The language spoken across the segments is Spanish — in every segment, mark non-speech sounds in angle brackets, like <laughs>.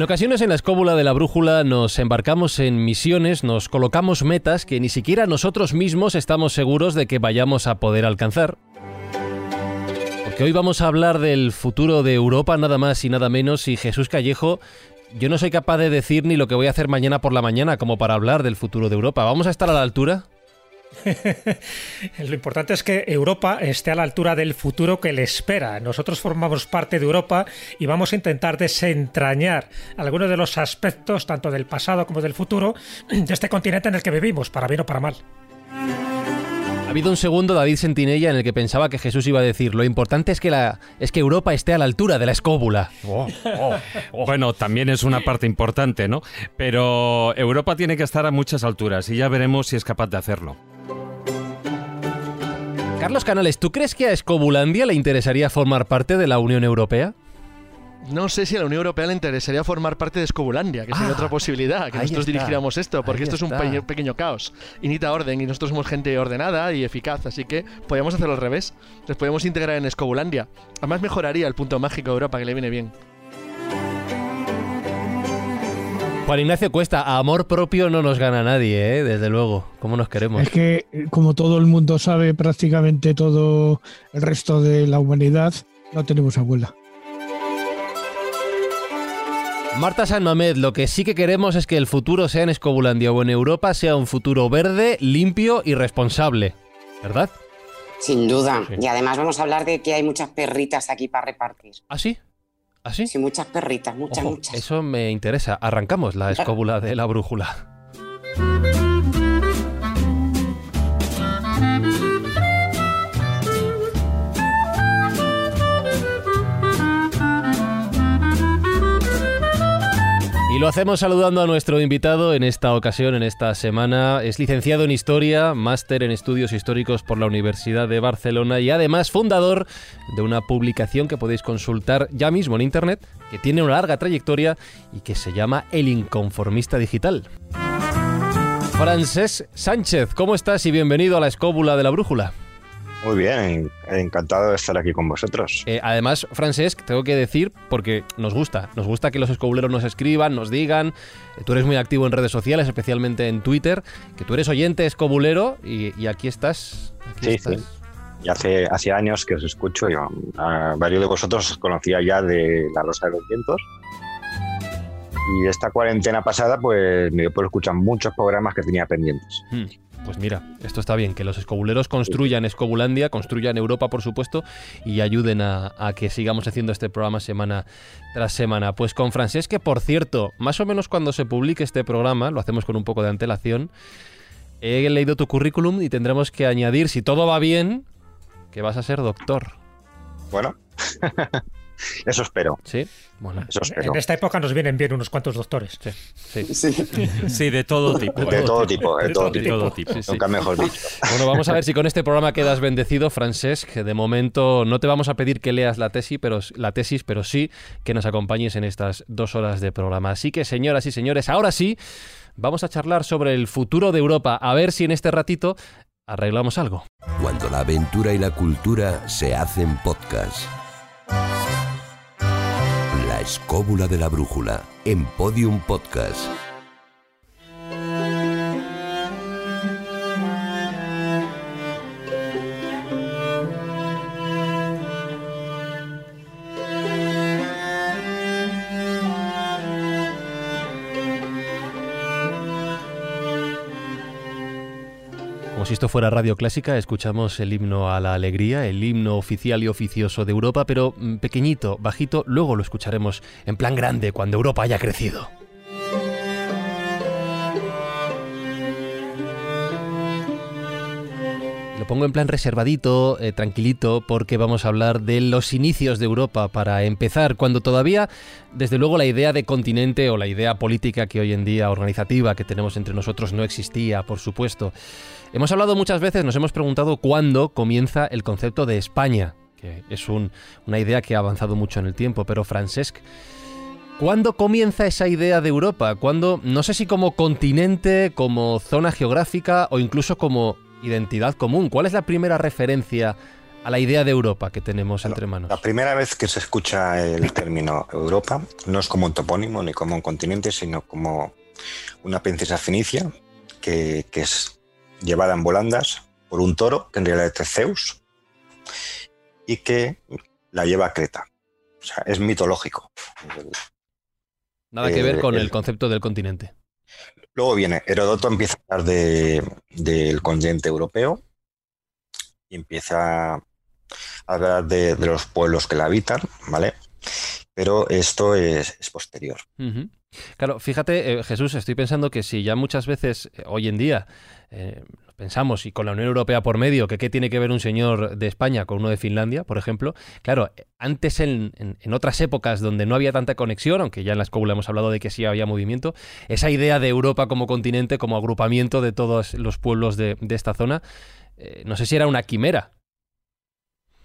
En ocasiones en la escóbula de la brújula nos embarcamos en misiones, nos colocamos metas que ni siquiera nosotros mismos estamos seguros de que vayamos a poder alcanzar. Porque hoy vamos a hablar del futuro de Europa nada más y nada menos y Jesús Callejo, yo no soy capaz de decir ni lo que voy a hacer mañana por la mañana como para hablar del futuro de Europa. ¿Vamos a estar a la altura? <laughs> Lo importante es que Europa esté a la altura del futuro que le espera. Nosotros formamos parte de Europa y vamos a intentar desentrañar algunos de los aspectos, tanto del pasado como del futuro, <clears throat> de este continente en el que vivimos, para bien o para mal. Ha habido un segundo, David Sentinella, en el que pensaba que Jesús iba a decir, lo importante es que, la, es que Europa esté a la altura de la escóbula. Oh, oh, oh. Bueno, también es una parte importante, ¿no? Pero Europa tiene que estar a muchas alturas y ya veremos si es capaz de hacerlo. Carlos Canales, ¿tú crees que a Escobulandia le interesaría formar parte de la Unión Europea? No sé si a la Unión Europea le interesaría formar parte de Escobulandia, que sería Ah, otra posibilidad, que nosotros está, dirigiéramos esto, porque esto es un pequeño caos y necesita orden, y nosotros somos gente ordenada y eficaz, así que podríamos hacerlo al revés. Les podemos integrar en Escobulandia. Además mejoraría el punto mágico de Europa, que le viene bien. Juan Ignacio Cuesta, a amor propio no nos gana nadie, ¿eh? desde luego. ¿Cómo nos queremos? Es que, eh, como todo el mundo sabe, prácticamente todo el resto de la humanidad, no tenemos abuela. Marta San Mamed, lo que sí que queremos es que el futuro sea en Escobulandia o en Europa sea un futuro verde, limpio y responsable. ¿Verdad? Sin duda. Sí. Y además vamos a hablar de que hay muchas perritas aquí para repartir. ¿Ah, sí? ¿Ah, sí? Sí, muchas perritas, muchas, Ojo, muchas. eso me interesa. Arrancamos la escóbula de la brújula. <laughs> lo hacemos saludando a nuestro invitado en esta ocasión, en esta semana. Es licenciado en Historia, máster en Estudios Históricos por la Universidad de Barcelona y además fundador de una publicación que podéis consultar ya mismo en Internet, que tiene una larga trayectoria y que se llama El Inconformista Digital. Francés Sánchez, ¿cómo estás y bienvenido a la escóbula de la brújula? Muy bien, encantado de estar aquí con vosotros. Eh, además, Francesc, tengo que decir, porque nos gusta, nos gusta que los escobuleros nos escriban, nos digan, eh, tú eres muy activo en redes sociales, especialmente en Twitter, que tú eres oyente escobulero y, y aquí estás. Aquí Sí, estás. sí. Y hace, hace años que os escucho, yo, a varios de vosotros os conocía ya de La Rosa de los Vientos. Y esta cuarentena pasada, pues me dio por escuchar muchos programas que tenía pendientes. Hmm, Pues mira, esto está bien, que los escobuleros construyan Escobulandia, construyan Europa, por supuesto, y ayuden a, a que sigamos haciendo este programa semana tras semana. Pues con Francesc, que por cierto, más o menos cuando se publique este programa, lo hacemos con un poco de antelación, he leído tu currículum y tendremos que añadir, si todo va bien, que vas a ser doctor. Bueno, <laughs> eso espero, ¿Sí? Bueno, eso espero. En esta época nos vienen bien unos cuantos doctores. sí, sí. Sí. Sí, de todo tipo. De todo tipo, de todo De tipo. todo tipo. Sí, sí. Nunca mejor dicho. Bueno, vamos a ver si con este programa quedas bendecido, Francesc. De momento no te vamos a pedir que leas la tesis, pero, la tesis, pero sí que nos acompañes en estas dos horas de programa. Así que, señoras y señores, ahora sí, vamos a charlar sobre el futuro de Europa. A ver si en este ratito arreglamos algo. Cuando la aventura y la cultura se hacen podcast. La escóbula de la brújula en Podium Podcast. Esto fuera radio clásica, escuchamos el himno a la alegría, el himno oficial y oficioso de Europa, pero mm, pequeñito, bajito, luego lo escucharemos en plan grande cuando Europa haya crecido. Pongo en plan reservadito, eh, tranquilito, porque vamos a hablar de los inicios de Europa para empezar, cuando todavía, desde luego, la idea de continente o la idea política que hoy en día, organizativa, que tenemos entre nosotros no existía, por supuesto. Hemos hablado muchas veces, nos hemos preguntado cuándo comienza el concepto de España, que es una idea que ha avanzado mucho en el tiempo, pero Francesc, ¿cuándo comienza esa idea de Europa? ¿Cuándo, no sé si como continente, como zona geográfica o incluso como identidad común? ¿Cuál es la primera referencia a la idea de Europa que tenemos entre manos? La primera vez que se escucha el término Europa no es como un topónimo ni como un continente, sino como una princesa fenicia que, es llevada en volandas por un toro, que en realidad es Zeus, y que la lleva a Creta. O sea, es mitológico. Nada que ver con el, concepto del continente. Luego viene, Heródoto empieza a hablar del continente europeo y empieza a hablar de, los pueblos que la habitan, ¿vale? Pero esto es, posterior. Claro, fíjate, eh, Jesús, estoy pensando que si ya muchas veces eh, hoy en día eh, pensamos, y con la Unión Europea por medio, que qué tiene que ver un señor de España con uno de Finlandia, por ejemplo. Claro, antes en, otras épocas donde no había tanta conexión, aunque ya en la escóbula hemos hablado de que sí había movimiento, esa idea de Europa como continente, como agrupamiento de todos los pueblos de, esta zona, no sé si era una quimera.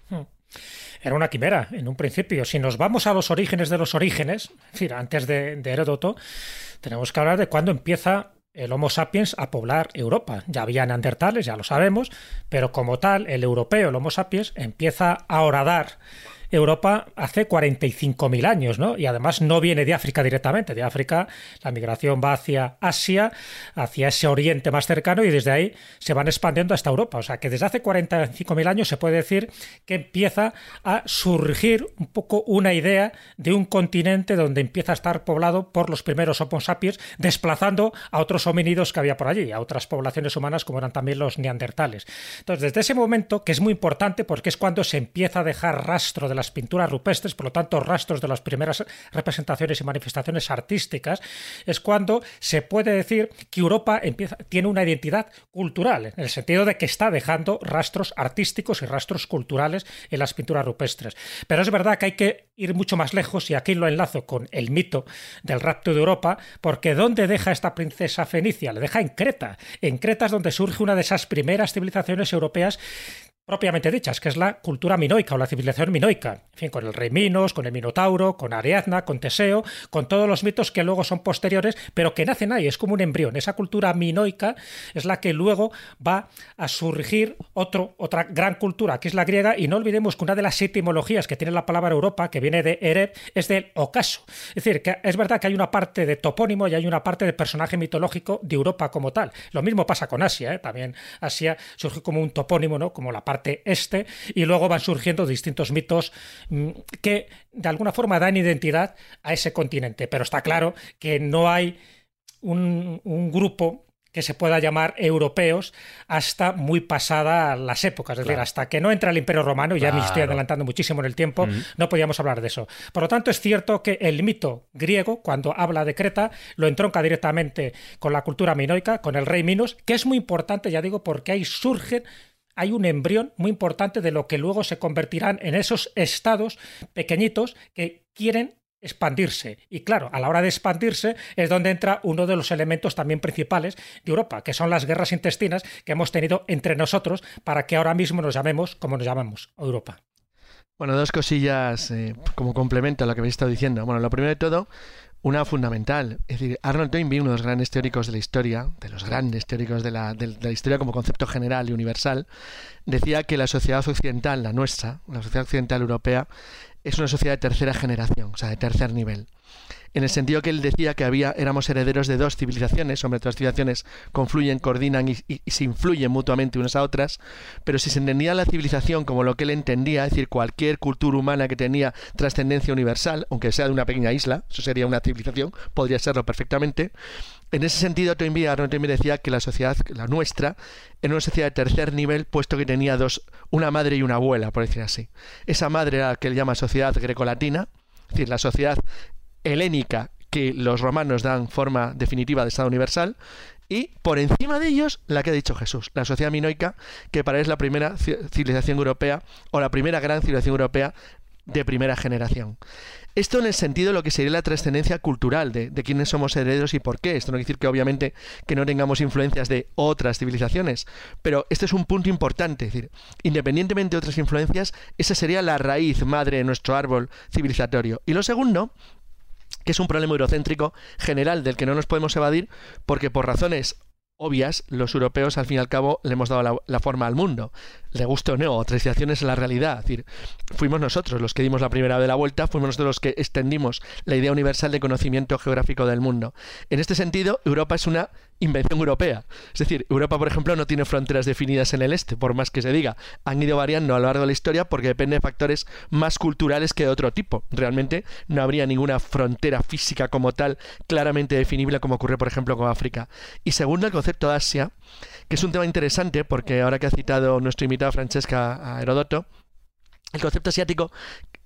Hmm. Era una quimera en un principio. Si nos vamos a los orígenes de los orígenes, es decir, antes de, de Heródoto, tenemos que hablar de cuándo empieza el Homo sapiens a poblar Europa. Ya había neandertales, ya lo sabemos, pero como tal, el europeo, el Homo sapiens, empieza a horadar Europa hace 45.000 años, ¿no? Y además no viene de África directamente. De África la migración va hacia Asia, hacia ese oriente más cercano y desde ahí se van expandiendo hasta Europa. O sea que desde hace 45.000 años se puede decir que empieza a surgir un poco una idea de un continente donde empieza a estar poblado por los primeros Homo sapiens, desplazando a otros homínidos que había por allí, a otras poblaciones humanas como eran también los neandertales. Entonces, desde ese momento, que es muy importante porque es cuando se empieza a dejar rastro de las pinturas rupestres, por lo tanto rastros de las primeras representaciones y manifestaciones artísticas, es cuando se puede decir que Europa tiene una identidad cultural, en el sentido de que está dejando rastros artísticos y rastros culturales en las pinturas rupestres. Pero es verdad que hay que ir mucho más lejos y aquí lo enlazo con el mito del rapto de Europa, porque ¿dónde deja esta princesa fenicia? Le deja en Creta. En Creta es donde surge una de esas primeras civilizaciones europeas propiamente dichas, que es la cultura minoica o la civilización minoica, en fin, con el rey Minos, con el Minotauro, con Ariadna, con Teseo, con todos los mitos que luego son posteriores, pero que nacen ahí, es como un embrión. Esa cultura minoica es la que luego va a surgir otro, otra gran cultura, que es la griega, y no olvidemos que una de las etimologías que tiene la palabra Europa, que viene de Ereb, es del ocaso. Es decir, que es verdad que hay una parte de topónimo y hay una parte de personaje mitológico de Europa como tal. Lo mismo pasa con Asia, ¿eh? también Asia surge como un topónimo, ¿no? como la parte este, y luego van surgiendo distintos mitos mm, que de alguna forma dan identidad a ese continente. Pero está claro que no hay un, grupo que se pueda llamar europeos hasta muy pasada las épocas, es decir, hasta que no entra el Imperio Romano, y ya me estoy adelantando muchísimo en el tiempo, no podíamos hablar de eso. Por lo tanto, es cierto que el mito griego, cuando habla de Creta, lo entronca directamente con la cultura minoica, con el rey Minos, que es muy importante, ya digo, porque ahí surgen hay un embrión muy importante de lo que luego se convertirán en esos estados pequeñitos que quieren expandirse. Y claro, a la hora de expandirse es donde entra uno de los elementos también principales de Europa, que son las guerras intestinas que hemos tenido entre nosotros para que ahora mismo nos llamemos como nos llamamos, Europa. Bueno, dos cosillas eh, como complemento a lo que habéis estado diciendo. Bueno, lo primero de todo, una fundamental. Es decir, Arnold Toynbee, uno de los grandes teóricos de la historia, de los grandes teóricos de la, de la, historia como concepto general y universal, decía que la sociedad occidental, la nuestra, la sociedad occidental europea, es una sociedad de tercera generación, o sea, de tercer nivel en el sentido que él decía que había, éramos herederos de dos civilizaciones, hombre, todas civilizaciones confluyen, coordinan y, se influyen mutuamente unas a otras, pero si se entendía la civilización como lo que él entendía, es decir, cualquier cultura humana que tenía trascendencia universal, aunque sea de una pequeña isla, eso sería una civilización, podría serlo perfectamente, en ese sentido, Toynbee, Toynbee decía que la sociedad, la nuestra, era una sociedad de tercer nivel, puesto que tenía dos, una madre y una abuela, por decir así. Esa madre era la que él llama sociedad grecolatina, es decir, la sociedad helénica que los romanos dan forma definitiva de Estado universal, y por encima de ellos la que ha dicho Jesús, la sociedad minoica, que para él es la primera civilización europea o la primera gran civilización europea de primera generación. Esto en el sentido de lo que sería la trascendencia cultural de, de, quiénes somos herederos y por qué. Esto no quiere decir que obviamente que no tengamos influencias de otras civilizaciones, pero este es un punto importante. Es decir, independientemente de otras influencias, esa sería la raíz madre de nuestro árbol civilizatorio. Y lo segundo que es un problema eurocéntrico general del que no nos podemos evadir porque por razones obvias, los europeos al fin y al cabo le hemos dado la, forma al mundo. Le guste o no, transiciones en la realidad. Es decir, fuimos nosotros los que dimos la primera de la vuelta, fuimos nosotros los que extendimos la idea universal de conocimiento geográfico del mundo. En este sentido, Europa es una invención europea. Es decir, Europa, por ejemplo, no tiene fronteras definidas en el este, por más que se diga. Han ido variando a lo largo de la historia porque depende de factores más culturales que de otro tipo. Realmente no habría ninguna frontera física como tal claramente definible como ocurre, por ejemplo, con África. Y segundo, el concepto de Asia, que es un tema interesante porque ahora que ha citado nuestro invitado Francesca a Herodoto, el concepto asiático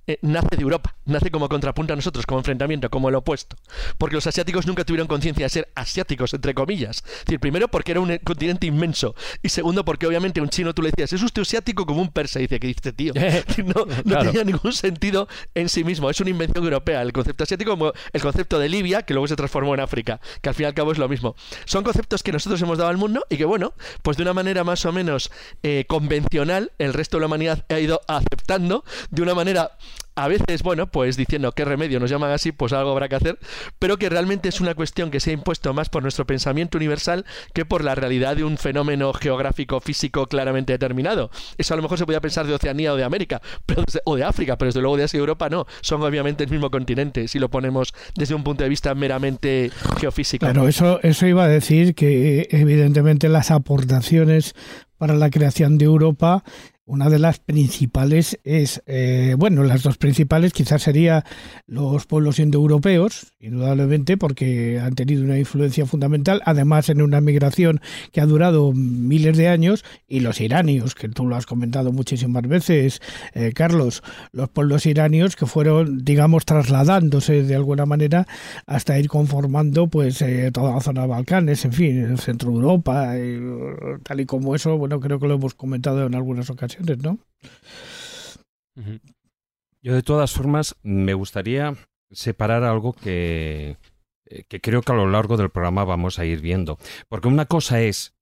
eh, nace de Europa, nace como contrapunto a nosotros, como enfrentamiento, como el opuesto. Porque los asiáticos nunca tuvieron conciencia de ser asiáticos, entre comillas. Es decir, primero porque era un continente inmenso y segundo porque obviamente un chino tú le decías, es usted asiático como un persa. Y dice, ¿qué dice tío? <laughs> No, no tenía ningún sentido en sí mismo, es una invención europea. El concepto asiático como el concepto de Libia, que luego se transformó en África, que al fin y al cabo es lo mismo. Son conceptos que nosotros hemos dado al mundo y que bueno, pues de una manera más o menos eh, convencional, el resto de la humanidad ha ido aceptando de una manera a veces, bueno, pues diciendo qué remedio nos llaman así, pues algo habrá que hacer, pero que realmente es una cuestión que se ha impuesto más por nuestro pensamiento universal que por la realidad de un fenómeno geográfico físico claramente determinado. Eso a lo mejor se podía pensar de Oceanía o de América, <laughs> pero o de África, pero desde luego de Asia y Europa no, son obviamente el mismo continente si lo ponemos desde un punto de vista meramente geofísico. Pero eso, eso iba a decir que evidentemente las aportaciones para la creación de Europa una de las principales es, eh, bueno, las dos principales quizás serían los pueblos indoeuropeos, indudablemente, porque han tenido una influencia fundamental, además en una migración que ha durado miles de años, y los iranios, que tú lo has comentado muchísimas veces, eh, Carlos, los pueblos iranios que fueron, digamos, trasladándose de alguna manera hasta ir conformando pues eh, toda la zona de Balcanes, en fin, el centro de Europa, tal y como eso, bueno, creo que lo hemos comentado en algunas ocasiones. Yo de todas formas me gustaría separar algo que, eh, que creo que a lo largo del programa vamos a ir viendo. Porque una cosa es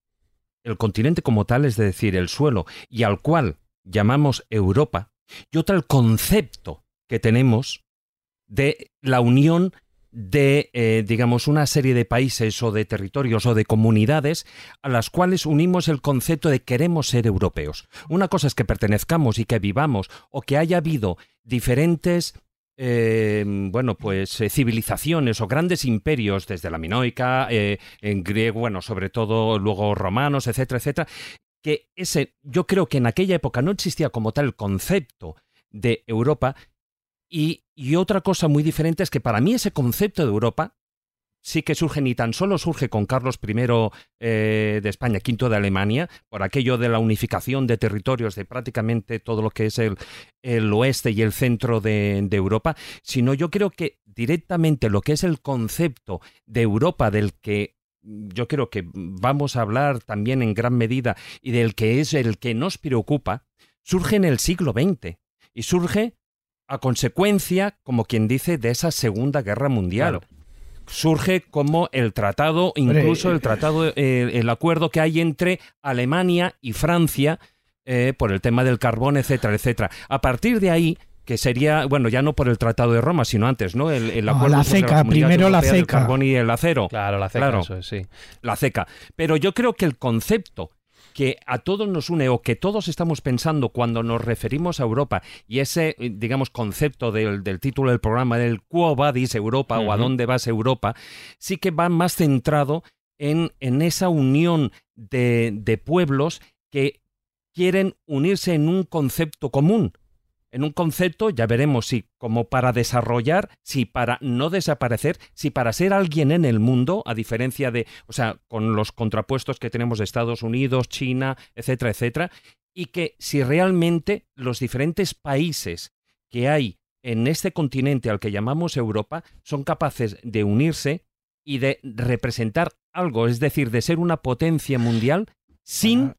el continente como tal, es decir, el suelo, y al cual llamamos Europa, y otra el concepto que tenemos de la unión de, eh, digamos, una serie de países o de territorios o de comunidades a las cuales unimos el concepto de queremos ser europeos. Una cosa es que pertenezcamos y que vivamos o que haya habido diferentes eh, bueno, pues eh, civilizaciones o grandes imperios desde la minoica, en griego, bueno, sobre todo luego romanos, etcétera, etcétera, que ese, yo creo que en aquella época no existía como tal concepto de Europa, y, otra cosa muy diferente es que para mí ese concepto de Europa sí que surge, ni tan solo surge con Carlos I eh, de España, V de Alemania, por aquello de la unificación de territorios de prácticamente todo lo que es el, el oeste y el centro de, de, Europa, sino yo creo que directamente lo que es el concepto de Europa del que yo creo que vamos a hablar también en gran medida y del que es el que nos preocupa, surge en el siglo XX y surge a consecuencia, como quien dice, de esa Segunda Guerra Mundial. Surge como el tratado, incluso el tratado, eh, el acuerdo que hay entre Alemania y Francia eh, por el tema del carbón, etcétera, etcétera. A partir de ahí, que sería, bueno, ya no por el Tratado de Roma, sino antes, ¿no? El, acuerdo la CECA, primero la CECA. El carbón y el acero. Claro, la CECA, eso sí. La CECA. Pero yo creo que el concepto que a todos nos une o que todos estamos pensando cuando nos referimos a Europa y ese, digamos, concepto del, título del programa del Quo Vadis Europa o a dónde vas Europa, sí que va más centrado en, en esa unión de, de pueblos que quieren unirse en un concepto común en un concepto, ya veremos si como para desarrollar, si para no desaparecer, si para ser alguien en el mundo, a diferencia de, o sea, con los contrapuestos que tenemos de Estados Unidos, China, etcétera, etcétera, y que si realmente los diferentes países que hay en este continente al que llamamos Europa son capaces de unirse y de representar algo, es decir, de ser una potencia mundial sin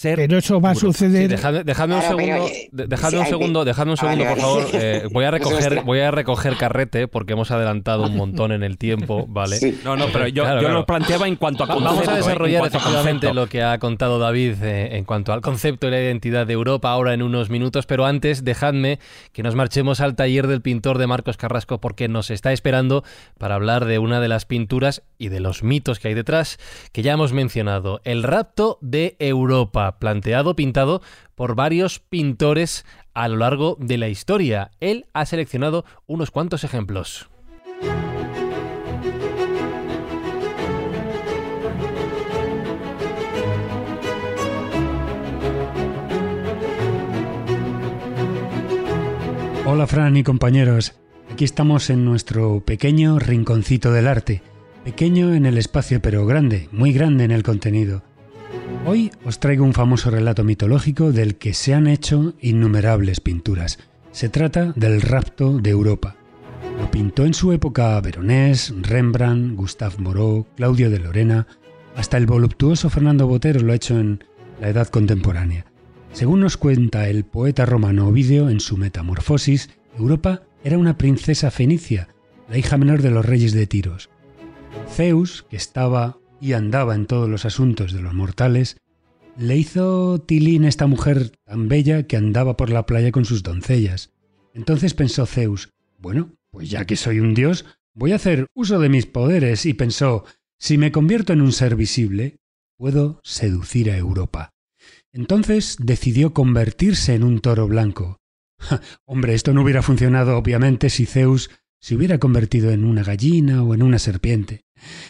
ser Pero eso va a suceder. Dejadme, dejadme un Claro, segundo, eh, de- dejadme sí, un segundo, dejadme un Ah, vale, segundo, por vale. favor. Eh, <laughs> voy a Eso recoger, voy a recoger carrete porque hemos adelantado un <laughs> montón en el tiempo, ¿vale? Sí. No, no, pero yo, Claro, yo claro. lo planteaba en cuanto a concepto. Vamos a desarrollar efectivamente lo que ha contado David eh, en cuanto al concepto y la identidad de Europa ahora en unos minutos, pero antes dejadme que nos marchemos al taller del pintor de Marcos Carrasco porque nos está esperando para hablar de una de las pinturas y de los mitos que hay detrás que ya hemos mencionado, el rapto de Europa, planteado, pintado por varios pintores a lo largo de la historia. Él ha seleccionado unos cuantos ejemplos. Hola Fran y compañeros, aquí estamos en nuestro pequeño rinconcito del arte, pequeño en el espacio pero grande, muy grande en el contenido. Hoy os traigo un famoso relato mitológico del que se han hecho innumerables pinturas. Se trata del rapto de Europa. Lo pintó en su época Veronés, Rembrandt, Gustave Moreau, Claudio de Lorena, hasta el voluptuoso Fernando Botero lo ha hecho en la edad contemporánea. Según nos cuenta el poeta romano Ovidio en su Metamorfosis, Europa era una princesa fenicia, la hija menor de los reyes de Tiros. Zeus, que estaba y andaba en todos los asuntos de los mortales, le hizo tilín esta mujer tan bella que andaba por la playa con sus doncellas. Entonces pensó Zeus, bueno, pues ya que soy un dios, voy a hacer uso de mis poderes y pensó, si me convierto en un ser visible, puedo seducir a Europa. Entonces decidió convertirse en un toro blanco. Hombre, esto no hubiera funcionado obviamente si Zeus se hubiera convertido en una gallina o en una serpiente.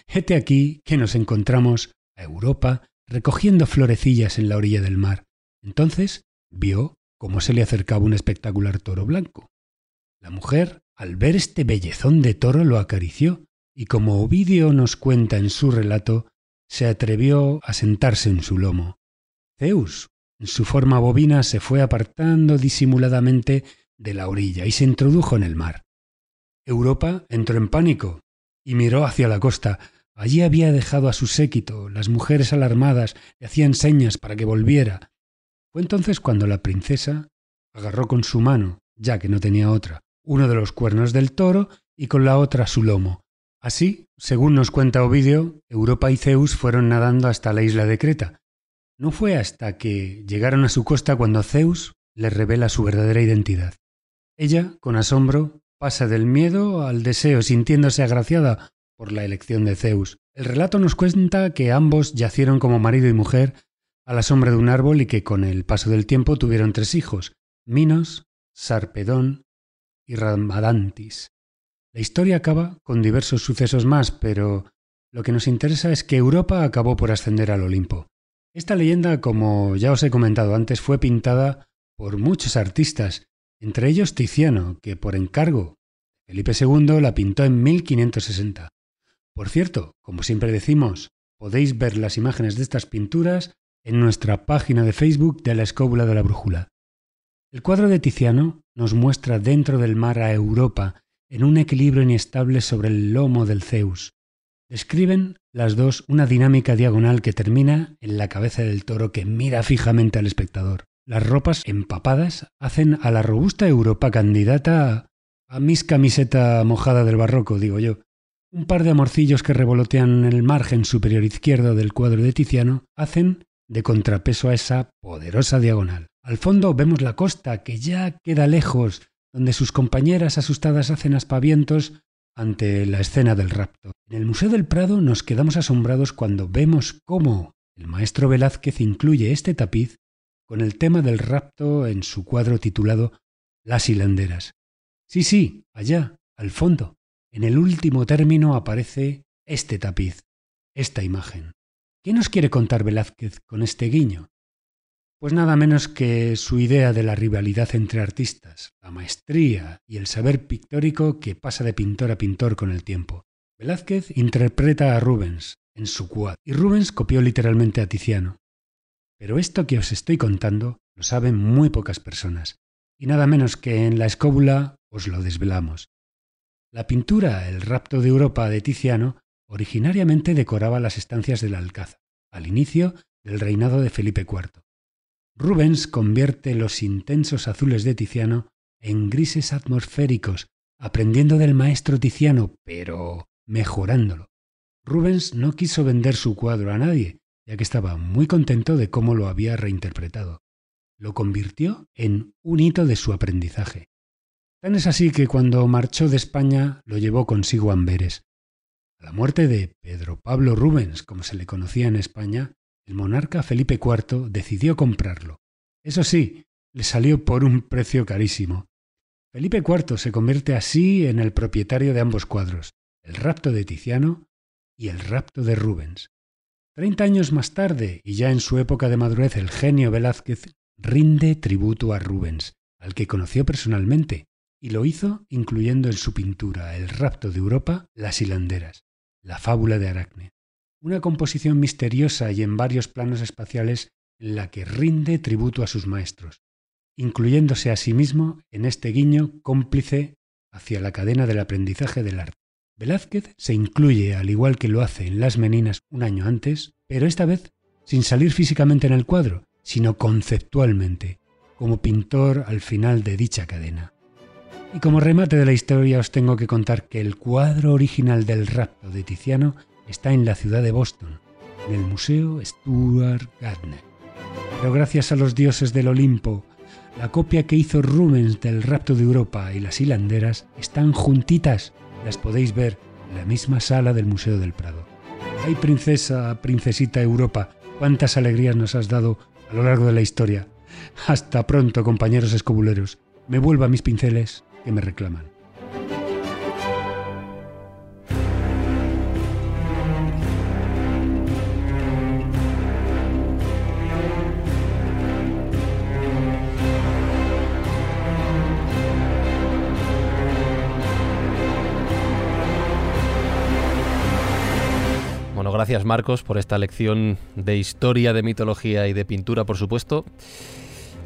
Hete aquí que nos encontramos a Europa recogiendo florecillas en la orilla del mar. Entonces vio cómo se le acercaba un espectacular toro blanco. La mujer, al ver este bellezón de toro, lo acarició, y como Ovidio nos cuenta en su relato, se atrevió a sentarse en su lomo. Zeus, en su forma bovina, se fue apartando disimuladamente de la orilla y se introdujo en el mar. Europa entró en pánico y miró hacia la costa. Allí había dejado a su séquito, las mujeres alarmadas le hacían señas para que volviera. Fue entonces cuando la princesa agarró con su mano, ya que no tenía otra, uno de los cuernos del toro y con la otra su lomo. Así, según nos cuenta Ovidio, Europa y Zeus fueron nadando hasta la isla de Creta. No fue hasta que llegaron a su costa cuando Zeus le revela su verdadera identidad. Ella, con asombro, pasa del miedo al deseo, sintiéndose agraciada por la elección de Zeus. El relato nos cuenta que ambos yacieron como marido y mujer a la sombra de un árbol y que con el paso del tiempo tuvieron tres hijos, Minos, Sarpedón y Ramadantis. La historia acaba con diversos sucesos más, pero lo que nos interesa es que Europa acabó por ascender al Olimpo. Esta leyenda, como ya os he comentado antes, fue pintada por muchos artistas, entre ellos Tiziano, que por encargo Felipe II la pintó en 1560. Por cierto, como siempre decimos, podéis ver las imágenes de estas pinturas en nuestra página de Facebook de la Escóbula de la Brújula. El cuadro de Tiziano nos muestra dentro del mar a Europa en un equilibrio inestable sobre el lomo del Zeus. Describen las dos una dinámica diagonal que termina en la cabeza del toro que mira fijamente al espectador. Las ropas empapadas hacen a la robusta Europa candidata a, mis camiseta mojada del barroco, digo yo. Un par de amorcillos que revolotean en el margen superior izquierdo del cuadro de Tiziano hacen de contrapeso a esa poderosa diagonal. Al fondo vemos la costa que ya queda lejos, donde sus compañeras asustadas hacen aspavientos ante la escena del rapto. En el Museo del Prado nos quedamos asombrados cuando vemos cómo el maestro Velázquez incluye este tapiz con el tema del rapto en su cuadro titulado Las hilanderas. Sí, sí, allá, al fondo, en el último término aparece este tapiz, esta imagen. ¿Qué nos quiere contar Velázquez con este guiño? Pues nada menos que su idea de la rivalidad entre artistas, la maestría y el saber pictórico que pasa de pintor a pintor con el tiempo. Velázquez interpreta a Rubens en su cuadro y Rubens copió literalmente a Tiziano. Pero esto que os estoy contando lo saben muy pocas personas, y nada menos que en la escóbula os lo desvelamos. La pintura El rapto de Europa de Tiziano originariamente decoraba las estancias del Alcázar, al inicio del reinado de Felipe IV. Rubens convierte los intensos azules de Tiziano en grises atmosféricos, aprendiendo del maestro Tiziano, pero mejorándolo. Rubens no quiso vender su cuadro a nadie, ya que estaba muy contento de cómo lo había reinterpretado. Lo convirtió en un hito de su aprendizaje. Tan es así que cuando marchó de España lo llevó consigo a Amberes. A la muerte de Pedro Pablo Rubens, como se le conocía en España, el monarca Felipe IV decidió comprarlo. Eso sí, le salió por un precio carísimo. Felipe IV se convierte así en el propietario de ambos cuadros, el rapto de Tiziano y el rapto de Rubens. Treinta años más tarde, y ya en su época de madurez, el genio Velázquez rinde tributo a Rubens, al que conoció personalmente, y lo hizo incluyendo en su pintura El rapto de Europa, Las hilanderas, la fábula de Aracne, una composición misteriosa y en varios planos espaciales en la que rinde tributo a sus maestros, incluyéndose a sí mismo en este guiño cómplice hacia la cadena del aprendizaje del arte. Velázquez se incluye, al igual que lo hace en Las Meninas un año antes, pero esta vez sin salir físicamente en el cuadro, sino conceptualmente, como pintor al final de dicha cadena. Y como remate de la historia os tengo que contar que el cuadro original del rapto de Tiziano está en la ciudad de Boston, en el Museo Stuart Gardner. Pero gracias a los dioses del Olimpo, la copia que hizo Rubens del rapto de Europa y las hilanderas están juntitas, las podéis ver en la misma sala del Museo del Prado. Ay, princesa, princesita Europa, cuántas alegrías nos has dado a lo largo de la historia. Hasta pronto, compañeros escobuleros. Me vuelvo a mis pinceles que me reclaman. Gracias Marcos por esta lección de historia, de mitología y de pintura, por supuesto.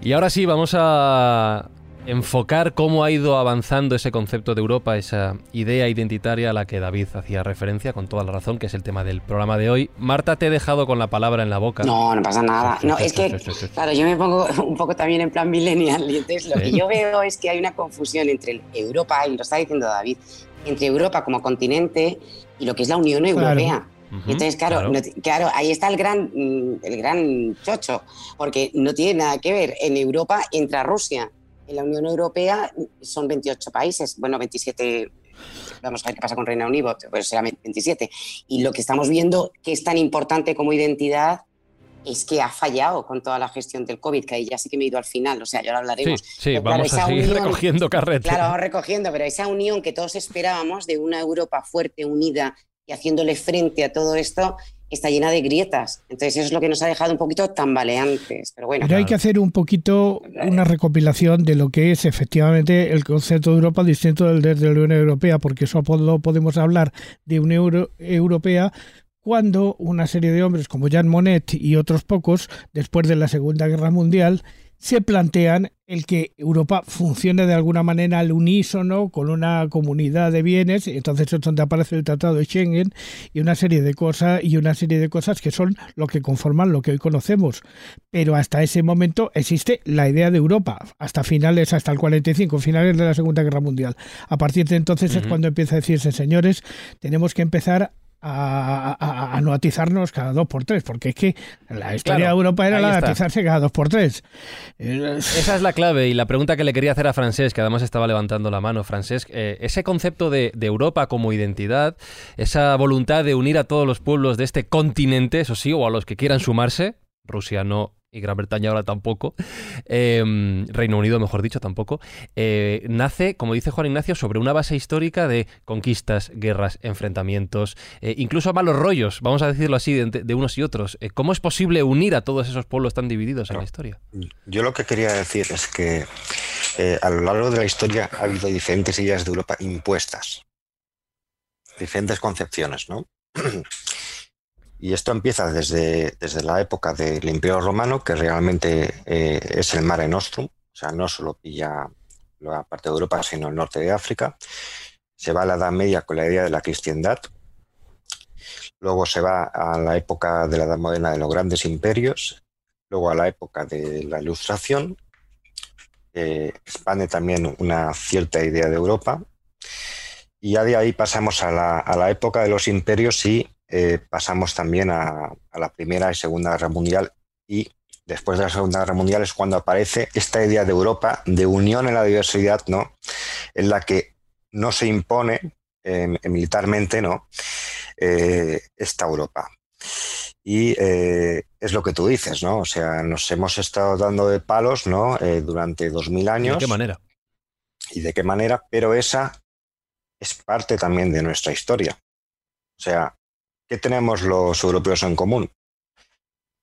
Y ahora sí, vamos a enfocar cómo ha ido avanzando ese concepto de Europa, esa idea identitaria a la que David hacía referencia con toda la razón, que es el tema del programa de hoy. Marta, te he dejado con la palabra en la boca. No, no pasa nada. <laughs> No, es que, claro, yo me pongo <laughs> un poco también en plan millennial y entonces lo que yo veo es que hay una confusión entre Europa, y lo está diciendo David, entre Europa como continente y lo que es la Unión Europea. Entonces, claro, claro. ahí está el gran, mm, el gran chocho, porque no tiene nada que ver. En Europa entra Rusia, en la Unión Europea son 28 países, bueno, 27, vamos a ver qué pasa con Reino Unido, pues será 27. Y lo que estamos viendo, que es tan importante como identidad, es que ha fallado con toda la gestión del COVID, que ahí ya sí que me he ido al final, o sea, ya lo hablaremos. Sí, sí vamos a seguir recogiendo carrete. Claro, vamos recogiendo, pero esa unión que todos esperábamos de una Europa fuerte, unida y haciéndole frente a todo esto, está llena de grietas. Entonces eso es lo que nos ha dejado un poquito tambaleantes. Pero bueno. Pero hay que hacer un poquito una recopilación de lo que es efectivamente el concepto de Europa distinto del de la Unión Europea, porque eso podemos hablar de Unión Europea cuando una serie de hombres como Jean Monnet y otros pocos, después de la Segunda Guerra Mundial, se plantean el que Europa funcione de alguna manera al unísono con una comunidad de bienes, entonces es donde aparece el Tratado de Schengen y una serie de cosas y una serie de cosas que son lo que conforman lo que hoy conocemos. Pero hasta ese momento existe la idea de Europa, hasta finales, hasta el 45, finales de la Segunda Guerra Mundial. A partir de entonces es cuando empieza a decirse, señores, tenemos que empezar a, no atizarnos cada dos por tres, porque es que la historia de Europa era la de atizarse cada dos por tres. Esa es la clave y la pregunta que le quería hacer a Francés, que además estaba levantando la mano, Francés, eh, ese concepto de, de, Europa como identidad, esa voluntad de unir a todos los pueblos de este continente, eso sí, o a los que quieran sumarse, Rusia no y Gran Bretaña ahora tampoco, em, Reino Unido, mejor dicho, tampoco, eh, nace, como dice Juan Ignacio, sobre una base histórica de conquistas, guerras, enfrentamientos, eh, incluso malos rollos, vamos a decirlo así, de, unos y otros. Eh, ¿Cómo es posible unir a todos esos pueblos tan divididos en la historia? Yo lo que quería decir es que a lo largo de la historia ha habido diferentes ideas de Europa impuestas, diferentes concepciones, ¿no? <clears throat> Y esto empieza desde, desde la época del Imperio Romano, que realmente eh, es el Mare Nostrum, o sea, no solo pilla la parte de Europa, sino el norte de África. Se va a la Edad Media con la idea de la cristiandad. Luego se va a la época de la Edad Moderna de los grandes imperios. Luego a la época de la Ilustración. expande también una cierta idea de Europa. Y ya de ahí pasamos a la, época de los imperios y eh, pasamos también a, a la Primera y Segunda Guerra Mundial y después de la Segunda Guerra Mundial es cuando aparece esta idea de Europa, de unión en la diversidad, ¿no? En la que no se impone eh, militarmente, ¿no? Eh, esta Europa. Y eh, es lo que tú dices, ¿no? O sea, nos hemos estado dando de palos, ¿no? durante dos mil años. ¿De qué manera? Y de qué manera, pero esa es parte también de nuestra historia. O sea, ¿qué tenemos los europeos en común?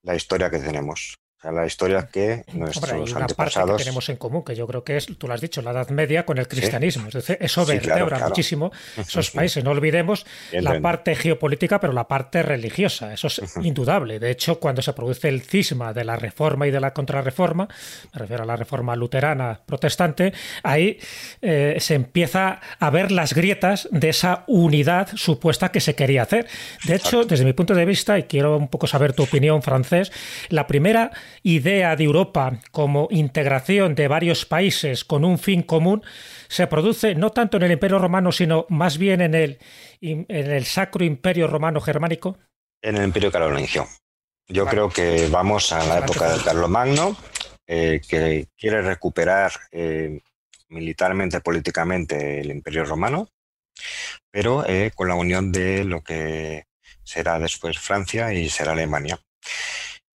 La historia que tenemos la historia que nuestros hay una parte que tenemos en común, que yo creo que es, tú lo has dicho, la Edad Media con el cristianismo. Es decir, eso vertebra muchísimo <laughs> esos países. No olvidemos la parte geopolítica, pero la parte religiosa. Eso es <laughs> indudable. De hecho, cuando se produce el cisma de la reforma y de la contrarreforma, me refiero a la reforma luterana protestante, ahí eh, se empieza a ver las grietas de esa unidad supuesta que se quería hacer. De hecho, desde mi punto de vista, y quiero un poco saber tu opinión, francés, la primera idea de Europa como integración de varios países con un fin común se produce no tanto en el Imperio Romano, sino más bien en el, en el Sacro Imperio Romano Germánico? En el Imperio Carolingio. Yo creo que vamos a la época de Carlomagno, eh, que quiere recuperar eh, militarmente, políticamente el Imperio Romano, pero eh, con la unión de lo que será después Francia y será Alemania.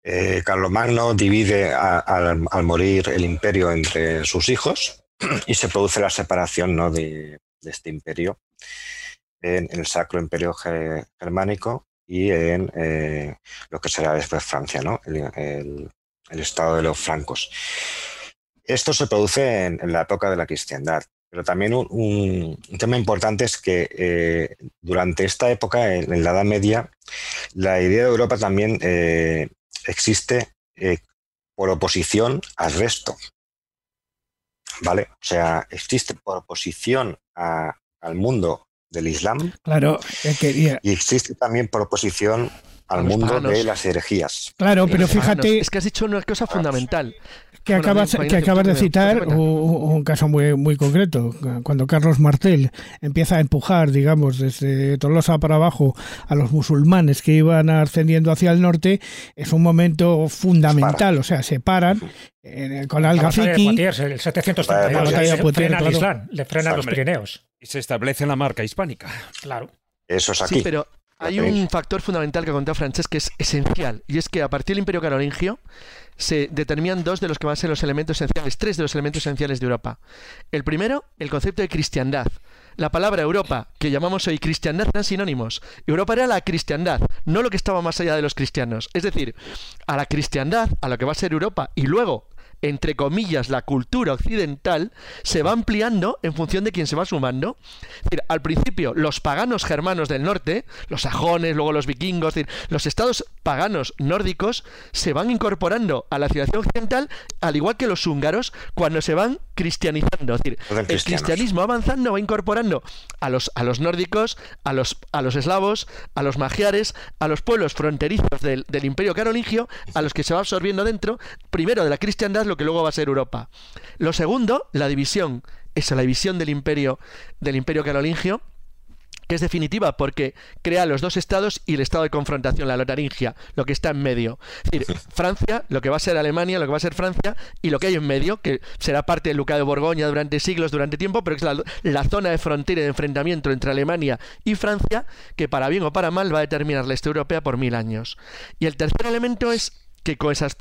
Eh, Carlomagno divide al morir el imperio entre sus hijos y se produce la separación ¿no? de, este imperio en, el Sacro Imperio Germánico y en eh, lo que será después Francia, ¿no? el, estado de los francos. Esto se produce en, la época de la cristiandad, pero también un, tema importante es que eh, durante esta época, en, la Edad Media, la idea de Europa también eh, existe eh, por oposición al resto. ¿Vale? O sea, existe por oposición al mundo del Islam. Claro, y existe también por oposición al mundo de las herejías. Claro, pero fíjate. Es que has dicho una cosa fundamental que acabas, que acabas de citar un, caso muy, muy concreto, cuando Carlos Martel empieza a empujar, digamos, desde Tolosa para abajo a los musulmanes que iban ascendiendo hacia el norte, es un momento fundamental, o sea, se paran eh, con Al-Ghafiqui. El 732, le frena al Islam, le frena los Pirineos. Y se establece la marca hispánica. Claro. Eso es aquí. Sí, pero hay un factor fundamental que ha contado Francesc que es esencial, y es que a partir del Imperio Carolingio se determinan dos de los que van a ser los elementos esenciales, tres de los elementos esenciales de Europa. El primero, el concepto de cristiandad. La palabra Europa, que llamamos hoy cristiandad, eran sinónimos. Europa era la cristiandad, no lo que estaba más allá de los cristianos. Es decir, a la cristiandad, a lo que va a ser Europa, y luego entre comillas, la cultura occidental se va ampliando en función de quién se va sumando. Es decir, al principio, los paganos germanos del norte, los sajones, luego los vikingos, los estados paganos nórdicos se van incorporando a la civilización occidental, al igual que los húngaros, cuando se van cristianizando. Es decir, el cristianismo avanzando va incorporando a los, a los nórdicos, a los, a los eslavos, a los magiares, a los pueblos fronterizos del, del imperio carolingio, a los que se va absorbiendo dentro, primero de la cristiandad, lo que luego va a ser Europa. Lo segundo, la división, es la división del imperio, del imperio carolingio, que es definitiva porque crea los dos estados y el estado de confrontación, la lotaringia, lo que está en medio. Es decir, <laughs> Francia, lo que va a ser Alemania, lo que va a ser Francia y lo que hay en medio, que será parte del Ducado de Borgoña durante siglos, durante tiempo, pero es la, la zona de frontera y de enfrentamiento entre Alemania y Francia, que para bien o para mal va a determinar la este europea por mil años. Y el tercer elemento es que con esas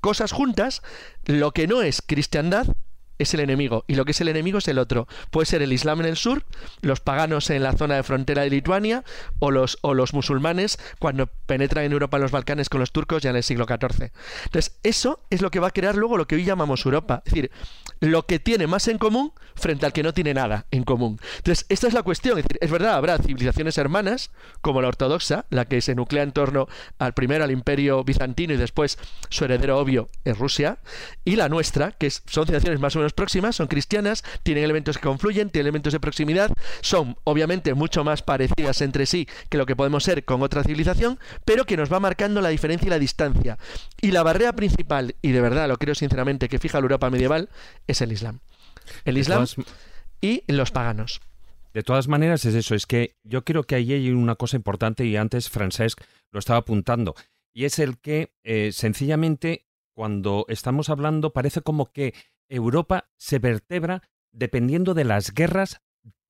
cosas juntas, lo que no es cristiandad es el enemigo y lo que es el enemigo es el otro. Puede ser el Islam en el sur, los paganos en la zona de frontera de Lituania o los, o los musulmanes cuando penetran en Europa en los Balcanes con los turcos ya en el siglo XIV. Entonces, eso es lo que va a crear luego lo que hoy llamamos Europa. Es decir, lo que tiene más en común frente al que no tiene nada en común. Entonces, esta es la cuestión. Es, decir, es verdad, habrá civilizaciones hermanas, como la ortodoxa, la que se nuclea en torno al primero, al imperio bizantino y después su heredero obvio es Rusia, y la nuestra, que son civilizaciones más o menos próximas, son cristianas, tienen elementos que confluyen, tienen elementos de proximidad, son obviamente mucho más parecidas entre sí que lo que podemos ser con otra civilización, pero que nos va marcando la diferencia y la distancia. Y la barrera principal, y de verdad lo creo sinceramente, que fija la Europa medieval, es el Islam. El Islam y los paganos. De todas maneras es eso, es que yo creo que ahí hay una cosa importante y antes Francesc lo estaba apuntando, y es el que eh, sencillamente cuando estamos hablando parece como que Europa se vertebra dependiendo de las guerras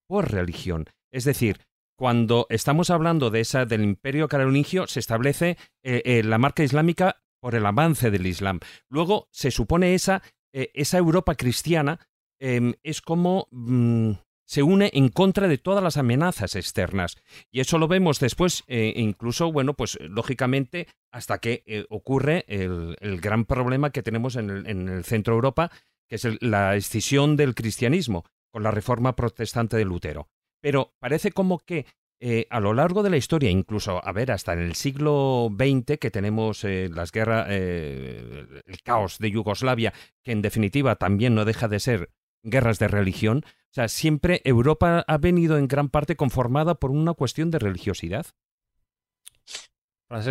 por religión. Es decir, cuando estamos hablando de esa del imperio carolingio se establece eh, eh, la marca islámica por el avance del Islam. Luego se supone esa, esa Europa cristiana em, es como mm, se une en contra de todas las amenazas externas. Y eso lo vemos después, eh, incluso, bueno, pues lógicamente, hasta que eh, ocurre el, gran problema que tenemos en el, centro de Europa, que es la escisión del cristianismo con la reforma protestante de Lutero. Pero parece como que eh, a lo largo de la historia, incluso, a ver, hasta en el siglo XX, que tenemos las guerras, el caos de Yugoslavia, que en definitiva también no deja de ser guerras de religión, o sea, siempre Europa ha venido en gran parte conformada por una cuestión de religiosidad.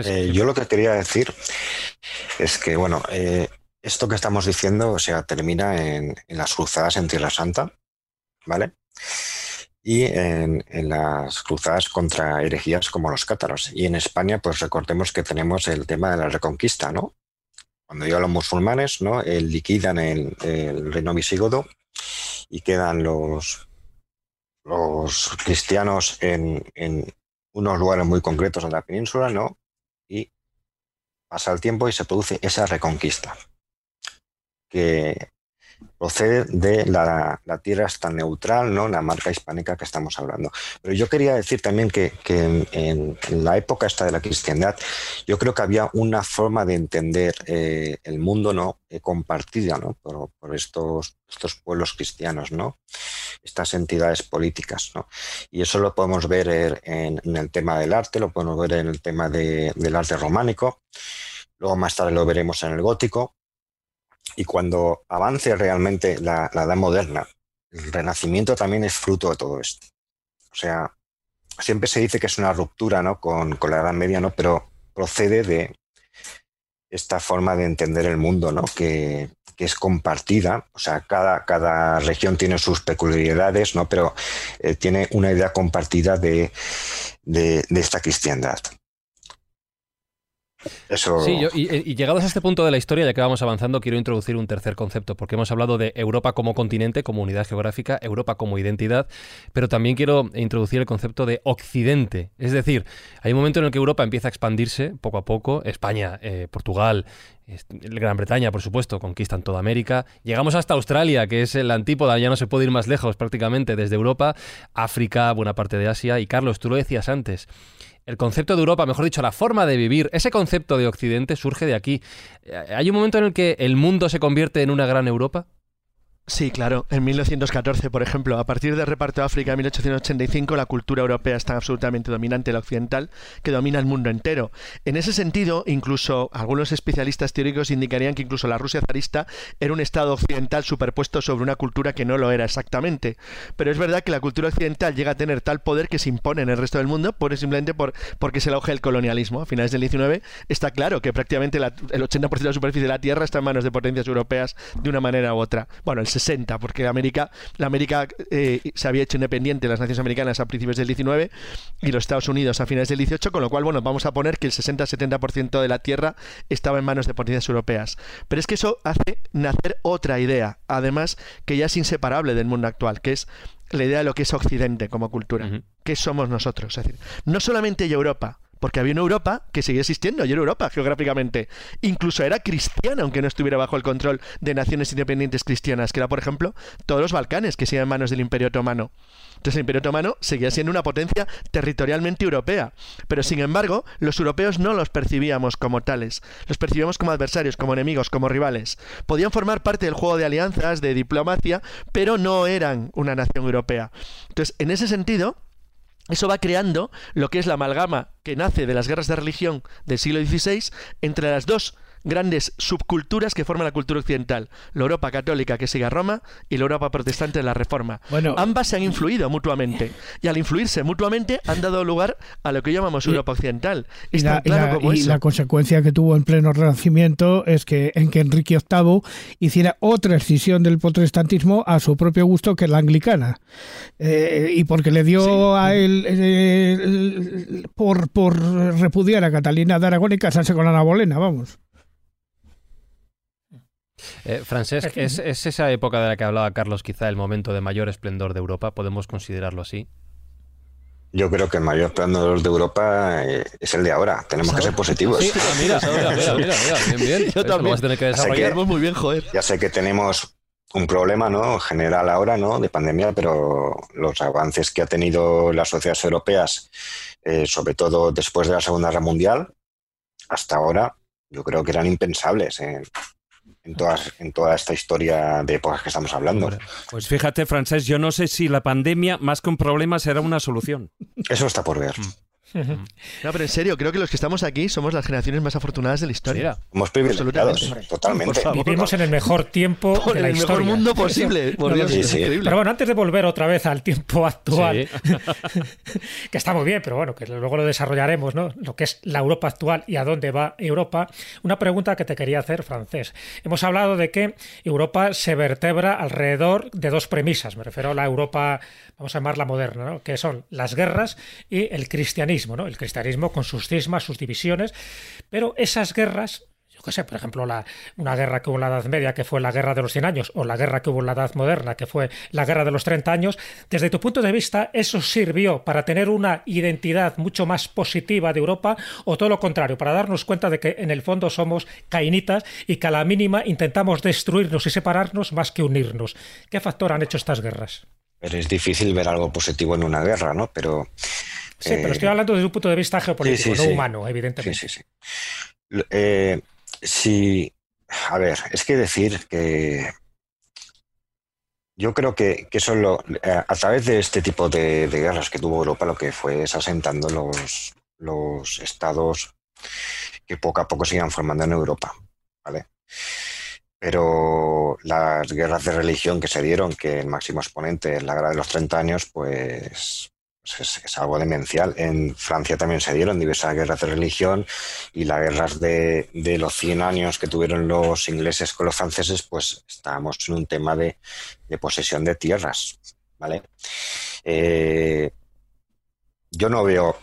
Eh, yo lo que quería decir es que, bueno, eh, esto que estamos diciendo, o sea, termina en, las cruzadas en Tierra Santa, ¿vale? Y en, las cruzadas contra herejías como los cátaros. Y en España, pues recordemos que tenemos el tema de la reconquista, ¿no? Cuando llegan los musulmanes, ¿no? Eh, liquidan el, el reino visigodo y quedan los, cristianos en, en, unos lugares muy concretos de la península, ¿no? Y pasa el tiempo y se produce esa reconquista, que procede de la, tierra esta neutral, ¿no? la marca hispánica que estamos hablando. Pero yo quería decir también que, en, la época esta de la cristiandad, yo creo que había una forma de entender eh, el mundo ¿no? Eh, compartida ¿no? Por, estos, estos pueblos cristianos, ¿no? estas entidades políticas. ¿no? Y eso lo podemos ver en, el tema del arte, lo podemos ver en el tema del arte románico, luego más tarde lo veremos en el gótico y cuando avance realmente la, edad moderna, el renacimiento también es fruto de todo esto. O sea, siempre se dice que es una ruptura ¿no? con, la Edad Media, ¿no? pero procede de esta forma de entender el mundo, ¿no? que, es compartida. O sea, cada, región tiene sus peculiaridades, ¿no? pero eh, tiene una idea compartida de, de esta cristiandad. Sí, y, llegados a este punto de la historia, ya que vamos avanzando, quiero introducir un tercer concepto, porque hemos hablado de Europa como continente, como unidad geográfica, Europa como identidad, pero también quiero introducir el concepto de Occidente. Es decir, hay un momento en el que Europa empieza a expandirse poco a poco, España, eh, Portugal, Gran Bretaña, por supuesto, conquistan toda América. Llegamos hasta Australia, que es el antípoda, ya no se puede ir más lejos prácticamente desde Europa, África, buena parte de Asia. Y Carlos, tú lo decías antes, el concepto de Europa, mejor dicho, la forma de vivir, ese concepto de Occidente surge de aquí. Eh, ¿Hay un momento en el que el mundo se convierte en una gran Europa? Sí, claro. En 1914, por ejemplo, a partir del reparto de África en 1885, la cultura europea está absolutamente dominante, la occidental, que domina el mundo entero. En ese sentido, incluso algunos especialistas teóricos indicarían que incluso la Rusia zarista era un estado occidental superpuesto sobre una cultura que no lo era exactamente. Pero es verdad que la cultura occidental llega a tener tal poder que se impone en el resto del mundo, por simplemente por, porque es el auge del colonialismo. A finales del 19 está claro que prácticamente el 80% de la superficie de la Tierra está en manos de potencias europeas de una manera u otra. Bueno, el 60, porque América, la América eh, se había hecho independiente, las naciones americanas a principios del 19 y los Estados Unidos a finales del 18, con lo cual, bueno, vamos a poner que el 60-70% de la tierra estaba en manos de potencias europeas. Pero es que eso hace nacer otra idea, además que ya es inseparable del mundo actual, que es la idea de lo que es Occidente como cultura. ¿Qué somos nosotros? Es decir, no solamente hay Europa, porque había una Europa que seguía existiendo, y era Europa geográficamente. Incluso era cristiana, aunque no estuviera bajo el control de naciones independientes cristianas, que era, por ejemplo, todos los Balcanes, que siguen en manos del Imperio Otomano. Entonces el Imperio Otomano seguía siendo una potencia territorialmente europea, pero sin embargo los europeos no los percibíamos como tales, los percibíamos como adversarios, como enemigos, como rivales. Podían formar parte del juego de alianzas, de diplomacia, pero no eran una nación europea. Entonces, en ese sentido, eso va creando lo que es la amalgama que nace de las guerras de religión del siglo XVI entre las dos grandes subculturas que forman la cultura occidental, la Europa católica que sigue a Roma y la Europa protestante de la Reforma. Bueno, Ambas se han influido mutuamente y al influirse mutuamente han dado lugar a lo que llamamos Europa occidental. Y, la, la, consecuencia que tuvo en pleno Renacimiento es que en que Enrique VIII hiciera otra escisión del protestantismo a su propio gusto que la anglicana eh, y porque le dio a él eh, por, por repudiar a Catalina de Aragón y casarse con Ana Bolena, vamos. Eh, Francesc, ¿es, esa época de la que hablaba Carlos quizá el momento de mayor esplendor de Europa? ¿Podemos considerarlo así? Yo creo que el mayor esplendor de Europa eh, es el de ahora. Tenemos que ser positivos. Sí, <laughs> mira, mira, mira, mira, bien, bien. <laughs> Yo también. Vas a tener que desarrollarnos muy bien, joder. Ya sé que tenemos un problema ¿no? general ahora ¿no? de pandemia, pero los avances que ha tenido las sociedades europeas, eh, sobre todo después de la Segunda Guerra Mundial, hasta ahora, yo creo que eran impensables en, en toda esta historia de épocas que estamos hablando. Pues fíjate, Francés, yo no sé si la pandemia, más que un problema, será una solución. Eso está por ver. No, pero en serio, creo que los que estamos aquí somos las generaciones más afortunadas de la historia. Somos privilegiados, totalmente. Vivimos en el mejor tiempo de la el mejor mundo posible. Pero bueno, antes de volver otra vez al tiempo actual, <laughs> que está muy bien, pero bueno, que luego lo desarrollaremos, ¿no? Lo que es la Europa actual y a dónde va Europa. Una pregunta que te quería hacer, francés. Hemos hablado de que Europa se vertebra alrededor de dos premisas. Me refiero a la Europa, vamos a llamarla moderna, ¿no? que son las guerras y el cristianismo. El cristianismo con sus cismas, sus divisiones, pero esas guerras yo qué sé, por ejemplo, la, una guerra que hubo en la Edad Media, que fue la guerra de los 100 años, o la guerra que hubo en la Edad Moderna, que fue la guerra de los 30 años, desde tu punto de vista, ¿eso sirvió para tener una identidad mucho más positiva de Europa, o todo lo contrario, para darnos cuenta de que en el fondo somos cainitas y que a la mínima intentamos destruirnos y separarnos más que unirnos? ¿Qué factor han hecho estas guerras? Es difícil ver algo positivo en una guerra, ¿no? Pero Sí, pero estoy hablando desde un punto de vista geopolítico, no humano, evidentemente. Sí, sí, sí. Eh, sí, a ver, es que decir que yo creo que, que eso lo, eh, a través de este tipo de, guerras que tuvo Europa, lo que fue es asentando los, los estados que poco a poco se iban formando en Europa, ¿vale? Pero las guerras de religión que se dieron, que el máximo exponente es la guerra de los 30 años, pues pues es, algo demencial. En Francia también se dieron diversas guerras de religión y las guerras de, los 100 años que tuvieron los ingleses con los franceses, pues estábamos en un tema de, posesión de tierras. ¿vale? Eh, yo no veo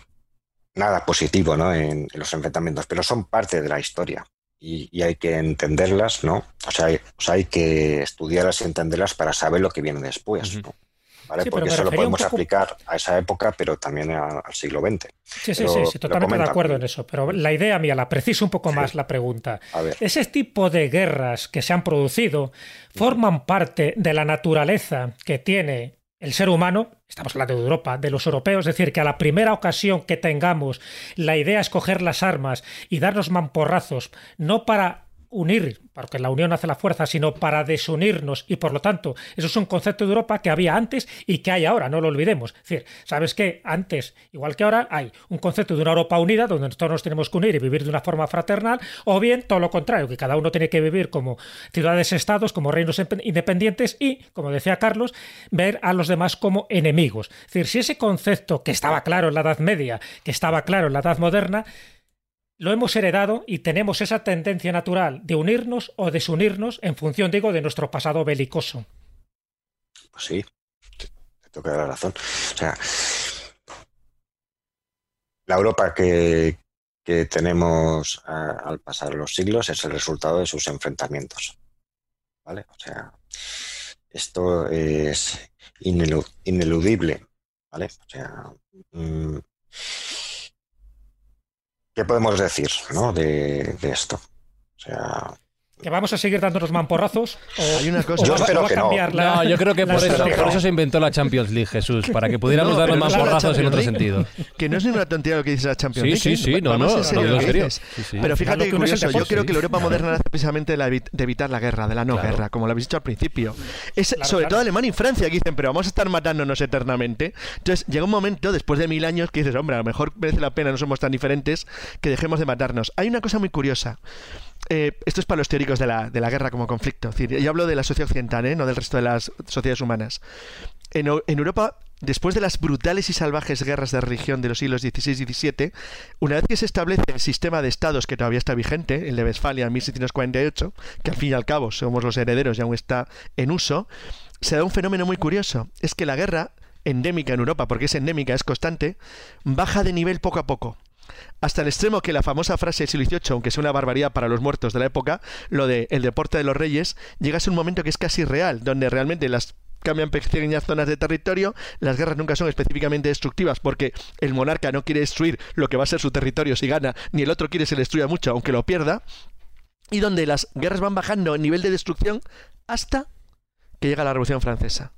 nada positivo en, los enfrentamientos, pero son parte de la historia. Y, hay que entenderlas, ¿no? O sea, hay, hay que estudiarlas y entenderlas para saber lo que viene después. ¿no? Porque eso lo podemos aplicar a esa época, pero también al siglo XX. Sí, sí, sí, totalmente de acuerdo en eso. Pero la idea mía, la preciso un poco más la pregunta. Ese tipo de guerras que se han producido forman parte de la naturaleza que tiene el ser humano, estamos hablando de Europa, de los europeos, es decir, que a la primera ocasión que tengamos la idea es coger las armas y darnos mamporrazos, no para unir, porque la unión hace la fuerza, sino para desunirnos y por lo tanto eso es un concepto de Europa que había antes y que hay ahora, no lo olvidemos. Es decir, ¿sabes qué? Antes, igual que ahora, hay un concepto de una Europa unida donde todos nos tenemos que unir y vivir de una forma fraternal, o bien todo lo contrario, que cada uno tiene que vivir como ciudades-estados, como reinos independientes y, como decía Carlos, ver a los demás como enemigos. Es decir, si ese concepto que estaba claro en la Edad Media, que estaba claro en la Edad Moderna, lo hemos heredado y tenemos esa tendencia natural de unirnos o desunirnos en función, digo, de nuestro pasado belicoso. Pues sí, te, toca la razón. O sea, la Europa que, tenemos al pasar los siglos es el resultado de sus enfrentamientos. ¿Vale? O sea, esto es ineludible. ¿Vale? O sea, mm, ¿Qué podemos decir ¿no? de, de esto? O sea, ¿Que vamos a seguir dándonos mamporrazos? ¿O, Hay una cosa- Yo va- espero va a que no. cambiar la- No, yo creo que por eso, estrategia? por eso se inventó la Champions League, Jesús, para que pudiéramos No, darnos pero más claro, porrazos en otro sentido. Que no es ninguna tontería lo que dice la Champions Sí, League. sí, ¿eh? sí, no, Vamos no, en serio dices. Sí, sí. Pero fíjate que curioso, yo creo sí. que la Europa moderna nace precisamente de, la evi- de evitar la guerra, de la no Claro. guerra, como lo habéis dicho al principio. Es Claro, sobre claro. todo Alemania y Francia que dicen, pero vamos a estar matándonos eternamente. Entonces llega un momento, después de mil años, que dices, hombre, a lo mejor merece la pena, no somos tan diferentes, que dejemos de matarnos. Hay una cosa muy curiosa. Eh, esto es para los teóricos de la, de la guerra como conflicto. Yo hablo de la sociedad occidental, ¿eh? no del resto de las sociedades humanas. En, en Europa, después de las brutales y salvajes guerras de religión de los siglos XVI y XVII, una vez que se establece el sistema de estados que todavía está vigente, el de Westfalia en 1648, que al fin y al cabo somos los herederos y aún está en uso, se da un fenómeno muy curioso. Es que la guerra, endémica en Europa, porque es endémica, es constante, baja de nivel poco a poco. Hasta el extremo que la famosa frase del siglo XVIII, aunque sea una barbaridad para los muertos de la época, lo de el deporte de los reyes, llega a un momento que es casi real, donde realmente las cambian pequeñas zonas de territorio, las guerras nunca son específicamente destructivas porque el monarca no quiere destruir lo que va a ser su territorio si gana, ni el otro quiere se le destruya mucho aunque lo pierda, y donde las guerras van bajando en nivel de destrucción hasta que llega la Revolución Francesa.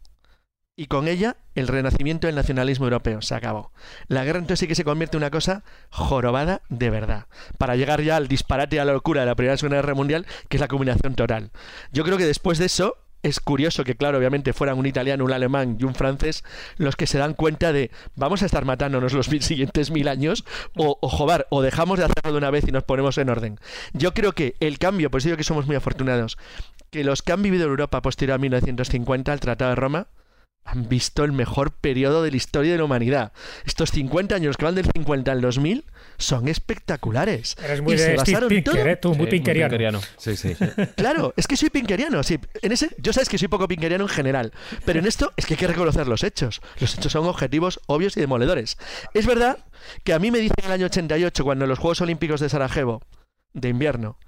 Y con ella el renacimiento del nacionalismo europeo se acabó. La guerra entonces sí que se convierte en una cosa jorobada de verdad, para llegar ya al disparate y a la locura de la Primera Segunda Guerra Mundial, que es la combinación total. Yo creo que después de eso es curioso que, claro, obviamente fueran un italiano, un alemán y un francés los que se dan cuenta de vamos a estar matándonos los mil <laughs> siguientes mil años o, o o dejamos de hacerlo de una vez y nos ponemos en orden. Yo creo que el cambio, por eso digo que somos muy afortunados, que los que han vivido Europa posterior a 1950, al Tratado de Roma, han visto el mejor periodo de la historia de la humanidad. Estos 50 años que van del 50 al 2000 son espectaculares. Eres muy Y se Steve basaron Pinker, todo- ¿eh? Tú, muy Sí, muy pinkeriano. pinkeriano. Sí, sí. <laughs> Claro, es que soy pinkeriano. Sí, en ese, yo sabes que soy poco pinkeriano en general, pero en esto es que hay que reconocer los hechos. Los hechos son objetivos, obvios y demoledores. Es verdad que a mí me dicen en el año 88, cuando en los Juegos Olímpicos de Sarajevo, de invierno,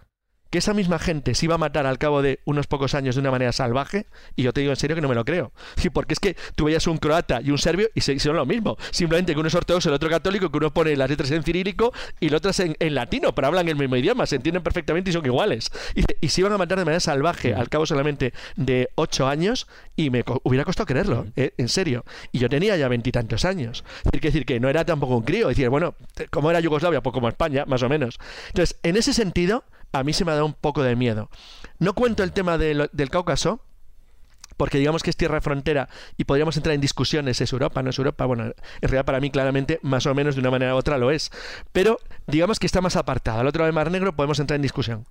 que esa misma gente se iba a matar al cabo de unos pocos años de una manera salvaje, y yo te digo en serio que no me lo creo. Sí, porque es que tú veías un croata y un serbio y se hicieron lo mismo. Simplemente que uno es ortodoxo, el otro católico, que uno pone las letras en cirílico y el otro es en, en latino, pero hablan el mismo idioma, se entienden perfectamente y son iguales. Y, y se iban a matar de manera salvaje al cabo solamente de ocho años y me co- hubiera costado creerlo, eh, en serio. Y yo tenía ya veintitantos años. Es decir, que decir que no era tampoco un crío. Es decir, bueno, como era Yugoslavia, pues como España, más o menos. Entonces, en ese sentido, a mí se me ha dado un poco de miedo. No cuento el tema del Cáucaso, porque digamos que es tierra frontera y podríamos entrar en discusiones, ¿es Europa, no es Europa? Bueno, en realidad para mí claramente, más o menos de una manera u otra lo es. Pero digamos que está más apartada. Al otro lado del Mar Negro podemos entrar en discusión.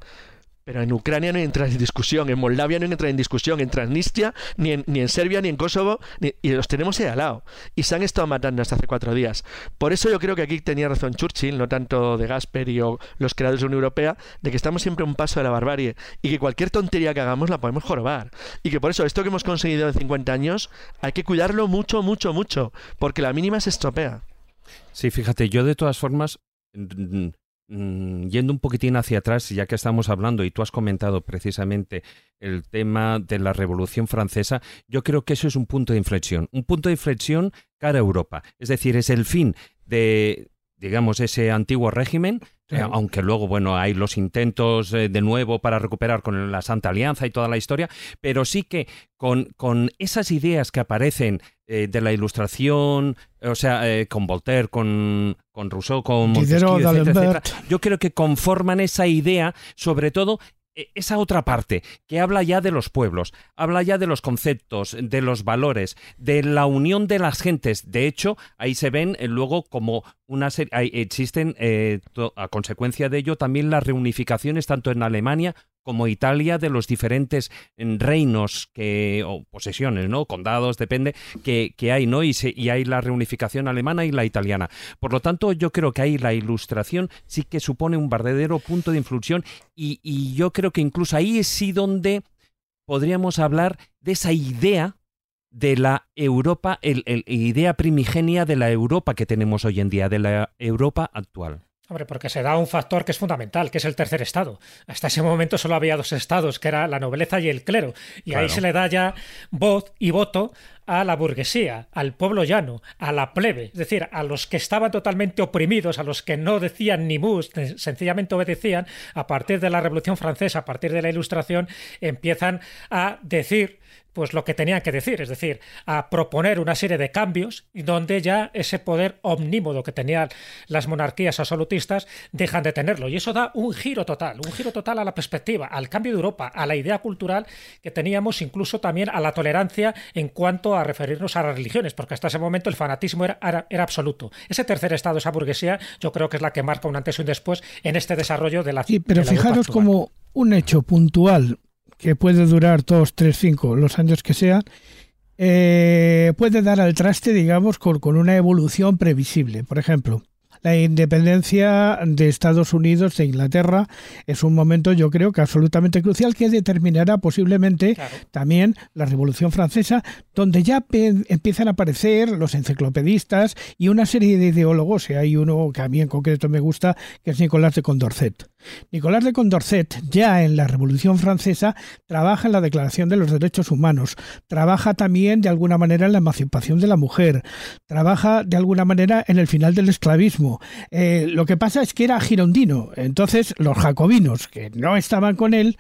Pero en Ucrania no hay entrar en discusión, en Moldavia no hay entrar en discusión, en Transnistria, ni en, ni en Serbia, ni en Kosovo, y los tenemos ahí al lado. Y se han estado matando hasta hace cuatro días. Por eso yo creo que aquí tenía razón Churchill, no tanto de Gasperi o los creadores de la Unión Europea, de que estamos siempre a un paso de la barbarie y que cualquier tontería que hagamos la podemos jorobar. Y que por eso esto que hemos conseguido en 50 años hay que cuidarlo mucho, mucho, mucho, porque la mínima se estropea. Sí, fíjate, yo de todas formas, yendo un poquitín hacia atrás, ya que estamos hablando y tú has comentado precisamente el tema de la Revolución Francesa, yo creo que eso es un punto de inflexión, un punto de inflexión cara a Europa. Es decir, es el fin de, digamos, ese antiguo régimen, Sí. eh, aunque luego, bueno, hay los intentos eh, de nuevo para recuperar con la Santa Alianza y toda la historia, pero sí que con, con esas ideas que aparecen eh, de la ilustración, o sea, con Voltaire, con, con Rousseau, con Montesquieu, etcétera, etcétera, yo creo que conforman esa idea, sobre todo eh, esa otra parte que habla ya de los pueblos, habla ya de los conceptos, de los valores, de la unión de las gentes. De hecho, ahí se ven eh, luego como existen eh, a consecuencia de ello también las reunificaciones tanto en Alemania como Italia de los diferentes eh, reinos que o posesiones, ¿no? Condados, depende que, que hay, ¿no? Y, se- y hay la reunificación alemana y la italiana. Por lo tanto, yo creo que ahí la ilustración sí que supone un verdadero punto de inflexión y, y yo creo que incluso ahí es sí donde podríamos hablar de esa idea de la Europa, el, el- idea primigenia de la Europa que tenemos hoy en día, de la Europa actual. Hombre, porque se da un factor que es fundamental, que es el tercer estado. Hasta ese momento solo había dos estados, que era la nobleza y el clero. Y ahí se le da ya voz y voto a la burguesía, al pueblo llano, a la plebe, es decir, a los que estaban totalmente oprimidos, a los que no decían ni mus, sencillamente obedecían, a partir de la Revolución Francesa, a partir de la Ilustración, empiezan a decir pues lo que tenían que decir, es decir, a proponer una serie de cambios donde ya ese poder omnímodo que tenían las monarquías absolutistas dejan de tenerlo. Y eso da un giro total, un giro total a la perspectiva, al cambio de Europa, a la idea cultural que teníamos, incluso también a la tolerancia en cuanto a referirnos a las religiones, porque hasta ese momento el fanatismo era, era, absoluto. Ese tercer estado, esa burguesía, yo creo que es la que marca un antes y un después en este desarrollo de la Sí, pero fijaros como un hecho puntual que puede durar dos, tres, cinco, los años que sean, eh, puede dar al traste, digamos, con, con una evolución previsible. Por ejemplo, la independencia de Estados Unidos de Inglaterra es un momento, yo creo que absolutamente crucial que determinará posiblemente también la Revolución Francesa, donde ya empiezan a aparecer los enciclopedistas y una serie de ideólogos. Y hay uno que a mí en concreto me gusta, que es Nicolás de Condorcet. Nicolás de Condorcet, ya en la Revolución Francesa, trabaja en la Declaración de los Derechos Humanos, trabaja también de alguna manera en la emancipación de la mujer, trabaja de alguna manera en el final del esclavismo. Eh, lo que pasa es que era girondino, entonces los jacobinos, que no estaban con él,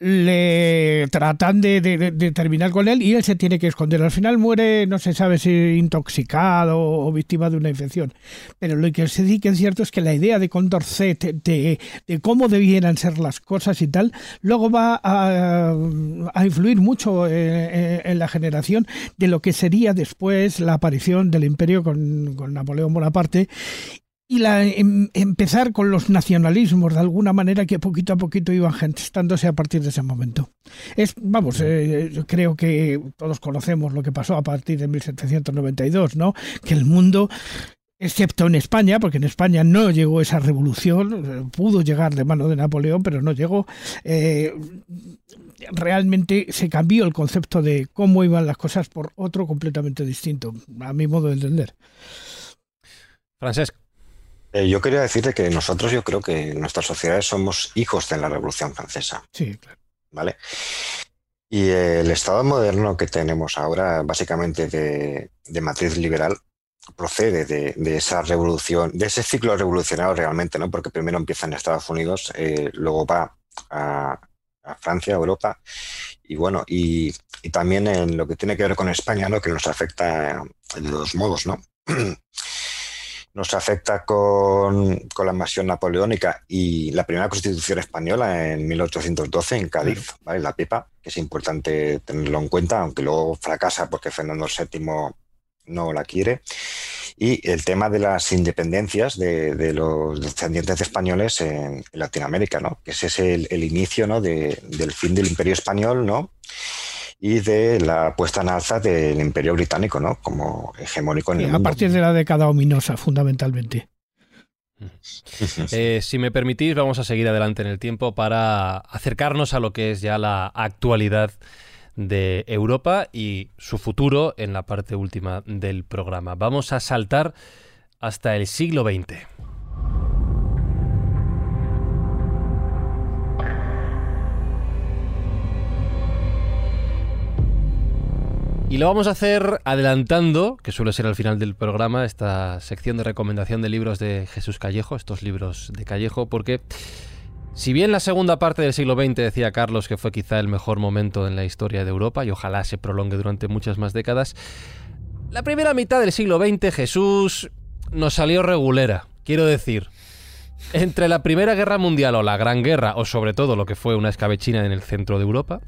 le tratan de, terminar con él y él se tiene que esconder. Al final muere, no se sabe si intoxicado o víctima de una infección. Pero lo que dice que es cierto es que la idea de Condorcet, de, de cómo debieran ser las cosas y tal, luego va a, influir mucho en, la generación de lo que sería después la aparición del imperio con, con Napoleón Bonaparte y la, em, empezar con los nacionalismos de alguna manera que poquito a poquito iban gestándose a partir de ese momento. Es, vamos, eh, yo creo que todos conocemos lo que pasó a partir de 1792, ¿no? Que el mundo excepto en España, porque en España no llegó esa revolución, pudo llegar de mano de Napoleón, pero no llegó. Eh, realmente se cambió el concepto de cómo iban las cosas por otro completamente distinto, a mi modo de entender. Francesc, eh, yo quería decirte que nosotros, yo creo que nuestras sociedades somos hijos de la Revolución Francesa. Sí, claro. ¿Vale? Y el Estado moderno que tenemos ahora, básicamente de, matriz liberal, procede de, esa revolución, de ese ciclo revolucionario realmente, ¿no? Porque primero empieza en Estados Unidos, eh, luego va a, Francia, a Europa, y bueno, y, y, también en lo que tiene que ver con España, ¿no? Que nos afecta de dos modos, ¿no? <clears throat> nos afecta con, la invasión napoleónica y la primera constitución española en 1812 en Cádiz, ¿vale? la PEPA, que es importante tenerlo en cuenta, aunque luego fracasa porque Fernando VII no la quiere. Y el tema de las independencias de, los descendientes españoles en, Latinoamérica, ¿no? que ese es el, el inicio ¿no? del fin del imperio español, ¿no? Y de la puesta en alza del Imperio Británico, ¿no? Como hegemónico en el mundo. A partir de la década ominosa, fundamentalmente. <laughs> Eh, si me permitís, vamos a seguir adelante en el tiempo para acercarnos a lo que es ya la actualidad de Europa y su futuro en la parte última del programa. Vamos a saltar hasta el siglo XX. Y lo vamos a hacer adelantando, que suele ser al final del programa, esta sección de recomendación de libros de Jesús Callejo, estos libros de Callejo, porque si bien la segunda parte del siglo XX decía Carlos que fue quizá el mejor momento en la historia de Europa y ojalá se prolongue durante muchas más décadas, la primera mitad del siglo XX Jesús nos salió regulera, quiero decir. Entre la Primera Guerra Mundial o la Gran Guerra, o sobre todo lo que fue una escabechina en el centro de Europa,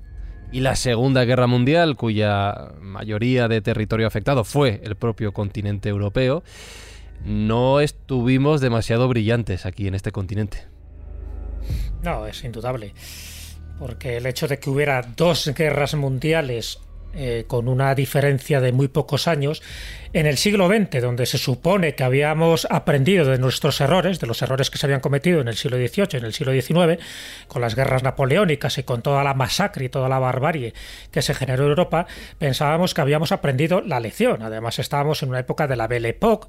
y la Segunda Guerra Mundial, cuya mayoría de territorio afectado fue el propio continente europeo, no estuvimos demasiado brillantes aquí en este continente. No, es indudable. Porque el hecho de que hubiera dos guerras mundiales eh, con una diferencia de muy pocos años, en el siglo XX, donde se supone que habíamos aprendido de nuestros errores, de los errores que se habían cometido en el siglo XVIII, en el siglo XIX, con las guerras napoleónicas y con toda la masacre y toda la barbarie que se generó en Europa, pensábamos que habíamos aprendido la lección. Además, estábamos en una época de la Belle Époque,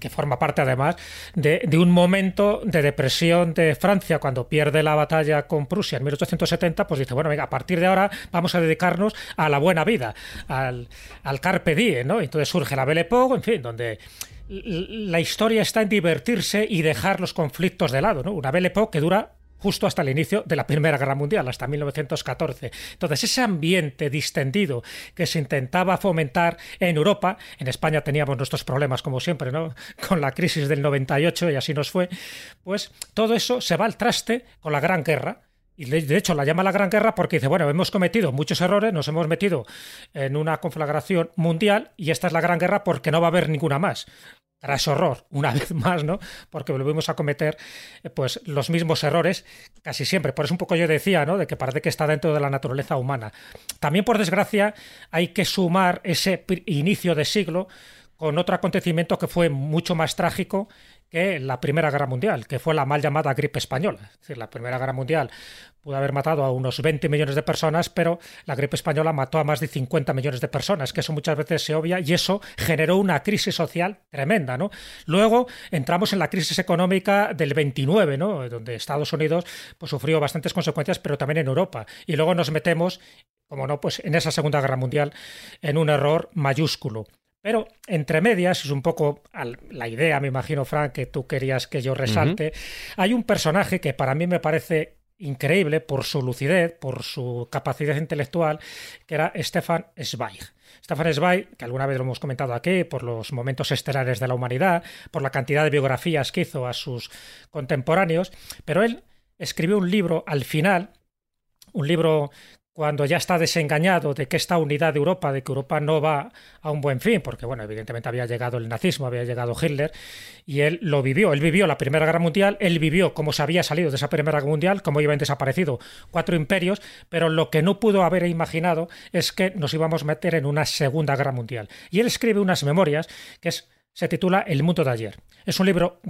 que, forma parte además de, un momento de depresión de Francia cuando pierde la batalla con Prusia en 1870, pues dice, bueno, venga, a partir de ahora vamos a dedicarnos a la buena vida, al, al carpe diem, ¿no? Entonces surge la Belle Époque, en fin, donde la historia está en divertirse y dejar los conflictos de lado, ¿no? Una Belle Époque que dura justo hasta el inicio de la Primera Guerra Mundial, hasta 1914. Entonces, ese ambiente distendido que se intentaba fomentar en Europa, en España teníamos nuestros problemas, como siempre, ¿no? <laughs> Con la crisis del 98 y así nos fue, pues todo eso se va al traste con la Gran Guerra. Y de hecho la llama la Gran Guerra porque dice, bueno, hemos cometido muchos errores, nos hemos metido en una conflagración mundial y esta es la Gran Guerra porque no va a haber ninguna más tras horror, una <laughs> vez más, ¿no? Porque volvemos a cometer eh, pues los mismos errores casi siempre. Por eso un poco yo decía, ¿no? De que parece que está dentro de la naturaleza humana. También, por desgracia, hay que sumar ese inicio de siglo con otro acontecimiento que fue mucho más trágico la Primera Guerra Mundial, que fue la mal llamada gripe española. Es decir, la Primera Guerra Mundial pudo haber matado a unos 20 millones de personas, pero la gripe española mató a más de 50 millones de personas, que eso muchas veces se obvia y eso generó una crisis social tremenda, ¿no? Luego entramos en la crisis económica del 29, ¿no? Donde Estados Unidos pues, sufrió bastantes consecuencias, pero también en Europa. Y luego nos metemos, como no, pues en esa Segunda Guerra Mundial en un error mayúsculo. Pero entre medias, es un poco la idea, me imagino, Frank, que tú querías que yo resalte. Hay un personaje que para mí me parece increíble por su lucidez, por su capacidad intelectual, que era Stefan Zweig. Stefan Zweig, que alguna vez lo hemos comentado aquí, por los momentos estelares de la humanidad, por la cantidad de biografías que hizo a sus contemporáneos, pero él escribió un libro al final, un libro cuando ya está desengañado de que esta unidad de Europa, de que Europa no va a un buen fin, porque bueno, evidentemente había llegado el nazismo, había llegado Hitler, y él lo vivió, él vivió la Primera Guerra Mundial, él vivió cómo se había salido de esa Primera Guerra Mundial, cómo iban desaparecido cuatro imperios, pero lo que no pudo haber imaginado es que nos íbamos a meter en una Segunda Guerra Mundial. Y él escribe unas memorias que se titula El mundo de ayer. Es un libro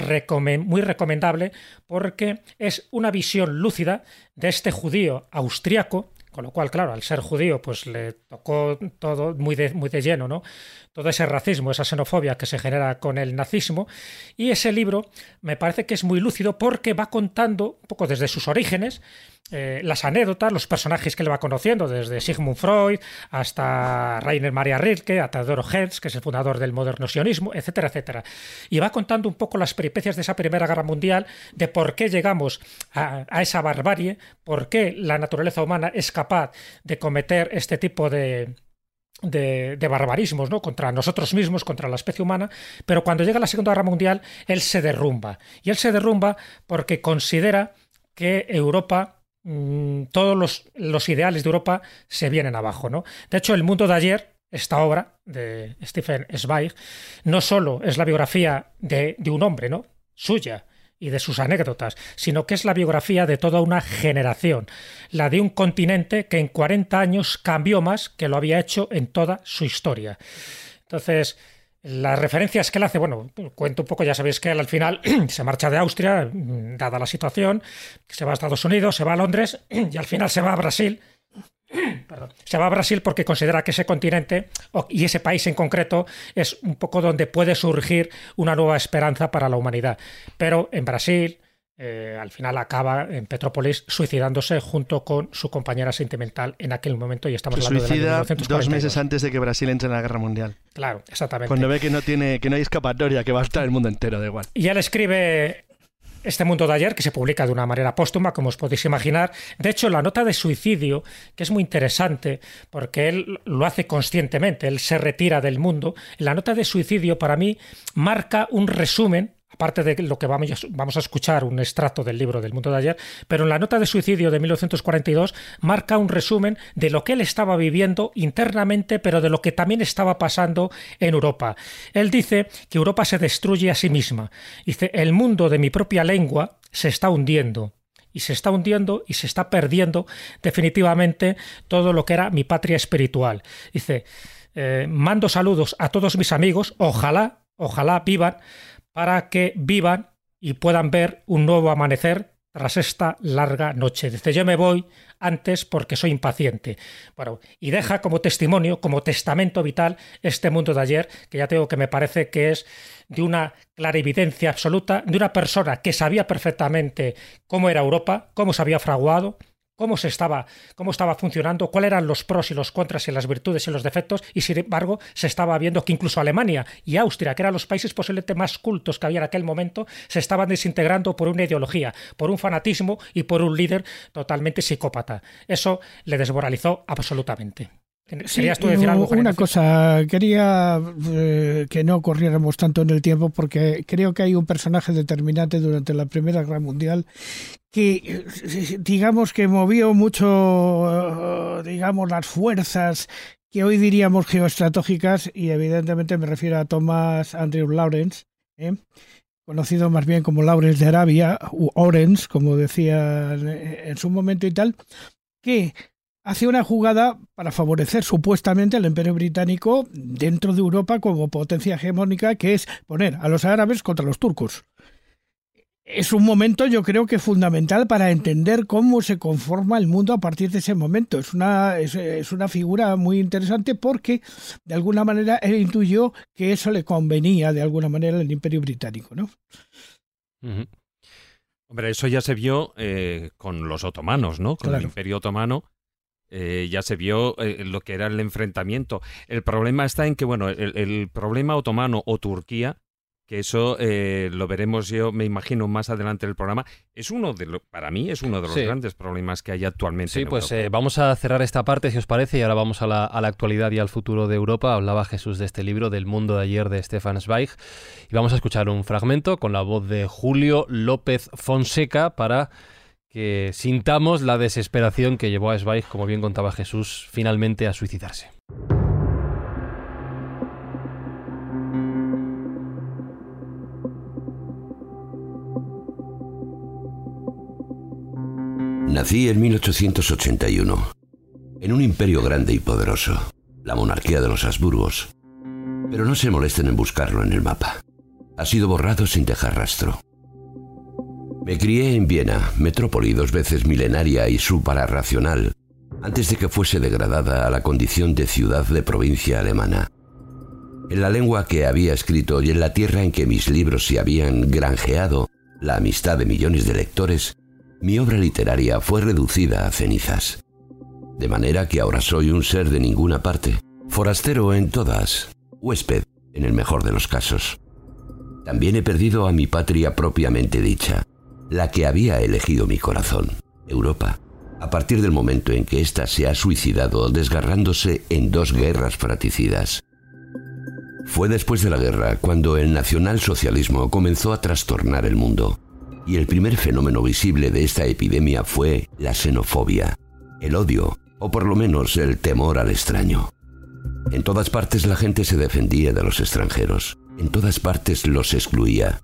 muy recomendable porque es una visión lúcida de este judío austriaco con lo cual, claro, al ser judío, pues le tocó todo muy de, muy de lleno, ¿no? Todo ese racismo, esa xenofobia que se genera con el nazismo. Y ese libro me parece que es muy lúcido porque va contando un poco desde sus orígenes, eh, las anécdotas, los personajes que le va conociendo, desde Sigmund Freud hasta Rainer Maria Rilke, a Theodoro Herz, que es el fundador del moderno sionismo, etcétera, etcétera. Y va contando un poco las peripecias de esa Primera Guerra Mundial, de por qué llegamos a, esa barbarie, por qué la naturaleza humana es capaz de cometer este tipo de, de, barbarismos ¿no? contra nosotros mismos, contra la especie humana, pero cuando llega la Segunda Guerra Mundial, él se derrumba. Y él se derrumba porque considera que Europa Mm, todos los, ideales de Europa se vienen abajo. ¿no? De hecho, El mundo de ayer, esta obra de Stephen Zweig, no solo es la biografía de, un hombre, ¿no? suya, y de sus anécdotas, sino que es la biografía de toda una generación, la de un continente que en 40 años cambió más que lo había hecho en toda su historia. Entonces, las referencias que él hace, bueno, cuento un poco, ya sabéis que él al final <clears throat> se marcha de Austria, mm, dada la situación, se va a Estados Unidos, se va a Londres <clears throat> y al final se va a Brasil. <clears throat> Se va a Brasil porque considera que ese continente y ese país en concreto es un poco donde puede surgir una nueva esperanza para la humanidad. Pero en Brasil, eh, al final acaba en Petrópolis suicidándose junto con su compañera sentimental en aquel momento y estamos hablando suicida de dos meses antes de que Brasil entre en la guerra mundial. Claro, exactamente. Cuando ve que no tiene que no hay escapatoria, que va a estar el mundo entero de igual. Y él escribe este mundo de ayer, que se publica de una manera póstuma, como os podéis imaginar. De hecho, la nota de suicidio, que es muy interesante, porque él lo hace conscientemente, él se retira del mundo, la nota de suicidio para mí marca un resumen aparte de lo que vamos a escuchar, un extracto del libro del mundo de ayer, pero en la nota de suicidio de 1942 marca un resumen de lo que él estaba viviendo internamente, pero de lo que también estaba pasando en Europa. Él dice que Europa se destruye a sí misma. Dice, el mundo de mi propia lengua se está hundiendo y se está hundiendo y se está perdiendo definitivamente todo lo que era mi patria espiritual. Dice, eh, mando saludos a todos mis amigos, ojalá, ojalá vivan para que vivan y puedan ver un nuevo amanecer tras esta larga noche. Dice, yo me voy antes porque soy impaciente. Bueno, y deja como testimonio, como testamento vital, este mundo de ayer, que ya tengo que me parece que es de una clarividencia absoluta, de una persona que sabía perfectamente cómo era Europa, cómo se había fraguado, cómo se estaba, cómo estaba funcionando, cuáles eran los pros y los contras y las virtudes y los defectos, y sin embargo se estaba viendo que incluso Alemania y Austria, que eran los países posiblemente más cultos que había en aquel momento, se estaban desintegrando por una ideología, por un fanatismo y por un líder totalmente psicópata. Eso le desmoralizó absolutamente. ¿Querías tú decir algo? Una cosa, quería eh, que no corriéramos tanto en el tiempo porque creo que hay un personaje determinante durante la Primera Guerra Mundial que, digamos, que movió mucho, digamos, las fuerzas que hoy diríamos geoestratégicas y evidentemente me refiero a Thomas Andrew Lawrence, ¿eh? conocido más bien como Lawrence de Arabia, o Orange, como decía en su momento y tal, que hace una jugada para favorecer supuestamente al imperio británico dentro de Europa como potencia hegemónica, que es poner a los árabes contra los turcos. Es un momento yo creo que fundamental para entender cómo se conforma el mundo a partir de ese momento. Es una, es, una figura muy interesante porque de alguna manera él intuyó que eso le convenía de alguna manera al imperio británico. ¿no? Hombre, eso ya se vio eh, con los otomanos, ¿no? Con el imperio otomano eh, ya se vio eh, lo que era el enfrentamiento. El problema está en que, bueno, el, problema otomano o Turquía, que eso eh, lo veremos yo, me imagino, más adelante en el programa, es uno de los, para mí es uno de los grandes problemas que hay actualmente. Sí, pues vamos a cerrar esta parte, si os parece, y ahora vamos a la, a la, actualidad y al futuro de Europa. Hablaba Jesús de este libro, del mundo de ayer, de Stefan Zweig, y vamos a escuchar un fragmento con la voz de Julio López Fonseca para que sintamos la desesperación que llevó a Zweig, como bien contaba Jesús, finalmente a suicidarse. Nací en 1881, en un imperio grande y poderoso, la monarquía de los Habsburgos. Pero no se molesten en buscarlo en el mapa. Ha sido borrado sin dejar rastro. Me crié en Viena, metrópoli dos veces milenaria y suprarracional, antes de que fuese degradada a la condición de ciudad de provincia alemana. En la lengua que había escrito y en la tierra en que mis libros se habían granjeado la amistad de millones de lectores, mi obra literaria fue reducida a cenizas. De manera que ahora soy un ser de ninguna parte, forastero en todas, huésped en el mejor de los casos. También he perdido a mi patria propiamente dicha, la que había elegido mi corazón, Europa, a partir del momento en que ésta se ha suicidado desgarrándose en dos guerras fraticidas. Fue después de la guerra cuando el nacionalsocialismo comenzó a trastornar el mundo, y el primer fenómeno visible de esta epidemia fue la xenofobia, el odio, o por lo menos el temor al extraño. En todas partes la gente se defendía de los extranjeros, en todas partes los excluía,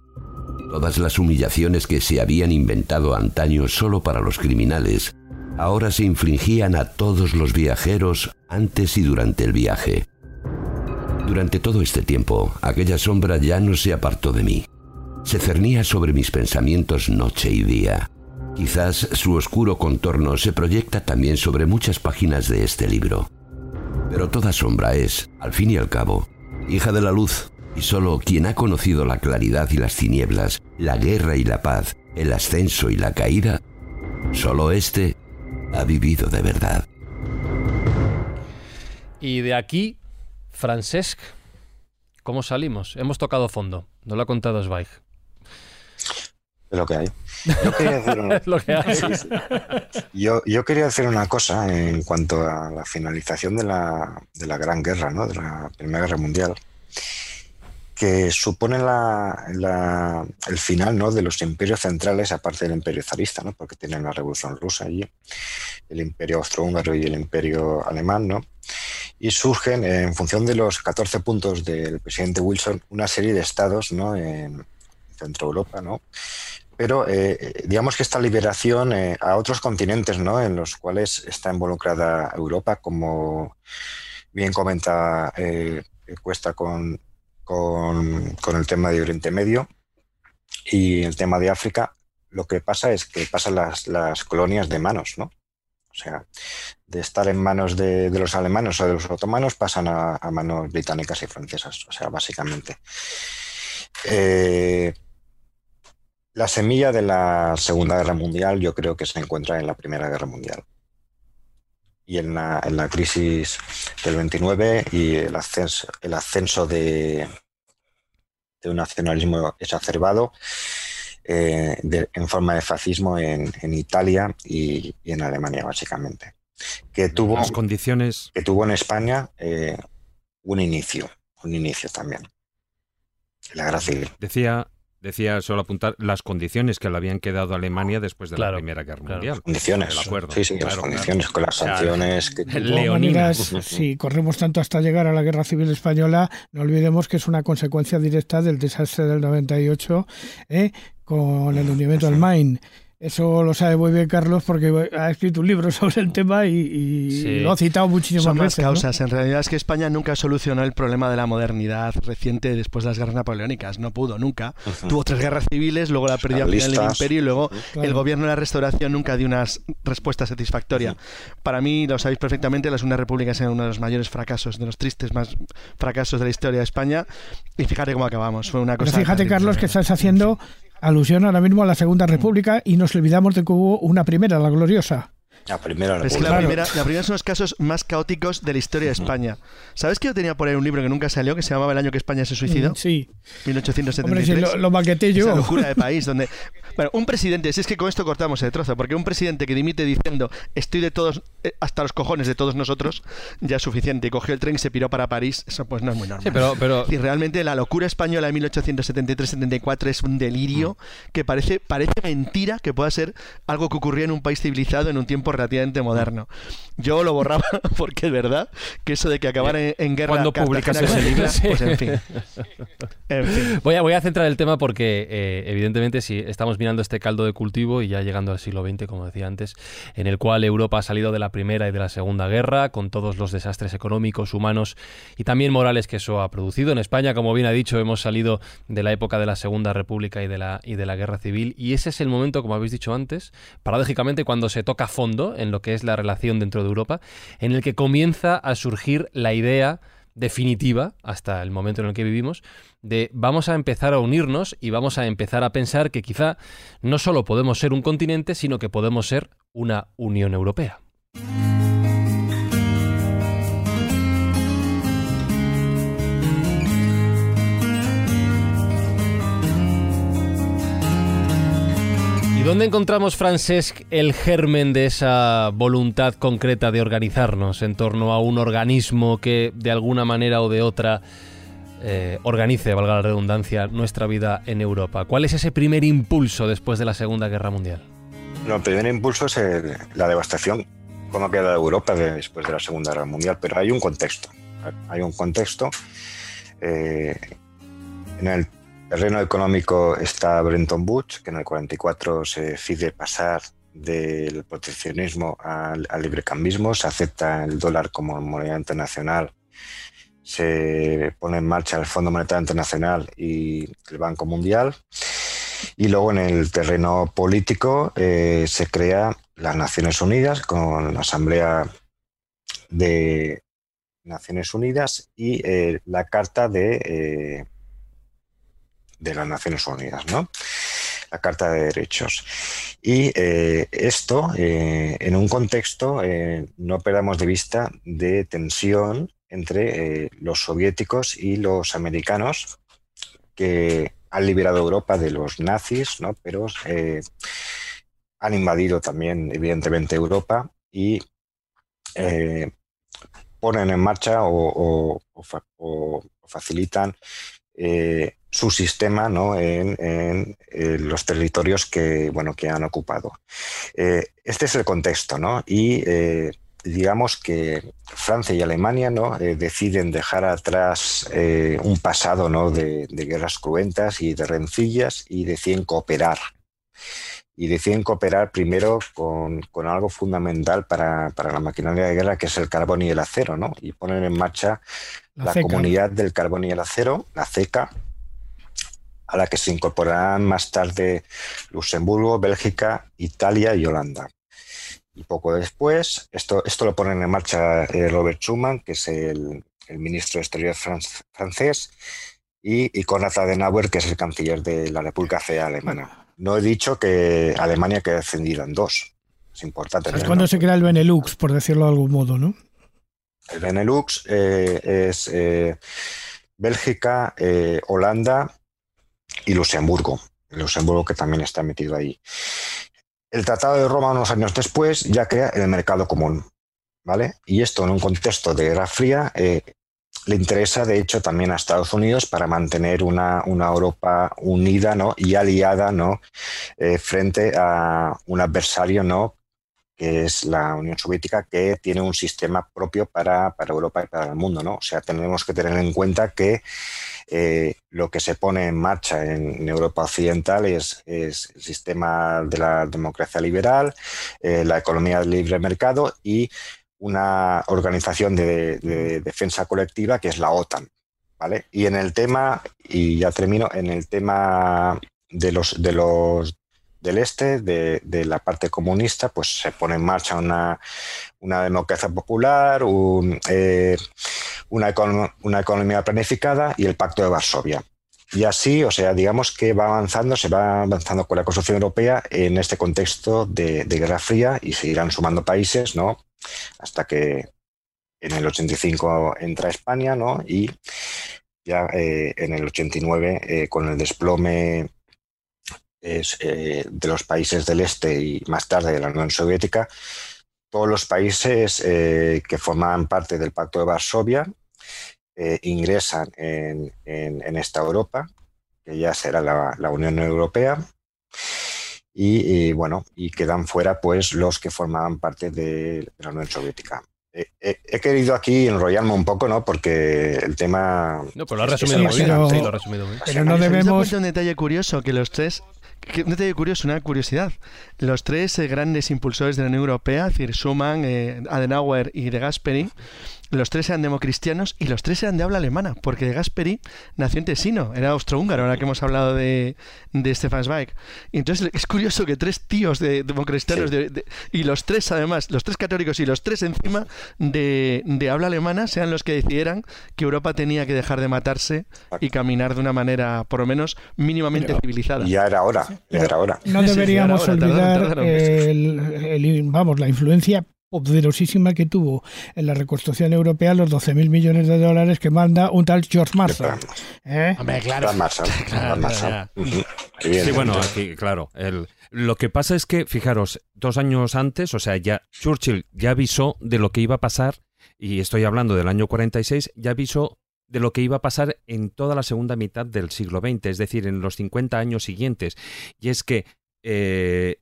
Todas las humillaciones que se habían inventado antaño solo para los criminales, ahora se infligían a todos los viajeros antes y durante el viaje. Durante todo este tiempo, aquella sombra ya no se apartó de mí. Se cernía sobre mis pensamientos noche y día. Quizás su oscuro contorno se proyecta también sobre muchas páginas de este libro. Pero toda sombra es, al fin y al cabo, hija de la luz, y solo quien ha conocido la claridad y las tinieblas, la guerra y la paz, el ascenso y la caída, solo éste ha vivido de verdad. Y de aquí, Francesc, ¿cómo salimos? Hemos tocado fondo, no lo ha contado Zweig. Es lo que hay. Yo quería decir una... <laughs> lo que hay. Yo, yo, quería decir una cosa en cuanto a la finalización de la, de la Gran Guerra, ¿no? de la Primera Guerra Mundial que supone el final ¿no? de los imperios centrales, aparte del imperio zarista, ¿no? porque tienen la revolución rusa allí, el imperio austrohúngaro y el imperio alemán, ¿no? y surgen, en función de los 14 puntos del presidente Wilson, una serie de estados ¿no? en Centro Europa, ¿no? pero eh, digamos que esta liberación eh, a otros continentes ¿no? en los cuales está involucrada Europa, como bien comenta eh, Cuesta con con, el tema de Oriente Medio y el tema de África, lo que pasa es que pasan las, colonias de manos, ¿no? O sea, de estar en manos de, los alemanes o de los otomanos pasan a, manos británicas y francesas, o sea, básicamente. Eh, la semilla de la Segunda Guerra Mundial yo creo que se encuentra en la Primera Guerra Mundial. Y en la, en la crisis del 29 y el ascenso, el ascenso de, de un nacionalismo exacerbado eh, en forma de fascismo en, Italia y, en Alemania, básicamente. Que tuvo, Las condiciones... que tuvo en España eh, un inicio, un inicio también. La guerra civil. Decía, Decía solo apuntar las condiciones que le habían quedado a Alemania después de la Primera Guerra Mundial. Condiciones. acuerdo. Sí, sí, las condiciones con las sanciones. que si corremos tanto hasta llegar a la Guerra Civil Española, no olvidemos que es una consecuencia directa del desastre del 98 ¿eh? con el hundimiento del Maine. Eso lo sabe muy bien Carlos porque ha escrito un libro <laughs> sobre el tema y, lo ha citado muchísimas Son más causas. En realidad es que España nunca solucionó el problema de la modernidad reciente después de las guerras napoleónicas. No pudo, nunca. Tuvo tres guerras civiles, luego la perdió al final del imperio y luego el gobierno de la restauración nunca dio una respuesta satisfactoria. Para mí, lo sabéis perfectamente, la Segunda República es uno de los mayores fracasos, de los tristes más fracasos de la historia de España. Y fíjate cómo acabamos. Fue una cosa. fíjate, Carlos, que estás haciendo alusión ahora mismo a la Segunda República y nos olvidamos de que hubo una primera, la gloriosa. La primera, la, es la, primera, la primera son los casos más caóticos de la historia de España. ¿Sabes que yo tenía por ahí un libro que nunca salió que se llamaba El año que España se suicidó? Sí. 1873. Hombre, lo, lo maqueté yo. Esa locura de país donde bueno, un presidente, si es que con esto cortamos el trozo, porque un presidente que dimite diciendo estoy de todos, eh, hasta los cojones de todos nosotros, ya es suficiente. Y cogió el tren y se piró para París, eso pues no es muy normal. pero, pero... Y realmente la locura española de 1873-74 es un delirio que parece, parece mentira que pueda ser algo que ocurría en un país civilizado en un tiempo relativamente moderno. Yo lo borraba <laughs> porque es verdad que eso de que acabara en, guerra. Cuando publicas ese libro, pues en fin. Voy, a, voy a centrar el tema porque, eh, evidentemente, si estamos mirando este caldo de cultivo y ya llegando al siglo XX, como decía antes, en el cual Europa ha salido de la Primera y de la Segunda Guerra, con todos los desastres económicos, humanos y también morales que eso ha producido. En España, como bien ha dicho, hemos salido de la época de la Segunda República y de la, y de la Guerra Civil, y ese es el momento, como habéis dicho antes, paradójicamente, cuando se toca fondo en lo que es la relación dentro de Europa, en el que comienza a surgir la idea definitiva, hasta el momento en el que vivimos, de vamos a empezar a unirnos y vamos a empezar a pensar que quizá no solo podemos ser un continente, sino que podemos ser una Unión Europea. ¿Y dónde encontramos, Francesc, el germen de esa voluntad concreta de organizarnos en torno a un organismo que de alguna manera o de otra eh, organice, valga la redundancia, nuestra vida en Europa? ¿Cuál es ese primer impulso después de la Segunda Guerra Mundial? el primer impulso es la devastación, cómo ha quedado Europa después de la Segunda Guerra Mundial, pero hay un contexto. Hay un contexto. Eh, en el terreno económico está Brenton Woods, que en el 44 se decide pasar del proteccionismo al, al librecambismo, se acepta el dólar como moneda internacional, se pone en marcha el Fondo Monetario Internacional y el Banco Mundial. Y luego en el terreno político eh, se crea las Naciones Unidas con la Asamblea de Naciones Unidas y eh, la Carta de eh, de las Naciones Unidas, ¿no? La Carta de Derechos. Y eh, esto, eh, en un contexto, eh, no perdamos de vista, de tensión entre los soviéticos y los americanos, que han liberado Europa de los nazis, ¿no? pero han invadido también, evidentemente, Europa y ponen en marcha o, facilitan su sistema ¿no? en, los territorios que, bueno, que han ocupado. Eh, este es el contexto, ¿no? Y eh, digamos que Francia y Alemania ¿no? Eh, deciden dejar atrás un pasado ¿no? de, guerras cruentas y de rencillas y deciden cooperar. Y deciden cooperar primero con, con algo fundamental para, para, la maquinaria de guerra, que es el carbón y el acero, ¿no? Y ponen en marcha la, la comunidad del carbón y el acero, la CECA, a la que se incorporarán más tarde Luxemburgo, Bélgica, Italia y Holanda. Y poco después, esto, esto lo ponen en marcha eh, Robert Schuman, que es el, ministro de Exterior francés, y, y Konrad Adenauer, que es el canciller de la República Federal Alemana. no he dicho que Alemania quede defendida en dos. Es importante. Es cuando se crea el Benelux, por decirlo de algún modo, ¿no? El Benelux eh, es eh, Bélgica, eh, Holanda y Luxemburgo. Luxemburgo que también está metido ahí. El Tratado de Roma, unos años después, ya crea el mercado común. ¿Vale? Y esto en un contexto de Guerra Fría le interesa, de hecho, también a Estados Unidos para mantener una, Europa unida ¿no? y aliada ¿no? frente a un adversario ¿no? que es la Unión Soviética, que tiene un sistema propio para, Europa y para el mundo. ¿no? O sea, tenemos que tener en cuenta que eh, lo que se pone en marcha en, Europa Occidental es, el sistema de la democracia liberal, eh, la economía del libre mercado y una organización de, de, defensa colectiva que es la OTAN. ¿vale? Y en el tema, y ya termino, en el tema de los, de los del este, de, la parte comunista, pues se pone en marcha una, democracia popular, eh, una, una, economía planificada y el Pacto de Varsovia. Y así, o sea, digamos que va avanzando, se va avanzando con la construcción europea en este contexto de, Guerra Fría y se irán sumando países, ¿no? Hasta que en el 85 entra España, ¿no? Y ya eh, en el 89, eh, con el desplome es, eh, de los países del este y más tarde de la Unión Soviética, todos los países eh, que formaban parte del Pacto de Varsovia eh, ingresan en, esta Europa, que ya será la, Unión Europea, y, bueno, y quedan fuera pues los que formaban parte de, la Unión Soviética. he querido aquí enrollarme un poco, ¿no? Porque el tema. No, pero lo has resumido muy bien. Sí, lo has resumido bien. Pero no debemos. un detalle curioso que los tres un detalle curioso, una curiosidad. Los tres eh, grandes impulsores de la Unión Europea, es decir, Schuman, eh, Adenauer y De Gasperi, los tres eran democristianos y los tres eran de habla alemana, porque de Gasperi nació en Tesino, era austrohúngaro, ahora que hemos hablado de, de Stefan Zweig. Y entonces es curioso que tres tíos de democristianos y los tres, además, los tres católicos y los tres encima de, de, habla alemana sean los que decidieran que Europa tenía que dejar de matarse y caminar de una manera, por lo menos, mínimamente civilizada. Ya era hora, ya era hora. No deberíamos olvidar el, vamos, la influencia poderosísima que tuvo en la reconstrucción europea los 12.000 millones de dólares que manda un tal George Marshall. ¿Eh? Hombre, claro. Sí, bueno, aquí, claro. lo que pasa es que, fijaros, dos años antes, o sea, ya Churchill ya avisó de lo que iba a pasar, y estoy hablando del año 46, ya avisó de lo que iba a pasar en toda la segunda mitad del siglo XX, es decir, en los 50 años siguientes. Y es que eh,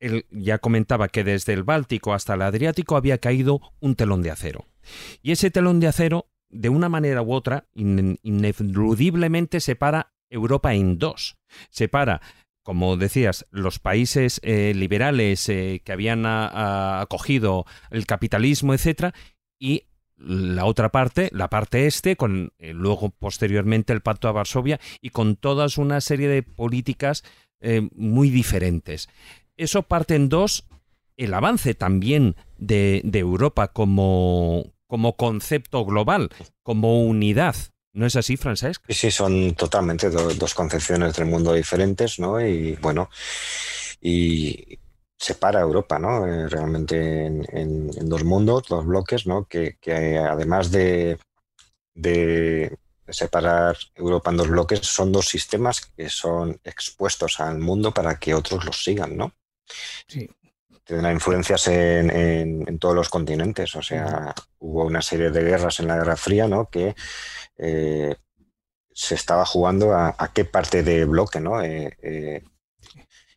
él ya comentaba que desde el Báltico hasta el Adriático había caído un telón de acero. Y ese telón de acero, de una manera u otra, ineludiblemente separa Europa en dos. Separa, como decías, los países eh, liberales eh, que habían acogido el capitalismo, etcétera, y la otra parte, la parte este, con eh, luego posteriormente el Pacto de Varsovia y con todas una serie de políticas muy diferentes eso parte en dos el avance también de, Europa como, como concepto global, como unidad. ¿No es así, Francesc? Sí, son totalmente dos concepciones del mundo diferentes, ¿no? Y bueno, y separa Europa, ¿no? Eh, realmente en, dos mundos, dos bloques, ¿no? Que, además de, de, separar Europa en dos bloques, son dos sistemas que son expuestos al mundo para que otros los sigan, ¿no? Sí. Tendrá influencias en, todos los continentes. O sea, hubo una serie de guerras en la Guerra Fría, ¿no? Que eh, se estaba jugando a, qué parte de bloque, ¿no? Eh, eh,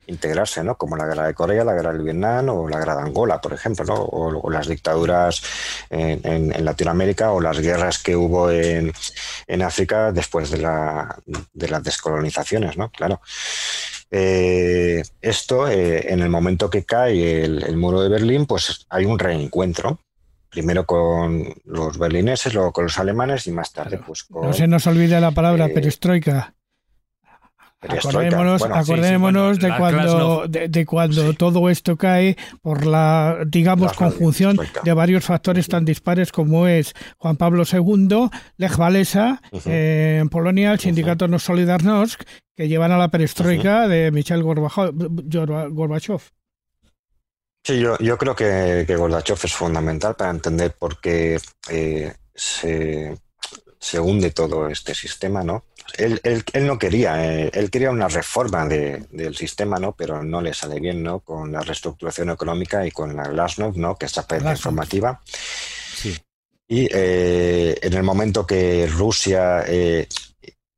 integrarse, ¿no? Como la guerra de Corea, la guerra del Vietnam o la guerra de Angola, por ejemplo, ¿no? O, las dictaduras en, Latinoamérica o las guerras que hubo en, África después de, la, de las descolonizaciones, ¿no? Claro. Eh, esto, eh, en el momento que cae el, muro de Berlín, pues hay un reencuentro. Primero con los berlineses, luego con los alemanes y más tarde pues con... No se nos olvide la palabra eh, perestroika. Acordémonos, acordémonos de, cuando, de, cuando todo esto cae por la, digamos, conjunción de varios factores tan dispares como es Juan Pablo II, Lech Walesa, eh, en Polonia, el sindicato No Solidarnosc, que llevan a la perestroika de Michel Gorbachev. Sí, yo, yo creo que, que, Gorbachev es fundamental para entender por qué eh, se, se hunde todo este sistema, ¿no? Él, no quería, eh, él quería una reforma del sistema, ¿no? Pero no le sale bien, ¿no? Con la reestructuración económica y con la Glasnost, ¿no? Que está la informativa. Sí. Y eh, en el momento que Rusia, eh,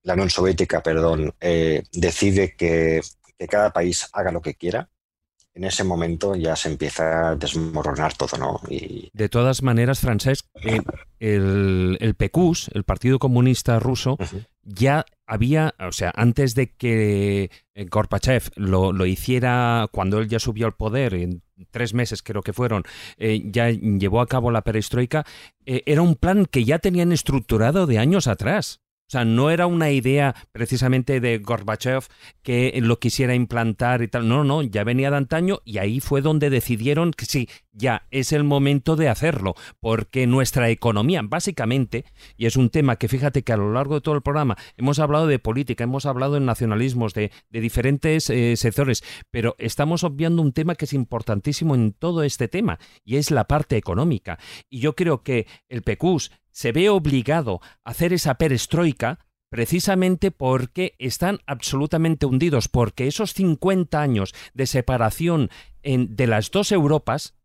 la Unión Soviética, perdón, decide que, que cada país haga lo que quiera, en ese momento ya se empieza a desmoronar todo, ¿no? Y... De todas maneras, Francesc, el, el PQS, el Partido Comunista Ruso, ya había, o sea, antes de que eh, Gorbachev lo, hiciera, cuando él ya subió al poder, en tres meses creo que fueron, eh, ya llevó a cabo la perestroika, eh, era un plan que ya tenían estructurado de años atrás. Sea, no era una idea precisamente de Gorbachev que lo quisiera implantar y tal. No, no, ya venía de antaño y ahí fue donde decidieron que sí, ya es el momento de hacerlo, porque nuestra economía, básicamente, y es un tema que fíjate que a lo largo de todo el programa hemos hablado de política, hemos hablado de nacionalismos, de, diferentes eh, sectores, pero estamos obviando un tema que es importantísimo en todo este tema, y es la parte económica. Y yo creo que el PECUS se ve obligado a hacer esa perestroika precisamente porque están absolutamente hundidos, porque esos 50 años de separación de las dos Europas,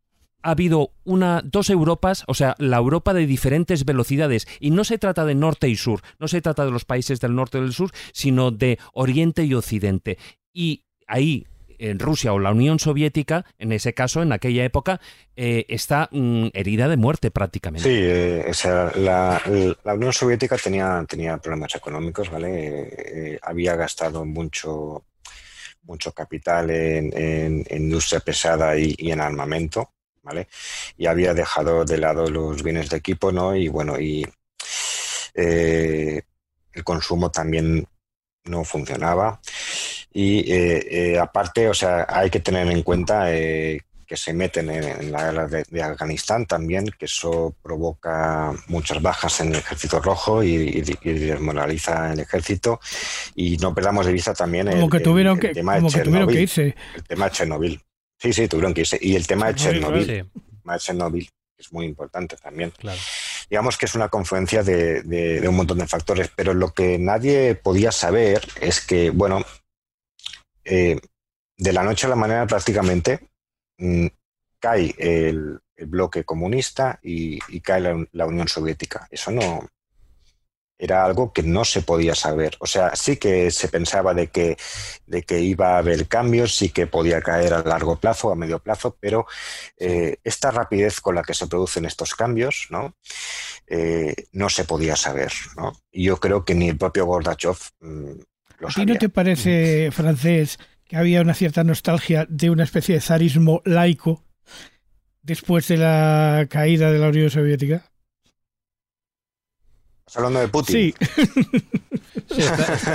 ha habido una, dos Europas, o sea, la Europa de diferentes velocidades. Y no se trata de norte y sur, no se trata de los países del norte y del sur, sino de oriente y occidente. Y ahí en Rusia o la Unión Soviética, en ese caso, en aquella época, eh, está mm, herida de muerte prácticamente. Sí, eh, sea, la, Unión Soviética tenía, tenía problemas económicos, ¿vale? Eh, había gastado mucho, mucho capital en, industria pesada y, en armamento, ¿vale? Y había dejado de lado los bienes de equipo, ¿no? Y bueno, y el consumo también no funcionaba. Y eh, eh, aparte, o sea, hay que tener en cuenta eh, que se meten en, la guerra de, Afganistán también, que eso provoca muchas bajas en el ejército rojo y, desmoraliza el ejército. Y no perdamos de vista también el, que tuvieron que, tema de Chernobyl. irse. El tema de Chernobyl. Sí, sí, tuvieron que irse. Y el tema de Chernobyl. El tema de Chernobyl es muy importante también. Claro. Digamos que es una confluencia de, de, un montón de factores, pero lo que nadie podía saber es que, bueno, eh, de la noche a la mañana prácticamente mm, cae el, bloque comunista y, cae la, Unión Soviética. Eso no era algo que no se podía saber. O sea, sí que se pensaba de que, de que iba a haber cambios, sí que podía caer a largo plazo, a medio plazo, pero eh, esta rapidez con la que se producen estos cambios, ¿no? Eh, no se podía saber. Y yo creo que ni el propio Gorbachev mm, ¿A ti no te parece, francés, que había una cierta nostalgia de una especie de zarismo laico después de la caída de la Unión Soviética? ¿Estás hablando de Putin? Sí.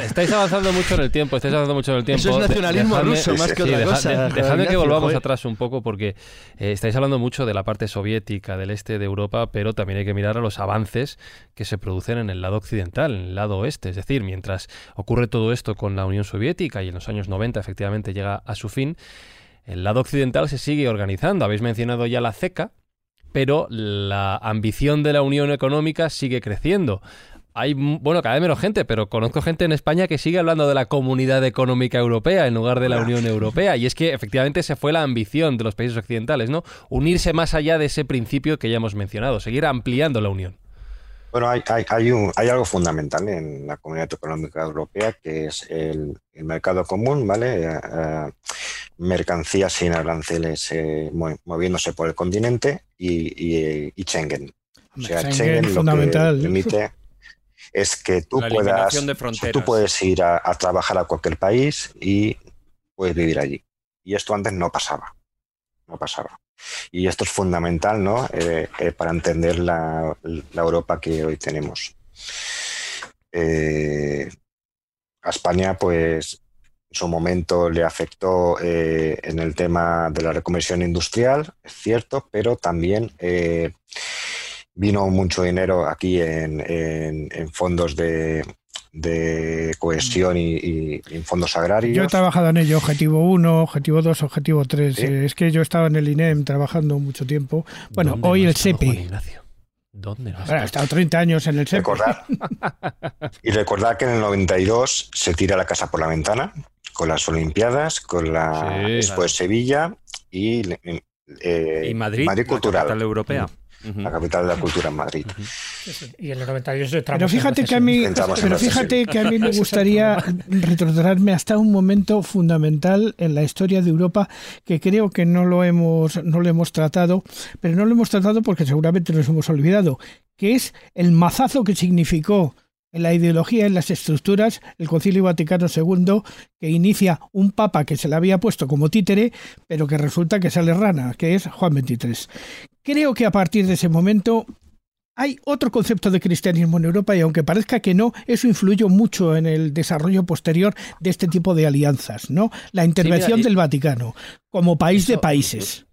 estáis avanzando mucho en el tiempo, estáis avanzando mucho en el tiempo. Eso es nacionalismo ruso más que otra cosa. dejadme que volvamos atrás un poco porque eh, estáis hablando mucho de la parte soviética del este de Europa, pero también hay que mirar a los avances que se producen en el lado occidental, en el lado oeste. Es decir, mientras ocurre todo esto con la Unión Soviética y en los años 90 efectivamente llega a su fin, el lado occidental se sigue organizando. Habéis mencionado ya la CECA, pero la ambición de la Unión Económica sigue creciendo hay, bueno, cada vez menos gente, pero conozco gente en España que sigue hablando de la Comunidad Económica Europea en lugar de la Unión Europea. Y es que efectivamente se fue la ambición de los países occidentales, ¿no? Unirse más allá de ese principio que ya hemos mencionado, seguir ampliando la Unión. Bueno, hay, hay, hay, un, hay algo fundamental en la Comunidad Económica Europea que es el, mercado común, ¿vale? Eh, eh, mercancías sin aranceles eh, moviéndose por el continente y, y, Schengen. O sea, Schengen, fundamental. permite es que tú puedas, tú puedes ir a, trabajar a cualquier país y puedes vivir allí. Y esto antes no pasaba, no pasaba. Y esto es fundamental, ¿no? Eh, eh, para entender la, Europa que hoy tenemos. Eh, a España, pues, su momento le afectó eh, en el tema de la reconversión industrial, es cierto, pero también eh, vino mucho dinero aquí en, fondos de, cohesión y, en fondos agrarios. Yo he trabajado en ello, objetivo 1, objetivo 2, objetivo 3. Eh, es que yo estaba en el INEM trabajando mucho tiempo. Bueno, hoy el SEPI. ¿Dónde ha estado 30 años en el SEPI. y recordar que en el 92 se tira la casa por la ventana con las Olimpiadas, con la después Sevilla y, eh, Madrid, Cultural. La europea. La capital de la cultura en Madrid. Y en el 92 Pero fíjate que a mí, pero fíjate que a mí me gustaría retrotraerme hasta un momento fundamental en la historia de Europa que creo que no lo hemos no lo hemos tratado, pero no lo hemos tratado porque seguramente nos hemos olvidado, que es el mazazo que significó en la ideología, en las estructuras, el Concilio Vaticano II, que inicia un papa que se le había puesto como títere, pero que resulta que sale rana, que es Juan XXIII. Creo que a partir de ese momento hay otro concepto de cristianismo en Europa y aunque parezca que no, eso influyó mucho en el desarrollo posterior de este tipo de alianzas, ¿no? La intervención del Vaticano como país de países.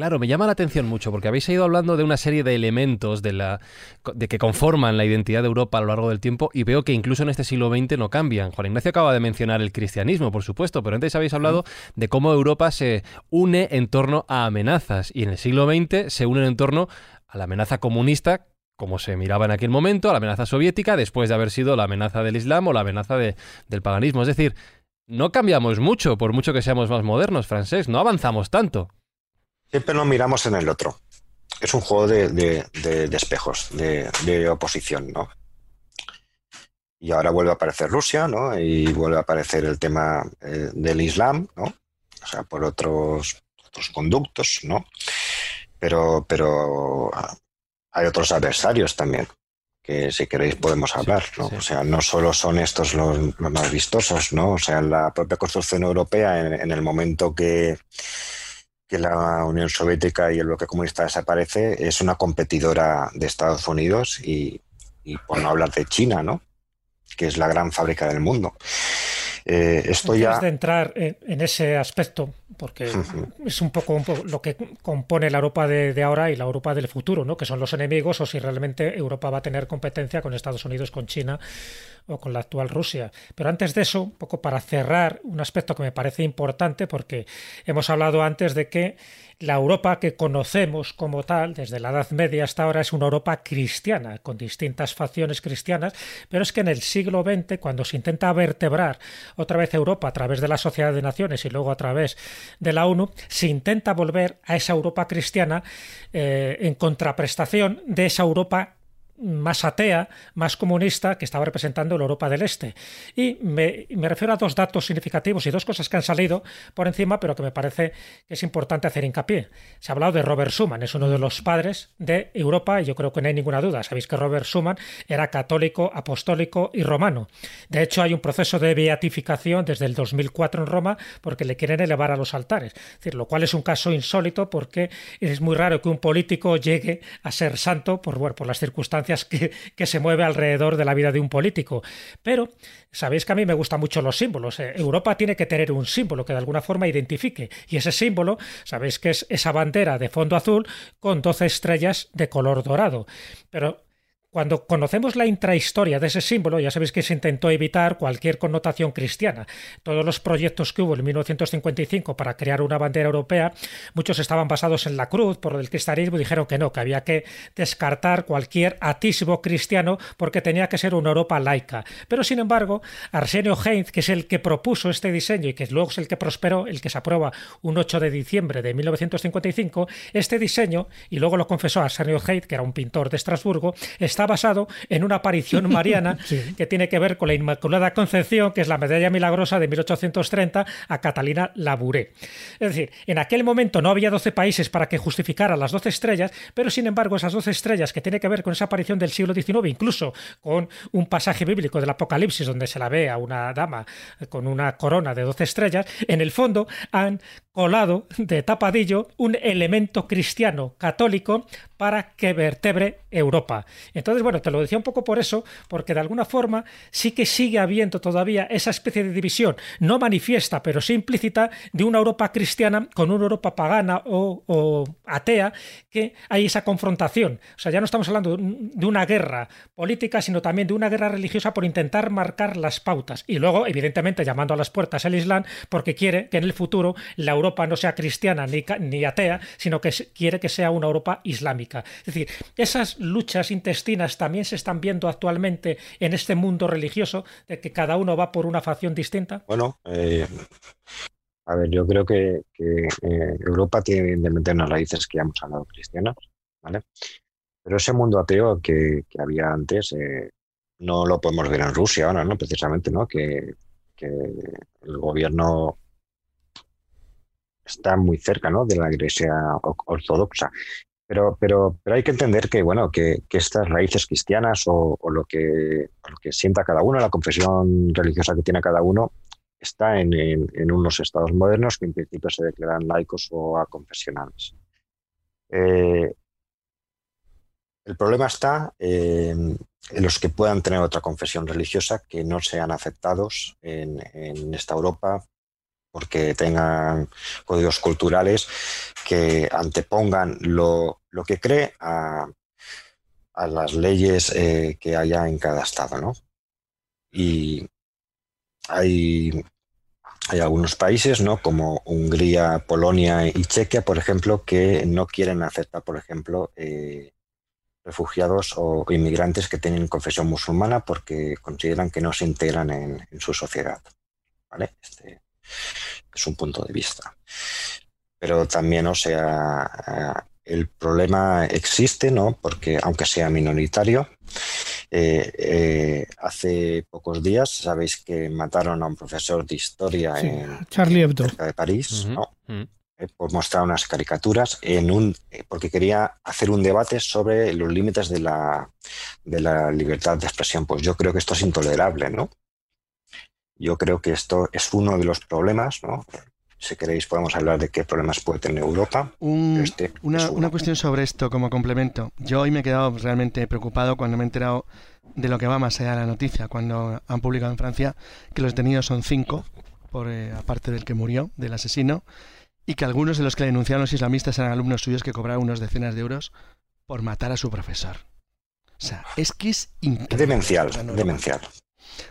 Claro, me llama la atención mucho porque habéis ido hablando de una serie de elementos de, la, de que conforman la identidad de Europa a lo largo del tiempo y veo que incluso en este siglo XX no cambian. Juan Ignacio acaba de mencionar el cristianismo, por supuesto, pero antes habéis hablado de cómo Europa se une en torno a amenazas y en el siglo XX se une en torno a la amenaza comunista como se miraba en aquel momento, a la amenaza soviética, después de haber sido la amenaza del Islam o la amenaza del paganismo. Es decir, no cambiamos mucho, por mucho que seamos más modernos, francés, no avanzamos tanto. Siempre nos miramos en el otro. Es un juego de, espejos, de, oposición, ¿no? Y ahora vuelve a aparecer Rusia, ¿no? Y vuelve a aparecer el tema eh, del Islam, ¿no? O sea, por otros, otros conductos, ¿no? Pero, pero ah, hay otros adversarios también, que si queréis podemos hablar, ¿no? O sea, no solo son estos los, más vistosos, ¿no? O sea, la propia construcción europea en el momento que que la Unión Soviética y el bloque comunista desaparece, es una competidora de Estados Unidos y, por no hablar de China, ¿no? que es la gran fábrica del mundo. Eh, esto Antes ya... de entrar en, ese aspecto, porque es un poco, lo que compone la Europa de, ahora y la Europa del futuro, ¿no? que son los enemigos o si realmente Europa va a tener competencia con Estados Unidos, con China o con la actual Rusia. Pero antes de eso, un poco para cerrar un aspecto que me parece importante, porque hemos hablado antes de que la Europa que conocemos como tal, desde la Edad Media hasta ahora, es una Europa cristiana, con distintas facciones cristianas, pero es que en el siglo XX, cuando se intenta vertebrar otra vez Europa a través de la Sociedad de Naciones y luego a través de la ONU, se intenta volver a esa Europa cristiana eh, en contraprestación de esa Europa más atea, más comunista que estaba representando la Europa del Este. Y me, refiero a dos datos significativos y dos cosas que han salido por encima, pero que me parece que es importante hacer hincapié. Se ha hablado de Robert Schuman, es uno de los padres de Europa y yo creo que no hay ninguna duda. Sabéis que Robert Schuman era católico, apostólico y romano. De hecho, hay un proceso de beatificación desde el 2004 en Roma porque le quieren elevar a los altares. Es decir, lo cual es un caso insólito porque es muy raro que un político llegue a ser santo por, por las circunstancias que, se mueve alrededor de la vida de un político. Pero sabéis que a mí me gustan mucho los símbolos. Eh, Europa tiene que tener un símbolo que de alguna forma identifique. Y ese símbolo, sabéis que es esa bandera de fondo azul con 12 estrellas de color dorado. Pero cuando conocemos la intrahistoria de ese símbolo, ya sabéis que se intentó evitar cualquier connotación cristiana. Todos los proyectos que hubo en 1955 para crear una bandera europea, muchos estaban basados en la cruz, por el cristianismo, dijeron que no, que había que descartar cualquier atisbo cristiano porque tenía que ser una Europa laica. Pero sin embargo, Arsenio Heinz, que es el que propuso este diseño y que luego es el que prosperó, el que se aprueba un 8 de diciembre de 1955, este diseño, y luego lo confesó Arsenio Heinz, que era un pintor de Estrasburgo, basado en una aparición <laughs> mariana que tiene que ver con la Inmaculada Concepción, que es la medalla milagrosa de 1830 a Catalina Labouré. Es decir, en aquel momento no había 12 países para que justificara las 12 estrellas, pero sin embargo esas 12 estrellas que tiene que ver con esa aparición del siglo XIX, incluso con un pasaje bíblico del Apocalipsis donde se la ve a una dama con una corona de 12 estrellas, en el fondo han colado de tapadillo un elemento cristiano católico para que vertebre Europa. Entonces, bueno, te lo decía un poco por eso, porque de alguna forma sí que sigue habiendo todavía esa especie de división, no manifiesta, pero sí implícita, de una Europa cristiana con una Europa pagana o, atea, que hay esa confrontación. O sea, ya no estamos hablando de una guerra política, sino también de una guerra religiosa por intentar marcar las pautas. Y luego, evidentemente, llamando a las puertas el Islam, porque quiere que en el futuro la Europa no sea cristiana ni, ni atea, sino que quiere que sea una Europa islámica. Es decir, esas luchas intestinas también se están viendo actualmente en este mundo religioso, de que cada uno va por una facción distinta. Bueno, eh, a ver, yo creo que, eh, Europa tiene evidentemente unas raíces que ya hemos hablado cristianas, ¿vale? Pero ese mundo ateo que, había antes eh, no lo podemos ver en Rusia ahora, ¿no? Precisamente, ¿no? Que, que el gobierno está muy cerca ¿no? de la iglesia ortodoxa pero, pero, pero hay que entender que, bueno, que, estas raíces cristianas o, lo, que, lo que sienta cada uno, la confesión religiosa que tiene cada uno, está en, en, unos estados modernos que en principio se declaran laicos o aconfesionales. Eh, el problema está en, los que puedan tener otra confesión religiosa que no sean aceptados en, en esta Europa porque tengan códigos culturales que antepongan lo, que cree a, las leyes eh, que haya en cada estado. ¿no? Y hay, hay algunos países, ¿no? como Hungría, Polonia y Chequia, por ejemplo, que no quieren aceptar, por ejemplo, eh, refugiados o inmigrantes que tienen confesión musulmana porque consideran que no se integran en, en su sociedad. ¿vale? Este, es un punto de vista. Pero también, o sea, eh, el problema existe, ¿no? Porque aunque sea minoritario, eh, eh, hace pocos días sabéis que mataron a un profesor de historia en Charlie Hebdo. de París, ¿no? por mostrar unas caricaturas en un porque quería hacer un debate sobre los límites de la, de la libertad de expresión. Pues yo creo que esto es intolerable, ¿no? Yo creo que esto es uno de los problemas, ¿no? Si queréis podemos hablar de qué problemas puede tener Europa. Este una, cuestión sobre esto como complemento. Yo hoy me he quedado realmente preocupado cuando me he enterado de lo que va más allá de la noticia, cuando han publicado en Francia que los detenidos son cinco, por eh, aparte del que murió, del asesino, y que algunos de los que le denunciaron los islamistas eran alumnos suyos que cobraron unas decenas de euros por matar a su profesor. O sea, es que es increíble. Demencial, demencial.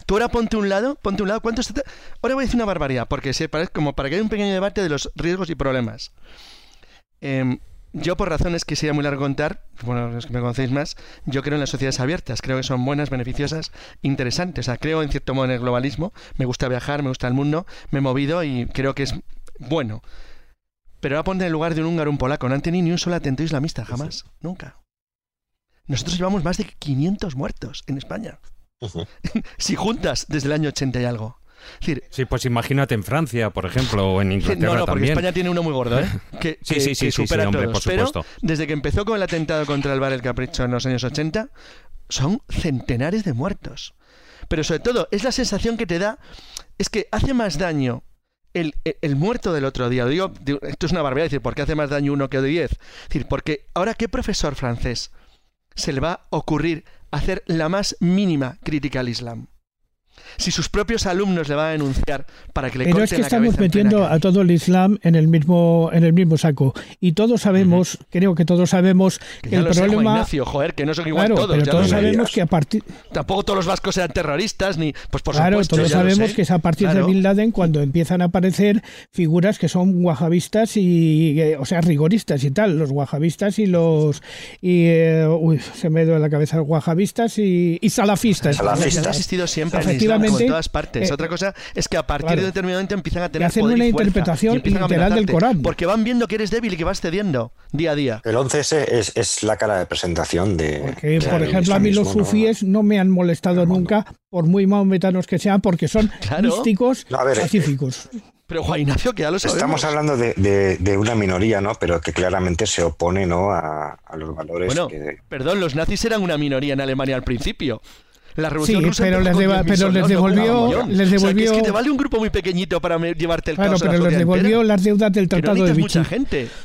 Tú ahora ponte un lado, ponte un lado. ¿Cuánto está? Ahora voy a decir una barbaridad, porque se parece como para que haya un pequeño debate de los riesgos y problemas. Em, yo, por razones que sería muy largo contar, bueno, los que me conocéis más, yo creo en las sociedades abiertas. Creo que son buenas, beneficiosas, interesantes. O sea, creo en cierto modo en el globalismo. Me gusta viajar, me gusta el mundo, me he movido y creo que es bueno. Pero ahora ponte en el lugar de un húngaro un polaco. No han tenido ni un solo atentado islamista, jamás. Nunca. Nosotros llevamos más de 500 muertos en España. <laughs> si juntas desde el año 80 y algo. sí, pues imagínate en Francia, por ejemplo, o en Inglaterra no, no, porque España tiene uno muy gordo, ¿eh? <laughs> Que, sí, sí, sí, supera hombre, todos. por supuesto. Pero desde que empezó con el atentado contra el bar El Capricho en los años 80, son centenares de muertos. Pero sobre todo, es la sensación que te da, es que hace más daño el, el, muerto del otro día. Digo, esto es una barbaridad decir, ¿por qué hace más daño uno que diez? Es decir, porque ahora, ¿qué profesor francés se le va a ocurrir hacer la más mínima crítica al Islam si sus propios alumnos le van a denunciar para que le Pero es que estamos metiendo a todo el Islam en el mismo en el mismo saco. Y todos sabemos, creo que todos sabemos que, el problema Ignacio, joder, que no son igual todos, pero todos sabemos que a partir tampoco todos los vascos sean terroristas ni pues por claro, supuesto, todos sabemos que es a partir de Bin Laden cuando empiezan a aparecer figuras que son wahabistas y eh, o sea, rigoristas y tal, los wahabistas y los y eh, uy, se me dio la cabeza los wahabistas y, salafistas. Salafistas. Ha existido siempre en todas partes. Eh, Otra cosa es que a partir de determinado momento empiezan a tener hacen una interpretación literal del Corán. Porque van viendo que eres débil y que vas cediendo día a día. El 11S es, es la cara de presentación de. Porque, por ejemplo, a mí los sufíes no, me han molestado nunca, por muy maometanos que sean, porque son <laughs> místicos pacíficos. Pero Juan Ignacio, que ya lo sabemos. Estamos hablando de, de, una minoría, ¿no? Pero que claramente se opone, ¿no? A, a los valores bueno, Perdón, los nazis eran una minoría en Alemania al principio. La revolución sí, rusa pero les, empezó con deba- 10.000 pero les devolvió, O sea, que devolvió, es que te vale un grupo muy pequeñito para me- llevarte el claro, caos pero les devolvió entera. las deudas del Que no Tratado de Vichy. mucha gente. <laughs>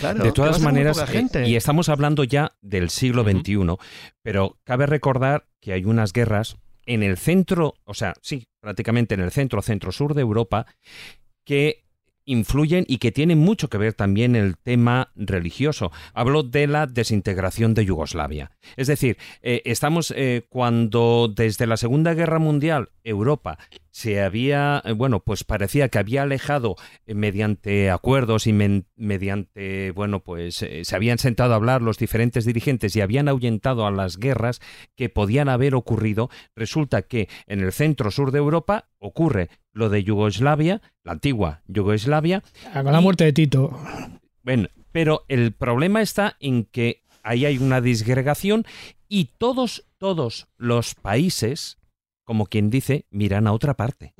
Claro, de todas maneras, eh, gente. y estamos hablando ya del siglo XXI, pero cabe recordar que hay unas guerras en el centro, o sea, sí, prácticamente en el centro, centro-sur de Europa, que influyen y que tienen mucho que ver también el tema religioso. Hablo de la desintegración de Yugoslavia. Es decir, eh, estamos eh, cuando desde la Segunda Guerra Mundial Europa se había, eh, bueno, pues parecía que había alejado mediante acuerdos y mediante, bueno, pues se habían sentado a hablar los diferentes dirigentes y habían ahuyentado a las guerras que podían haber ocurrido, resulta que en el centro sur de Europa ocurre lo de Yugoslavia, la antigua Yugoslavia, Ah, Con la muerte de Tito. bueno, pero el problema está en que ahí hay una disgregación y todos, todos los países, como quien dice, miran a otra parte.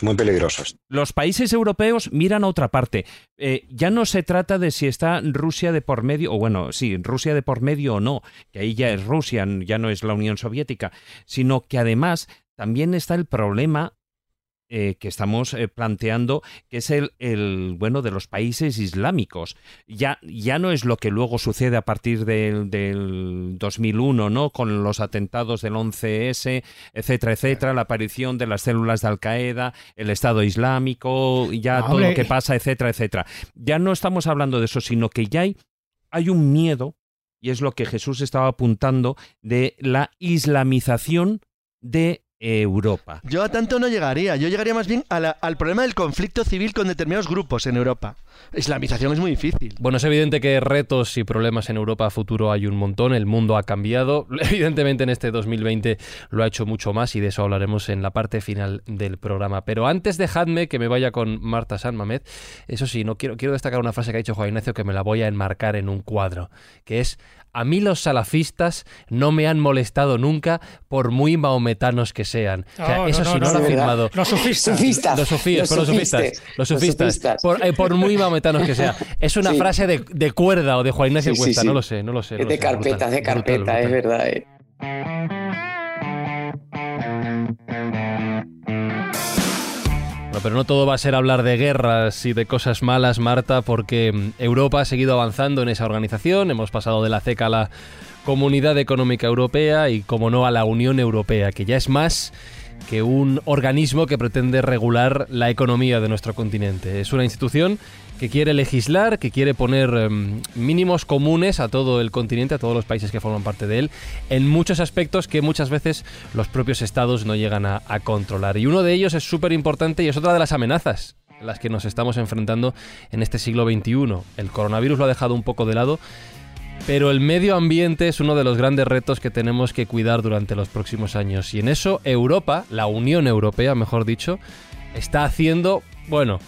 Muy peligrosos. Los países europeos miran a otra parte. Eh, ya no se trata de si está Rusia de por medio, o bueno, sí, Rusia de por medio o no, que ahí ya es Rusia, ya no es la Unión Soviética, sino que además también está el problema eh, que estamos eh, planteando, que es el, el, bueno de los países islámicos. Ya, ya no es lo que luego sucede a partir del, del 2001, ¿no? Con los atentados del 11S, etcétera, etcétera, la aparición de las células de Al Qaeda, el Estado Islámico, ya todo lo que pasa, etcétera, etcétera. Ya no estamos hablando de eso, sino que ya hay, hay un miedo, y es lo que Jesús estaba apuntando, de la islamización de Europa. Yo a tanto no llegaría. Yo llegaría más bien al problema del conflicto civil con determinados grupos en Europa. Islamización es muy difícil. Bueno, es evidente que retos y problemas en Europa a futuro hay un montón, el mundo ha cambiado, <laughs> evidentemente en este 2020 lo ha hecho mucho más y de eso hablaremos en la parte final del programa. Pero antes dejadme que me vaya con Marta San Mamed, eso sí, no quiero, quiero destacar una frase que ha dicho Juan Ignacio que me la voy a enmarcar en un cuadro, que es a mí los salafistas no me han molestado nunca por muy maometanos que sean. O sea, No, eso no, sí, no, no, lo ha firmado. Los sufistas. Sufistas. Los sufíes, Los sufistas. Los sufistas. sufistas. Por, eh, por muy maometanos que sea. <laughs> Es una Sí. frase de, de cuerda o de Juan Ignacio Sí, Cuesta, sí. no lo sé, no lo sé. no Es lo de sé, carpeta, brutal, de carpeta, brutal, es verdad. eh. Bueno, pero no todo va a ser hablar de guerras y de cosas malas, Marta, porque mm, Europa ha seguido avanzando en esa organización. Hemos pasado de la CECA a la Comunidad Económica Europea y, como no, a la Unión Europea, que ya es más que un organismo que pretende regular la economía de nuestro continente. Es una institución que quiere legislar, que quiere poner em, mínimos comunes a todo el continente, a todos los países que forman parte de él, en muchos aspectos que muchas veces los propios estados no llegan a, a controlar. Y uno de ellos es súper importante y es otra de las amenazas a las que nos estamos enfrentando en este siglo XXI. El coronavirus lo ha dejado un poco de lado, pero el medio ambiente es uno de los grandes retos que tenemos que cuidar durante los próximos años. Y en eso Europa, la Unión Europea, mejor dicho, está haciendo, bueno,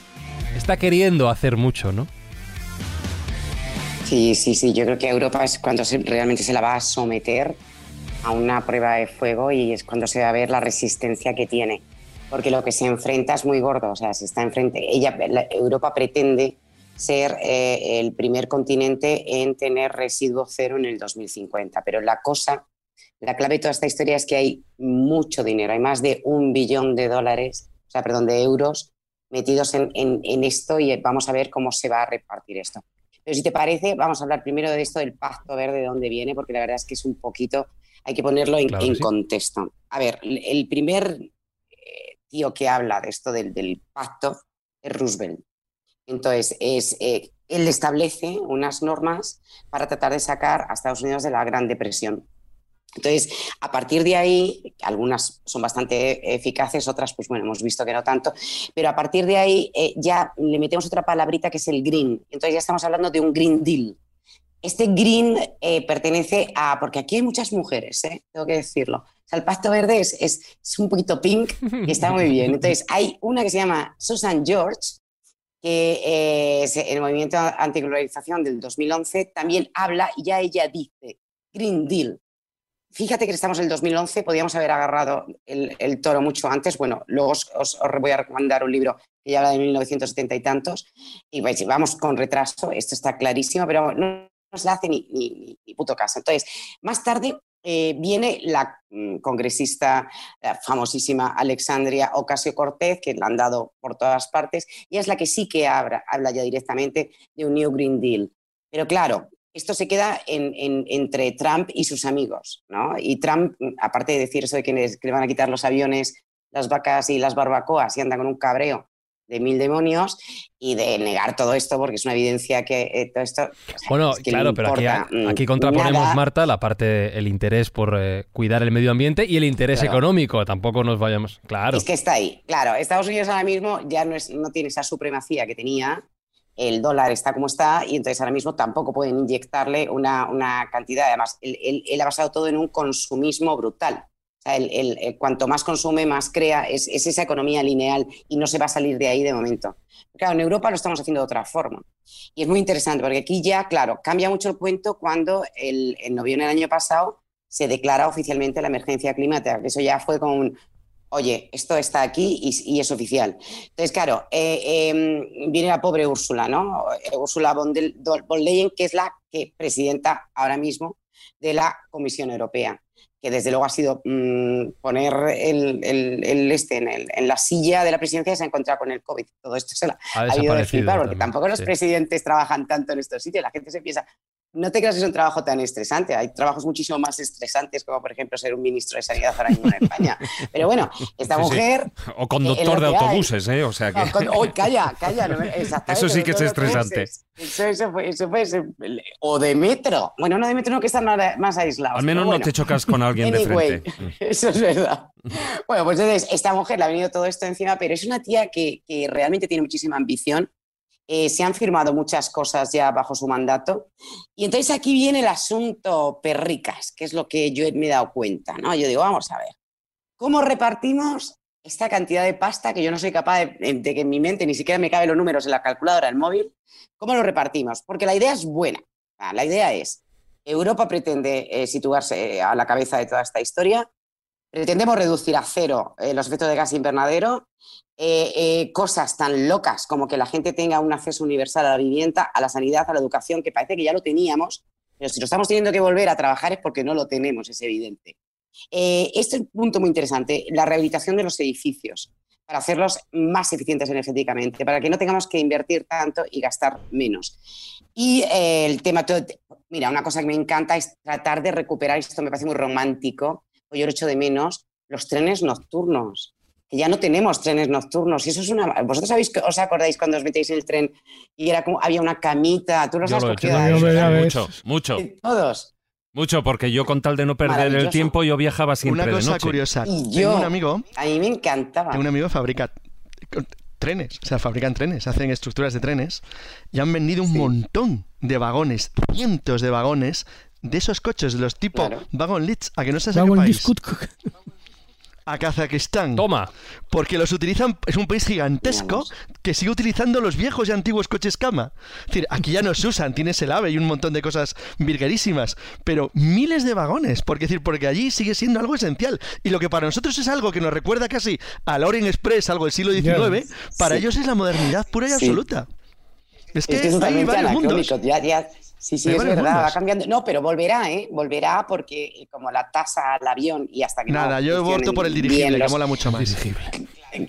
está queriendo hacer mucho, ¿no? Sí, sí, sí. Yo creo que Europa es cuando realmente se la va a someter a una prueba de fuego y es cuando se va a ver la resistencia que tiene. Porque lo que se enfrenta es muy gordo. O sea, se está enfrente. Ella, la- Europa pretende ser eh, el primer continente en tener residuo cero en el 2050. Pero la cosa, la clave de toda esta historia es que hay mucho dinero. Hay más de un billón de dólares, o sea, perdón, de euros metidos en, en- en esto y vamos a ver cómo se va a repartir esto. Pero si te parece, vamos a hablar primero de esto del Pacto Verde, de dónde viene, porque la verdad es que es un poquito, hay que ponerlo en, Claro que en sí. contexto. A ver, el primer eh, tío que habla de esto del, del pacto es Roosevelt. Entonces, es, eh, él establece unas normas para tratar de sacar a Estados Unidos de la Gran Depresión. Entonces, a partir de ahí, algunas son bastante eficaces, otras, pues bueno, hemos visto que no tanto, pero a partir de ahí eh, ya le metemos otra palabrita que es el green. Entonces ya estamos hablando de un green deal. Este green eh, pertenece a, porque aquí hay muchas mujeres, ¿eh? tengo que decirlo. O sea, el Pacto Verde es, es, es un poquito pink y está muy bien. Entonces, hay una que se llama Susan George, que eh, es el movimiento antiglobalización del 2011 también habla y ya ella dice Green Deal. Fíjate que estamos en el 2011, podíamos haber agarrado el, toro mucho antes. Bueno, luego os, os- voy a recomendar un libro que ya habla de 1970 y tantos. Y pues, vamos con retraso, esto está clarísimo, pero no nos la hace ni, ni, puto caso. Entonces, más tarde eh, viene la mm, congresista famosísima Alexandria Ocasio Cortez, que la han dado por todas partes, y es la que sí que habla, habla ya directamente de un New Green Deal. Pero claro, esto se queda entre Trump y sus amigos, ¿no? Y Trump, aparte de decir eso de que le van a quitar los aviones, las vacas y las barbacoas y anda con un cabreo de mil demonios y de negar todo esto porque es una evidencia que eh, todo esto bueno claro pero aquí, aquí contraponemos Marta la parte el interés por eh, cuidar el medio ambiente y el interés económico. Tampoco nos vayamos claro. Es que está ahí. Claro Estados Unidos ahora mismo ya no es no tiene esa supremacía que tenía el dólar está como está y entonces ahora mismo tampoco pueden inyectarle una, una cantidad. Además, él, ha basado todo en un consumismo brutal. O sea, cuanto más consume, más crea, es, esa economía lineal y no se va a salir de ahí de momento. Claro, en Europa lo estamos haciendo de otra forma. Y es muy interesante porque aquí ya, claro, cambia mucho el cuento cuando el, en noviembre del año pasado se declara oficialmente la emergencia climática, eso ya fue como un, oye, esto está aquí y, es oficial. Entonces, claro, eh, em, viene la pobre Úrsula, ¿no? Eh, Úrsula von, Leyen, que es la que presidenta ahora mismo de la Comisión Europea que desde luego ha sido mm, poner el, este en, la silla de la presidencia y se ha encontrado con el COVID. Todo esto se la ha, ido de flipar, porque tampoco los presidentes trabajan tanto en estos sitios. La gente se piensa, no te creas que es un trabajo tan estresante. Hay trabajos muchísimo más estresantes, como por ejemplo ser un ministro de Sanidad ahora mismo en España. Pero bueno, esta mujer. O conductor de autobuses, ¿eh? O sea que. calla, calla. <laughs> eso sí que es estresante. Eso, eso, fue, eso fue, O de metro. Bueno, no de metro, no que estar más aislado. Al menos no te chocas con alguien de frente. <laughs> Eso es verdad. Bueno, pues entonces, esta mujer le ha venido todo esto encima, pero es una tía que, que realmente tiene muchísima ambición eh, se han firmado muchas cosas ya bajo su mandato. Y entonces aquí viene el asunto perricas, que es lo que yo me he dado cuenta. ¿no? Yo digo, vamos a ver, ¿cómo repartimos esta cantidad de pasta que yo no soy capaz de, que en mi mente ni siquiera me caben los números en la calculadora del móvil? ¿Cómo lo repartimos? Porque la idea es buena. La idea es, Europa pretende eh, situarse eh, a la cabeza de toda esta historia, pretendemos reducir a cero los efectos de gas invernadero eh, eh, cosas tan locas como que la gente tenga un acceso universal a la vivienda, a la sanidad, a la educación, que parece que ya lo teníamos, pero si lo estamos teniendo que volver a trabajar es porque no lo tenemos, es evidente. Eh, este es un punto muy interesante, la rehabilitación de los edificios para hacerlos más eficientes energéticamente, para que no tengamos que invertir tanto y gastar menos. Y el tema, mira, una cosa que me encanta es tratar de recuperar, esto me parece muy romántico, yo lo echo de menos, los trenes nocturnos que ya no tenemos trenes nocturnos. Y eso es una. ¿Vosotros sabéis, os acordáis cuando os metéis en el tren y era como había una camita? ¿Tú los has cogido? mucho, mucho. Todos. Mucho, porque yo con tal de no perder el tiempo, yo viajaba siempre Una cosa de curiosa. Y yo, un amigo. A mí me encantaba. Un amigo fabrica trenes, o sea, fabrican trenes, hacen estructuras de trenes y han vendido un montón de vagones, cientos de vagones de esos coches, de los tipo claro. Wagon a que no se qué país <laughs> a Kazajistán. Toma. Porque los utilizan, es un país gigantesco que sigue utilizando los viejos y antiguos coches cama. Es decir, aquí ya no se usan, tienes el AVE y un montón de cosas virguerísimas, pero miles de vagones, porque decir, porque allí sigue siendo algo esencial. Y lo que para nosotros es algo que nos recuerda casi al Orient Express, algo del siglo XIX, para ellos es la modernidad pura y absoluta. Es que, es hay varios mundos. Sí, sí, es verdad, va cambiando. No, pero volverá, ¿eh? Volverá porque eh, como la tasa al avión y hasta que Nada, yo voto por el dirigible, que mola mucho más.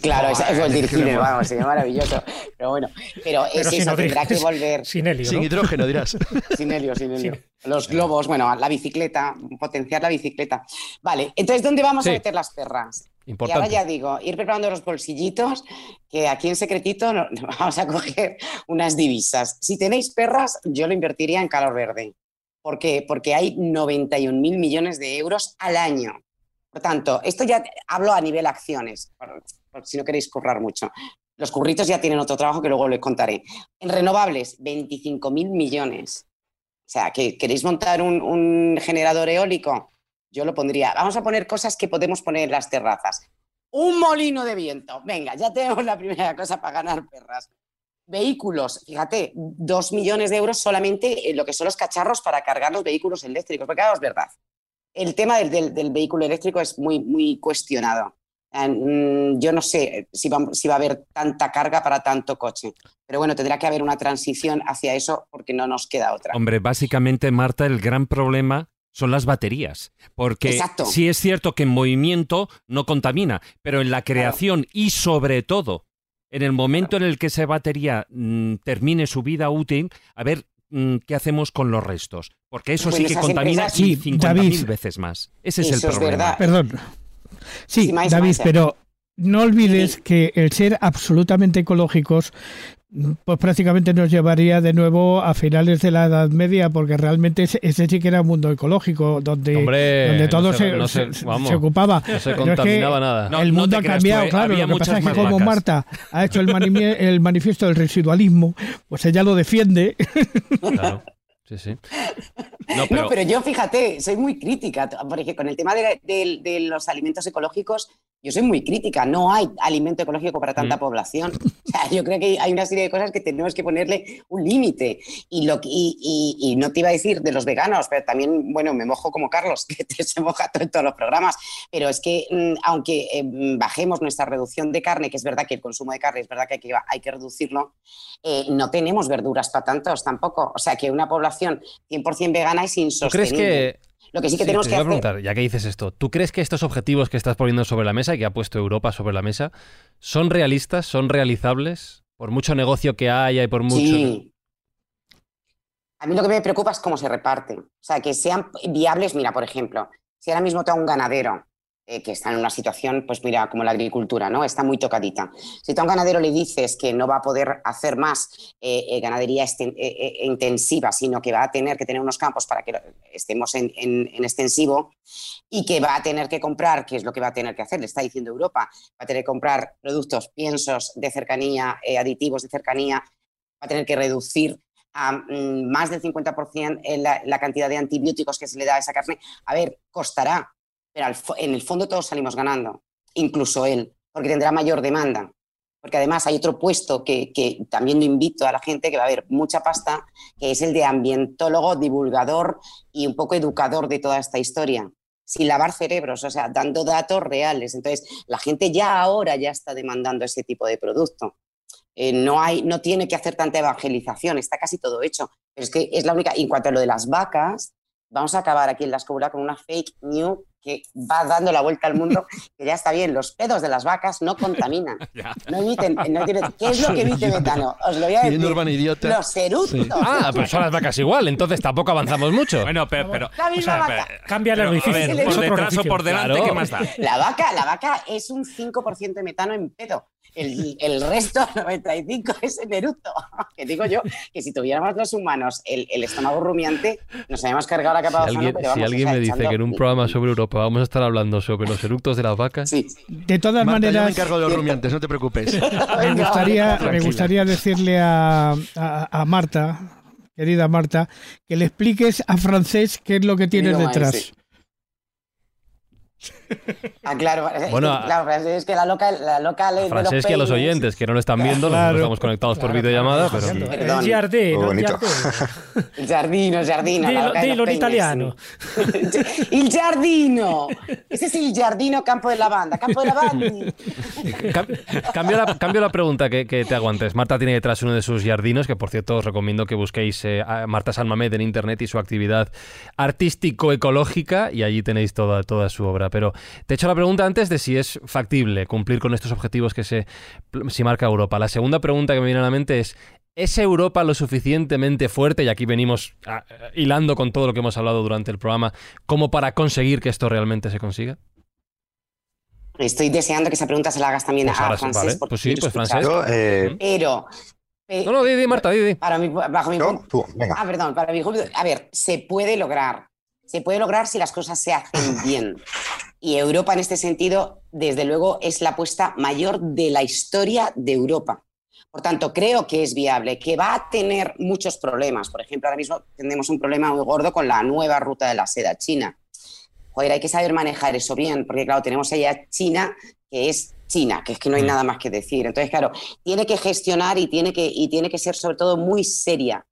Claro, es, el dirigible, vamos, sería maravilloso. Pero bueno, pero, es eso, tendrá que volver. Sin helio. Sin hidrógeno, dirás. <laughs> sin helio, sin helio. Los globos, bueno, la bicicleta, potenciar la bicicleta. Vale, entonces, ¿dónde vamos a meter las perras? Y ahora ya digo, ir preparando los bolsillitos, que aquí en secretito <laughs> vamos a coger unas divisas. Si tenéis perras, yo lo invertiría en calor verde. ¿Por qué? Porque hay 91 mil millones de euros al año. Por tanto, esto ya hablo a nivel acciones, si no queréis currar mucho. Los curritos ya tienen otro trabajo que luego les contaré. En renovables, 25 mil millones. O sea, que queréis montar un generador eólico, yo lo pondría. Vamos a poner cosas que podemos poner en las terrazas. Un molino de viento. Venga, ya tenemos la primera cosa para ganar perras. Vehículos, fíjate, dos millones de euros solamente en lo que son los cacharros para cargar los vehículos eléctricos. Porque claro, es verdad. El tema del, vehículo eléctrico es muy, muy cuestionado. Mm, yo no sé si va, si va, a haber tanta carga para tanto coche. Pero bueno, tendrá que haber una transición hacia eso porque no nos queda otra. Hombre, básicamente, Marta, el gran problema son las baterías. Porque sí es cierto que en movimiento no contamina, pero en la creación y sobre todo en el momento en el que esa batería mm, termine su vida útil, a ver mm, qué hacemos con los restos. Porque eso sí que contamina sí, 50.000 veces más. Ese es el problema. Perdón. Sí, David, pero no olvides que el ser absolutamente ecológicos pues prácticamente nos llevaría de nuevo a finales de la Edad Media, porque realmente ese, sí que era un mundo ecológico, donde, donde todo se, ocupaba. No se contaminaba nada. el mundo ha cambiado, claro. Lo que pasa es que como Marta ha hecho el, el manifiesto del residualismo, pues ella lo defiende. Claro. Sí, sí. No pero... yo fíjate, soy muy crítica, porque con el tema de los alimentos ecológicos, yo soy muy crítica, no hay alimento ecológico para tanta mm. población. <laughs> O sea, yo creo que hay una serie de cosas que tenemos que ponerle un límite. Y, lo, y, y, no te iba a decir de los veganos, pero también, bueno, me mojo como Carlos, <laughs> que te se moja todo en todos los programas. Pero es que, mm, aunque eh, bajemos nuestra reducción de carne, que es verdad que el consumo de carne es verdad que hay que, hay que reducirlo, eh, no tenemos verduras para tantos tampoco. O sea, que una población 100% vegana es insostenible. ¿Tú crees que lo que sí que tenemos que preguntar, ya que dices esto, ¿tú crees que estos objetivos que estás poniendo sobre la mesa y que ha puesto Europa sobre la mesa son realistas, son realizables? Por mucho negocio que haya y por mucho. Sí. A mí lo que me preocupa es cómo se reparten. O sea, que sean viables. Mira, por ejemplo, si ahora mismo tengo un ganadero eh, que está en una situación, pues mira, como la agricultura, ¿no? Está muy tocadita. Si tú a un ganadero le dices que no va a poder hacer más eh, eh, ganadería intensiva, sino que va a tener que tener unos campos para que estemos en, extensivo y que va a tener que comprar, que es lo que va a tener que hacer, le está diciendo Europa, va a tener que comprar productos, piensos de cercanía, aditivos de cercanía, va a tener que reducir a mm, más del 50% la, la cantidad de antibióticos que se le da a esa carne. A ver, costará, pero en el fondo todos salimos ganando, incluso él, porque tendrá mayor demanda. Porque además hay otro puesto que, también lo invito a la gente, que va a haber mucha pasta, que es el de ambientólogo, divulgador y un poco educador de toda esta historia sin lavar cerebros, o sea, dando datos reales. Entonces, la gente ya ahora ya está demandando ese tipo de producto. Eh, no, hay, no tiene que hacer tanta evangelización, está casi todo hecho. Pero es que es la única. en cuanto a lo de las vacas, vamos a acabar aquí en la escobula con una fake news que va dando la vuelta al mundo, <laughs> que ya está bien, los pedos de las vacas no contaminan. <laughs> no emiten, no ¿qué es lo que emite metano? Os lo voy a decir. Los eructos. Ah, pero son las vacas igual, entonces tampoco avanzamos mucho. Bueno, pero... pero Cambia el edificio. Por detrás o por delante, ¿qué más da? La vaca, la vaca es un 5% de metano en pedo. El, el, resto, <laughs> 95, es el eructo. <laughs> Que digo yo que si tuviéramos los humanos el, el estómago rumiante, nos habíamos cargado la capa de alguien, Si alguien me dice que en un programa sobre Europa vamos a estar hablando sobre los eructos de las vacas. Sí. De todas maneras. Yo me encargo de los rumiantes, no te preocupes. <laughs> me, gustaría, me gustaría decirle a, a, Marta, querida Marta, que le expliques a Francés qué es lo que tienes detrás. <laughs> Ah, claro, bueno, es que la loca, la loca ley de los que a los oyentes que no lo están viendo, claro. estamos conectados por videollamada, pero... El <laughs> giardino, el giardino. El giardino, Dilo, dilo en italiano. <laughs> il giardino. Ese es el giardino campo de lavanda, campo de lavanda. cambio, la, cambio la pregunta que, que, te aguantes. Marta tiene detrás uno de sus jardinos, que por cierto os recomiendo que busquéis eh, a Marta Salmamed en internet y su actividad artístico-ecológica y allí tenéis toda, toda su obra. Pero te he hecho la pregunta antes de si es factible cumplir con estos objetivos que se si marca Europa. La segunda pregunta que me viene a la mente es, ¿es Europa lo suficientemente fuerte? Y aquí venimos ah, hilando con todo lo que hemos hablado durante el programa, como para conseguir que esto realmente se consiga. Estoy deseando que esa pregunta se la hagas también pues a Francés. Pues sí, pues Francés. Eh, Pero... no, no, di, Marta, di, Para mi, bajo mi punto... Ah, perdón, para mi A ver, se puede lograr. Se puede lograr si las cosas se hacen bien. Y Europa en este sentido, desde luego, es la apuesta mayor de la historia de Europa. Por tanto, creo que es viable, que va a tener muchos problemas. Por ejemplo, ahora mismo tenemos un problema muy gordo con la nueva ruta de la seda china. Joder, hay que saber manejar eso bien, porque claro, tenemos allá China, que es China, que es que no hay mm. nada más que decir. Entonces, claro, tiene que gestionar y tiene que, y tiene que ser sobre todo muy seria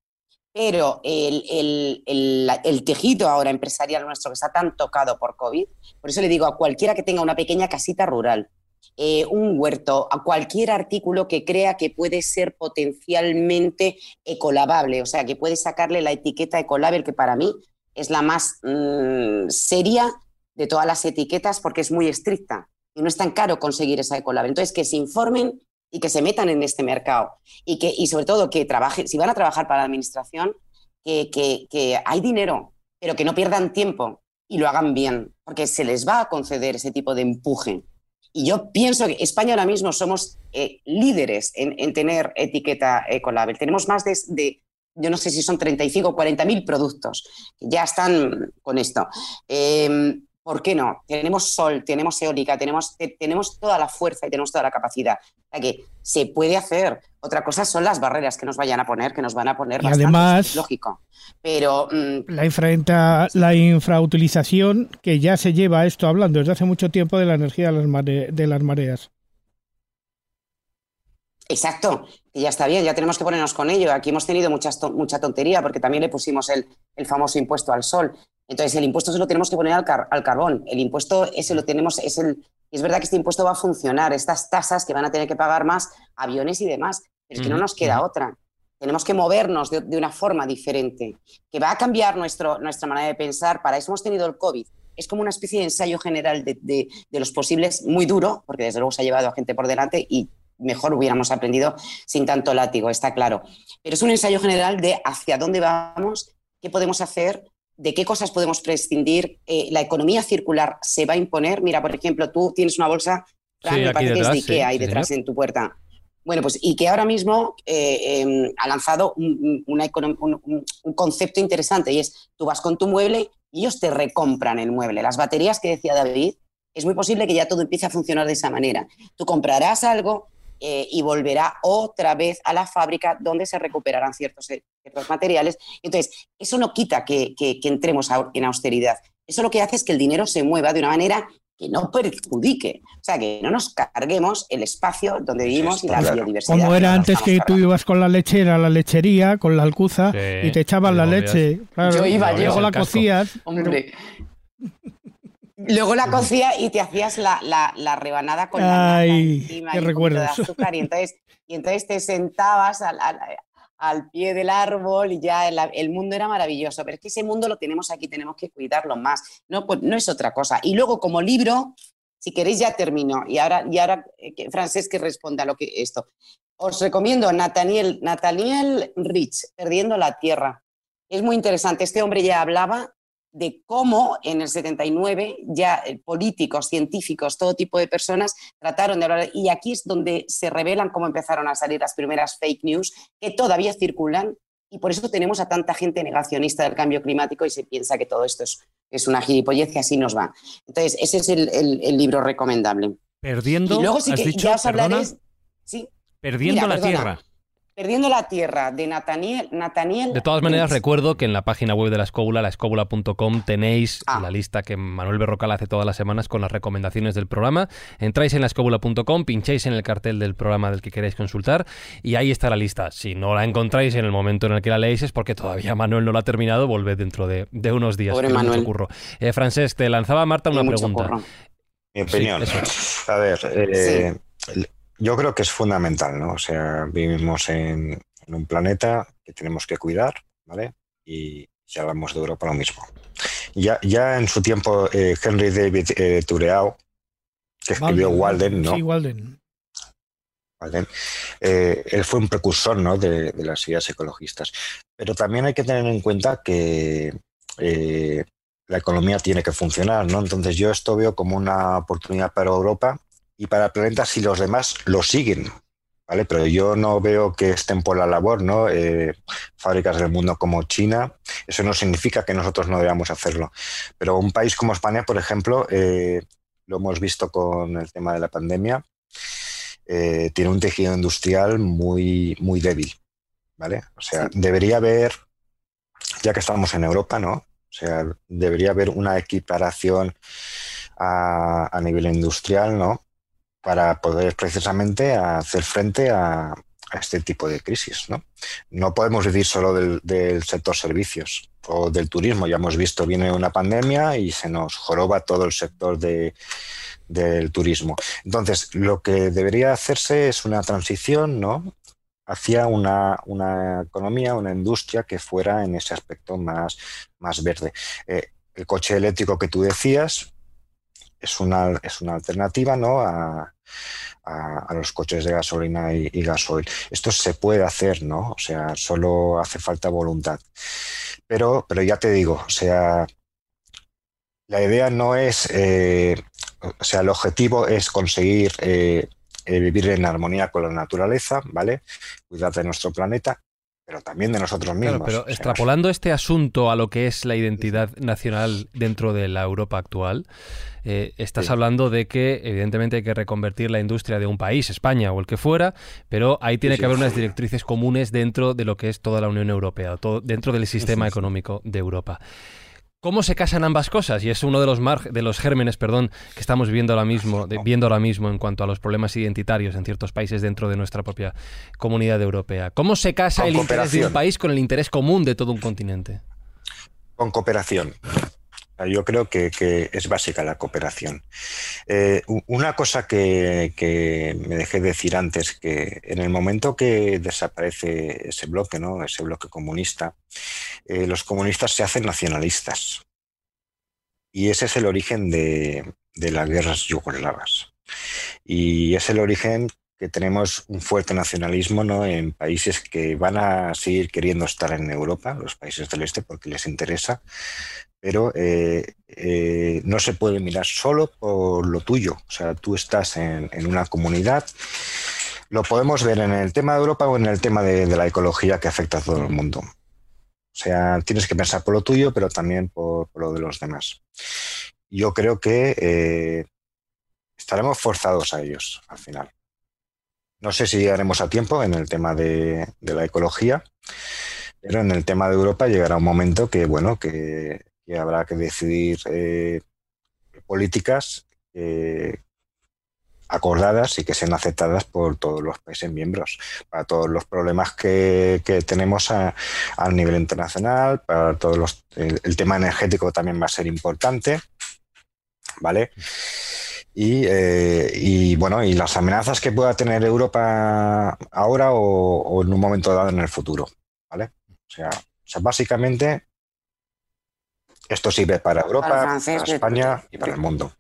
pero el, el, tejido ahora empresarial nuestro que está tan tocado por COVID, por eso le digo a cualquiera que tenga una pequeña casita rural, eh, un huerto, a cualquier artículo que crea que puede ser potencialmente ecolabable, o sea, que puede sacarle la etiqueta ecolabel, que para mí es la más mm, seria de todas las etiquetas porque es muy estricta y no es tan caro conseguir esa ecolabel. Entonces, que se informen y que se metan en este mercado y, que, y sobre todo que trabajen, si van a trabajar para la administración, que, que hay dinero, pero que no pierdan tiempo y lo hagan bien, porque se les va a conceder ese tipo de empuje. Y yo pienso que España ahora mismo somos eh, líderes en, tener etiqueta Ecolabel. Tenemos más de, yo no sé si son 35 o 40 mil productos que ya están con esto. Em, ¿Por qué no? Tenemos sol, tenemos eólica, tenemos, tenemos toda la fuerza y tenemos toda la capacidad. O que se puede hacer. Otra cosa son las barreras que nos vayan a poner, que nos van a poner. Y además, lógico. Pero mm, la, infra, la infrautilización que ya se lleva esto hablando desde hace mucho tiempo de la energía de las, de las mareas. Exacto, y ya está bien, ya tenemos que ponernos con ello. Aquí hemos tenido mucha tontería porque también le pusimos el, el famoso impuesto al sol. Entonces, el impuesto se lo tenemos que poner al, carbón. El impuesto ese lo tenemos, es el. Es verdad que este impuesto va a funcionar, estas tasas que van a tener que pagar más aviones y demás, pero es que no nos queda otra. Tenemos que movernos de, una forma diferente, que va a cambiar nuestro, nuestra manera de pensar. Para eso hemos tenido el COVID. Es como una especie de ensayo general de, de los posibles, muy duro, porque desde luego se ha llevado a gente por delante y mejor hubiéramos aprendido sin tanto látigo, está claro. Pero es un ensayo general de hacia dónde vamos, qué podemos hacer de qué cosas podemos prescindir. Eh, la economía circular se va a imponer. Mira, por ejemplo, tú tienes una bolsa, me parece que es de IKEA ahí detrás en tu puerta. Bueno, pues IKEA ahora mismo eh, em, ha lanzado un, concepto interesante y es, tú vas con tu mueble y ellos te recompran el mueble. Las baterías que decía David, es muy posible que ya todo empiece a funcionar de esa manera. Tú comprarás algo, eh, y volverá otra vez a la fábrica donde se recuperarán ciertos, eh, ciertos materiales. Entonces, eso no quita que, entremos en austeridad. Eso lo que hace es que el dinero se mueva de una manera que no perjudique, o sea, que no nos carguemos el espacio donde vivimos y la biodiversidad. Como era antes que tú ibas con la lechera a la lechería, con la alcuza, y te echaban la leche. yo iba, yo. Luego la cocías. Hombre. Luego la cocía y te hacías la, la, rebanada con la encima qué y de azúcar y entonces, <laughs> y entonces te sentabas al, al, pie del árbol y ya el, mundo era maravilloso. Pero es que ese mundo lo tenemos aquí, tenemos que cuidarlo más. No, pues no es otra cosa. Y luego como libro, si queréis ya termino. Y ahora, y ahora eh, Francés que responda a lo que esto. Os recomiendo Nathaniel, Nathaniel Rich, Perdiendo la Tierra. Es muy interesante. Este hombre ya hablaba de cómo en el 79 ya eh, políticos, científicos, todo tipo de personas trataron de hablar. Y aquí es donde se revelan cómo empezaron a salir las primeras fake news que todavía circulan. Y por eso tenemos a tanta gente negacionista del cambio climático y se piensa que todo esto es, es una gilipollez y así nos va. Entonces, ese es el, libro recomendable. Perdiendo, y luego sí que ya os hablaré. Sí. Perdiendo la Tierra. Perdiendo la Tierra, de Nathaniel. Nathaniel de todas maneras, recuerdo que en la página web de la escóbula, laescóbula.com, tenéis ah. la lista que Manuel Berrocal hace todas las semanas con las recomendaciones del programa. Entráis en laescóbula.com, pincháis en el cartel del programa del que queréis consultar y ahí está la lista. Si no la encontráis en el momento en el que la leéis es porque todavía Manuel no la ha terminado, volved dentro de, unos días. Pobre Manuel. Eh, Francés, te lanzaba Marta una pregunta. Mi opinión. a ver, eh, yo creo que es fundamental, ¿no? O sea, vivimos en, un planeta que tenemos que cuidar, ¿vale? Y si hablamos de Europa, lo mismo. Ya, ya en su tiempo, eh, Henry David eh, Tureau, que escribió Walden, ¿no? Sí, Walden. Walden eh, él fue un precursor ¿no? de, las ideas ecologistas. Pero también hay que tener en cuenta que la economía tiene que funcionar, ¿no? Entonces yo esto veo como una oportunidad para Europa y para el planeta si los demás lo siguen. ¿Vale? Pero yo no veo que estén por la labor, ¿no? Eh, fábricas del mundo como China, eso no significa que nosotros no debamos hacerlo. Pero un país como España, por ejemplo, eh, lo hemos visto con el tema de la pandemia, eh, tiene un tejido industrial muy, muy débil, ¿vale? O sea, debería haber, ya que estamos en Europa, ¿no? O sea, debería haber una equiparación a, a nivel industrial, ¿no? Para poder precisamente hacer frente a, este tipo de crisis. ¿no? no podemos vivir solo del, sector servicios o del turismo. Ya hemos visto, viene una pandemia y se nos joroba todo el sector del turismo. Entonces, lo que debería hacerse es una transición ¿no? hacia una, una, economía, una industria que fuera en ese aspecto más, más verde. Eh, el coche eléctrico que tú decías es una, es una alternativa ¿no? a, a, los coches de gasolina y, gasoil. Esto se puede hacer, ¿no? O sea, solo hace falta voluntad. Pero, pero ya te digo, o sea, la idea no es, eh, o sea, el objetivo es conseguir eh, eh, vivir en armonía con la naturaleza, ¿vale? Cuidar de nuestro planeta, pero también de nosotros mismos. pero extrapolando este asunto a lo que es la identidad nacional dentro de la Europa actual, eh, estás hablando de que evidentemente hay que reconvertir la industria de un país, España o el que fuera, pero ahí tiene que haber unas directrices comunes dentro de lo que es toda la Unión Europea, todo, dentro del sistema económico de Europa. ¿Cómo se casan ambas cosas? Y es uno de los, de los gérmenes perdón, que estamos viendo ahora, mismo, viendo ahora mismo en cuanto a los problemas identitarios en ciertos países dentro de nuestra propia comunidad europea. ¿Cómo se casa el interés de un país con el interés común de todo un continente? Con cooperación. Yo creo que, es básica la cooperación. Eh, una cosa que, me dejé decir antes, que en el momento que desaparece ese bloque, ¿no? ese bloque comunista, eh, los comunistas se hacen nacionalistas. Y ese es el origen de, las guerras yugoslavas. Y es el origen que tenemos un fuerte nacionalismo ¿no? en países que van a seguir queriendo estar en Europa, los países del este, porque les interesa, pero eh, eh, no se puede mirar solo por lo tuyo. O sea, tú estás en, una comunidad. Lo podemos ver en el tema de Europa o en el tema de la ecología que afecta a todo el mundo. O sea, tienes que pensar por lo tuyo, pero también por, lo de los demás. Yo creo que eh, estaremos forzados a ellos al final. No sé si llegaremos a tiempo en el tema de, la ecología, pero en el tema de Europa llegará un momento que, bueno, que, habrá que decidir eh, políticas que, acordadas y que sean aceptadas por todos los países miembros, para todos los problemas que, tenemos a, nivel internacional, para todos los, el, tema energético también va a ser importante, ¿vale? Eh, y, bueno, y las amenazas que pueda tener Europa ahora o, en un momento dado en el futuro, ¿vale? O o sea básicamente esto sirve para Europa, para, España y para el mundo.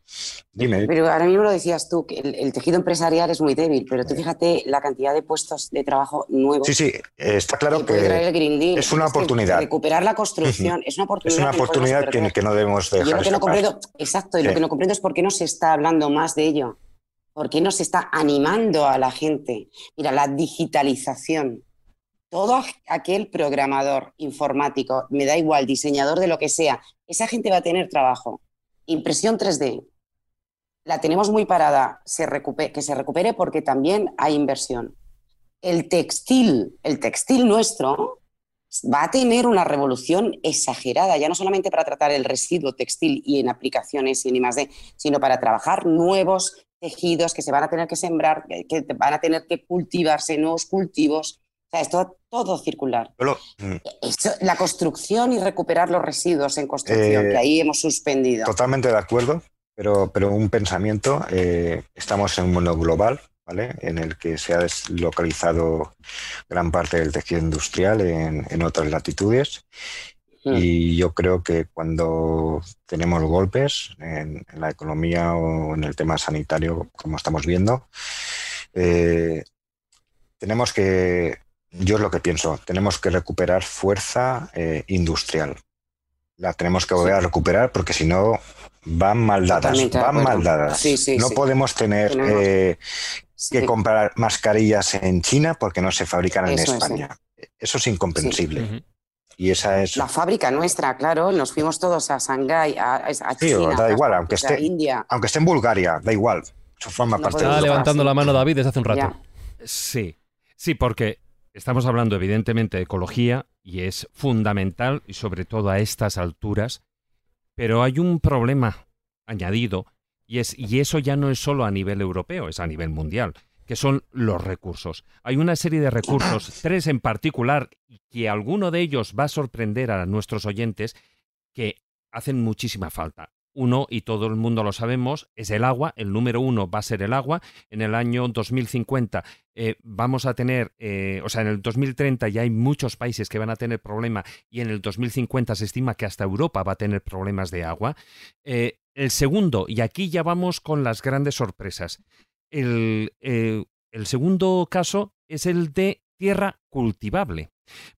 Dime. Pero ahora mismo lo decías tú, que el, tejido empresarial es muy débil, pero tú fíjate la cantidad de puestos de trabajo nuevos. Sí, sí, está claro que, es una oportunidad. recuperar la construcción es una oportunidad. Es una oportunidad que, no debemos dejar. Yo lo que no comprendo, exacto, y lo que no comprendo es por qué no se está hablando más de ello. ¿Por qué no se está animando a la gente? Mira, la digitalización todo aquel programador informático, me da igual, diseñador de lo que sea, esa gente va a tener trabajo. Impresión 3D, la tenemos muy parada, que se recupere porque también hay inversión. El textil, el textil nuestro va a tener una revolución exagerada, ya no solamente para tratar el residuo textil y en aplicaciones y en I+D, sino para trabajar nuevos tejidos que se van a tener que sembrar, que van a tener que cultivarse, nuevos cultivos o sea, es todo, circular. Mm. la construcción y recuperar los residuos en construcción, que eh, ahí hemos suspendido. Totalmente de acuerdo, pero, pero un pensamiento, eh, estamos en un mundo global, ¿vale? En el que se ha deslocalizado gran parte del tejido industrial en, otras latitudes. Hmm. Y yo creo que cuando tenemos golpes en, la economía o en el tema sanitario, como estamos viendo, eh, tenemos que yo es lo que pienso, tenemos que recuperar fuerza eh, industrial. La tenemos que volver a recuperar porque si no van mal dadas, van mal dadas. no podemos tener eh, que comprar mascarillas en China porque no se fabrican en España. Eso es incomprensible. Y esa es... La fábrica nuestra, claro, nos fuimos todos a Shanghái, a, China, da igual, aunque esté, India. aunque esté en Bulgaria, da igual. Eso forma parte Estaba levantando la mano David desde hace un rato. Sí, sí, porque Estamos hablando evidentemente de ecología y es fundamental y sobre todo a estas alturas, pero hay un problema añadido y, es, y eso ya no es solo a nivel europeo, es a nivel mundial, que son los recursos. Hay una serie de recursos, <coughs> tres en particular, y que alguno de ellos va a sorprender a nuestros oyentes, que hacen muchísima falta. Uno, y todo el mundo lo sabemos, es el agua. El número uno va a ser el agua. En el año 2050 eh, vamos a tener, eh, o sea, en el 2030 ya hay muchos países que van a tener problema y en el 2050 se estima que hasta Europa va a tener problemas de agua. Eh, el segundo, y aquí ya vamos con las grandes sorpresas. El segundo caso es el de tierra cultivable.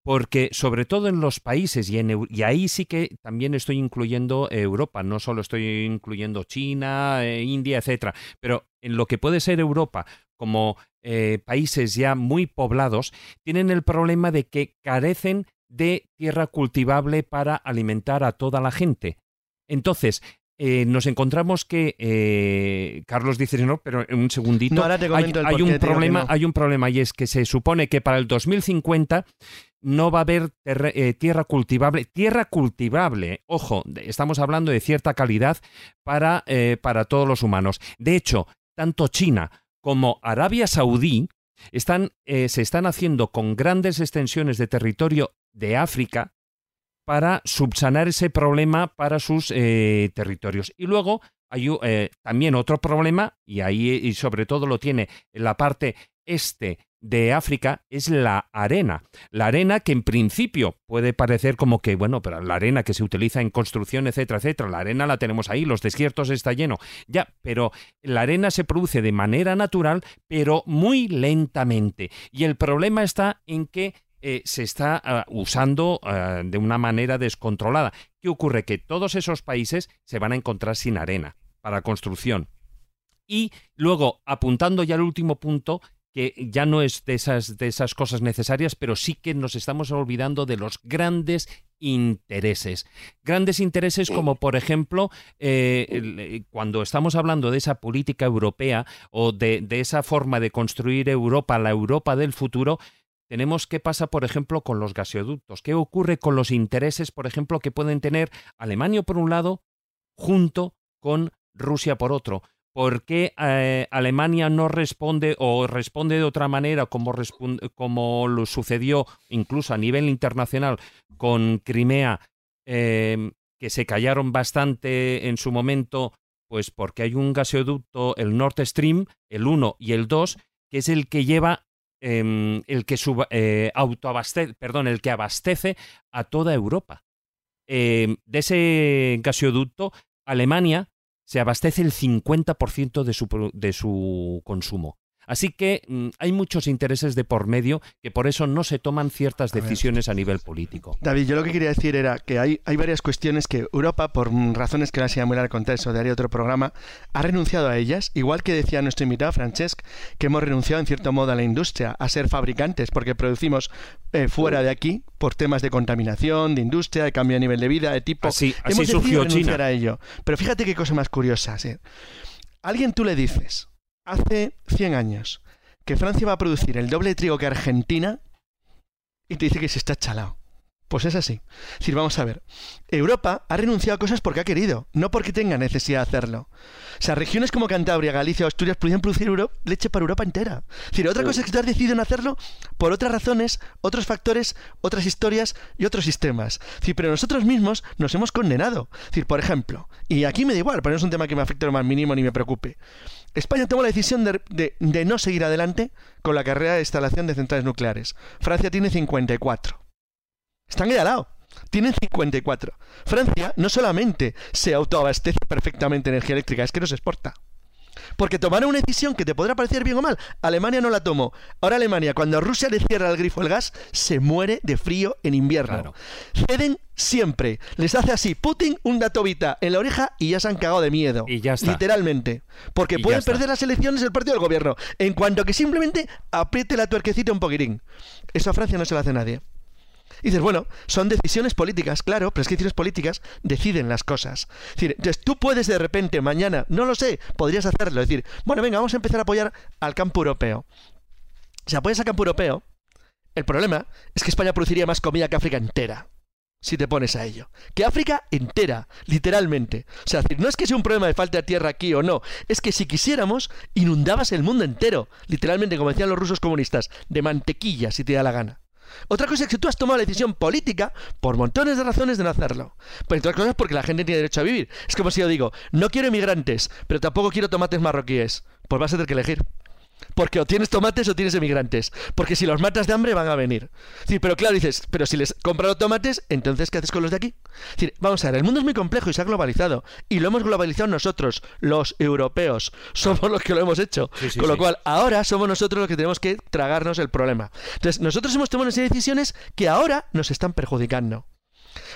Porque sobre todo en los países, y, en, ahí sí que también estoy incluyendo Europa, no solo estoy incluyendo China, eh, India, etcétera, pero en lo que puede ser Europa, como eh, países ya muy poblados, tienen el problema de que carecen de tierra cultivable para alimentar a toda la gente. Entonces, eh, nos encontramos que eh, Carlos dice no, pero en un segundito hay, un problema, hay un problema y es que se supone que para el 2050 no va a haber eh, tierra cultivable, tierra cultivable, ojo, estamos hablando de cierta calidad para, para todos los humanos. De hecho, tanto China como Arabia Saudí están, se están haciendo con grandes extensiones de territorio de África para subsanar ese problema para sus eh, territorios. Y luego hay eh, también otro problema, y ahí y sobre todo lo tiene en la parte este de África, es la arena. La arena que en principio puede parecer como que, bueno, pero la arena que se utiliza en construcción, etcétera, etcétera, la arena la tenemos ahí, los desiertos está lleno. Ya, pero la arena se produce de manera natural, pero muy lentamente. Y el problema está en que eh, se está ah, usando ah, de una manera descontrolada. ¿Qué ocurre? Que todos esos países se van a encontrar sin arena para construcción. Y luego, apuntando ya al último punto, que ya no es de esas, de esas cosas necesarias, pero sí que nos estamos olvidando de los grandes intereses. Grandes intereses como, por ejemplo, eh, eh, cuando estamos hablando de esa política europea o de, de, esa forma de construir Europa, la Europa del futuro, tenemos qué pasa, por ejemplo, con los gasoductos, qué ocurre con los intereses, por ejemplo, que pueden tener Alemania por un lado, junto con Rusia por otro. ¿Por qué eh, Alemania no responde o responde de otra manera como, como lo sucedió incluso a nivel internacional con Crimea, em, que se callaron bastante en su momento, pues porque hay un gasoducto, el Nord Stream, el 1 y el 2, que es el que lleva Em, el que eh, autoabastece, perdón, el que abastece a toda Europa. Em, de ese gasoducto, Alemania se abastece el 50% de su, de su consumo. Así que mm, hay muchos intereses de por medio que por eso no se toman ciertas decisiones a, nivel político. David, yo lo que quería decir era que hay, hay varias cuestiones que Europa, por razones que las voy a contar, eso daría otro programa, ha renunciado a ellas, igual que decía nuestro invitado Francesc, que hemos renunciado en cierto modo a la industria, a ser fabricantes, porque producimos eh, fuera de aquí por temas de contaminación, de industria, de cambio de nivel de vida, de tipo. Así, hemos surgió China. a ello. Pero fíjate qué cosa más curiosa. ¿sí? Alguien tú le dices, hace 100 años que Francia va a producir el doble de trigo que Argentina y te dice que se está chalado. Pues es así. Es decir, vamos a ver. Europa ha renunciado a cosas porque ha querido, no porque tenga necesidad de hacerlo. O sea, regiones como Cantabria, Galicia o Asturias podrían producir leche para Europa entera. Es decir, otra cosa es que has decidido en hacerlo por otras razones, otros factores, otras historias y otros sistemas. Es decir, pero nosotros mismos nos hemos condenado. Es decir, por ejemplo, y aquí me da igual, pero no es un tema que me afecte lo más mínimo ni me preocupe. España tomó la decisión de, de no seguir adelante con la carrera de instalación de centrales nucleares. Francia tiene 54. Están ahí al lado. Tienen 54. Francia no solamente se autoabastece perfectamente energía eléctrica, es que no se exporta. Porque tomaron una decisión que te podrá parecer bien o mal. Alemania no la tomó. Ahora Alemania, cuando a Rusia le cierra el grifo el gas, se muere de frío en invierno. Ceden siempre. Les hace así Putin un datovita en la oreja y ya se han cagado de miedo. Y ya está. Literalmente. Porque pueden perder las elecciones el partido del gobierno. En cuanto que simplemente apriete la tuerquecita un poquitín. Eso a Francia no se lo hace nadie. Y dices, bueno, son decisiones políticas, claro, pero es que decisiones políticas deciden las cosas. Es decir, entonces tú puedes de repente mañana, no lo sé, podrías hacerlo, decir, bueno, venga, vamos a empezar a apoyar al campo europeo. Si apoyas al campo europeo, el problema es que España produciría más comida que África entera. Si te pones a ello. Que África entera, literalmente. O sea, no es que sea un problema de falta de tierra aquí o no. Es que si quisiéramos, inundabas el mundo entero. Literalmente, como decían los rusos comunistas, de mantequilla, si te da la gana. Otra cosa es que tú has tomado la decisión política por montones de razones de no hacerlo. Pero entre otras cosas porque la gente tiene derecho a vivir. Es como si yo digo, no quiero inmigrantes, pero tampoco quiero tomates marroquíes. Pues vas a tener que elegir. Porque o tienes tomates o tienes emigrantes. Porque si los matas de hambre van a venir. Sí, pero claro, dices, pero si les compro los tomates, entonces ¿qué haces con los de aquí? vamos a ver, el mundo es muy complejo y se ha globalizado. Y lo hemos globalizado nosotros, los europeos. Somos los que lo hemos hecho. con lo cual, ahora somos nosotros los que tenemos que tragarnos el problema. Entonces, nosotros hemos tomado esas decisiones que ahora nos están perjudicando.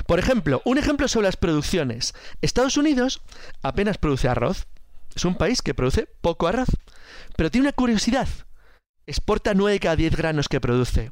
Por ejemplo, un ejemplo sobre las producciones. Estados Unidos apenas produce arroz. Es un país que produce poco arroz. Pero tiene una curiosidad. Exporta 9 cada 10 granos que produce.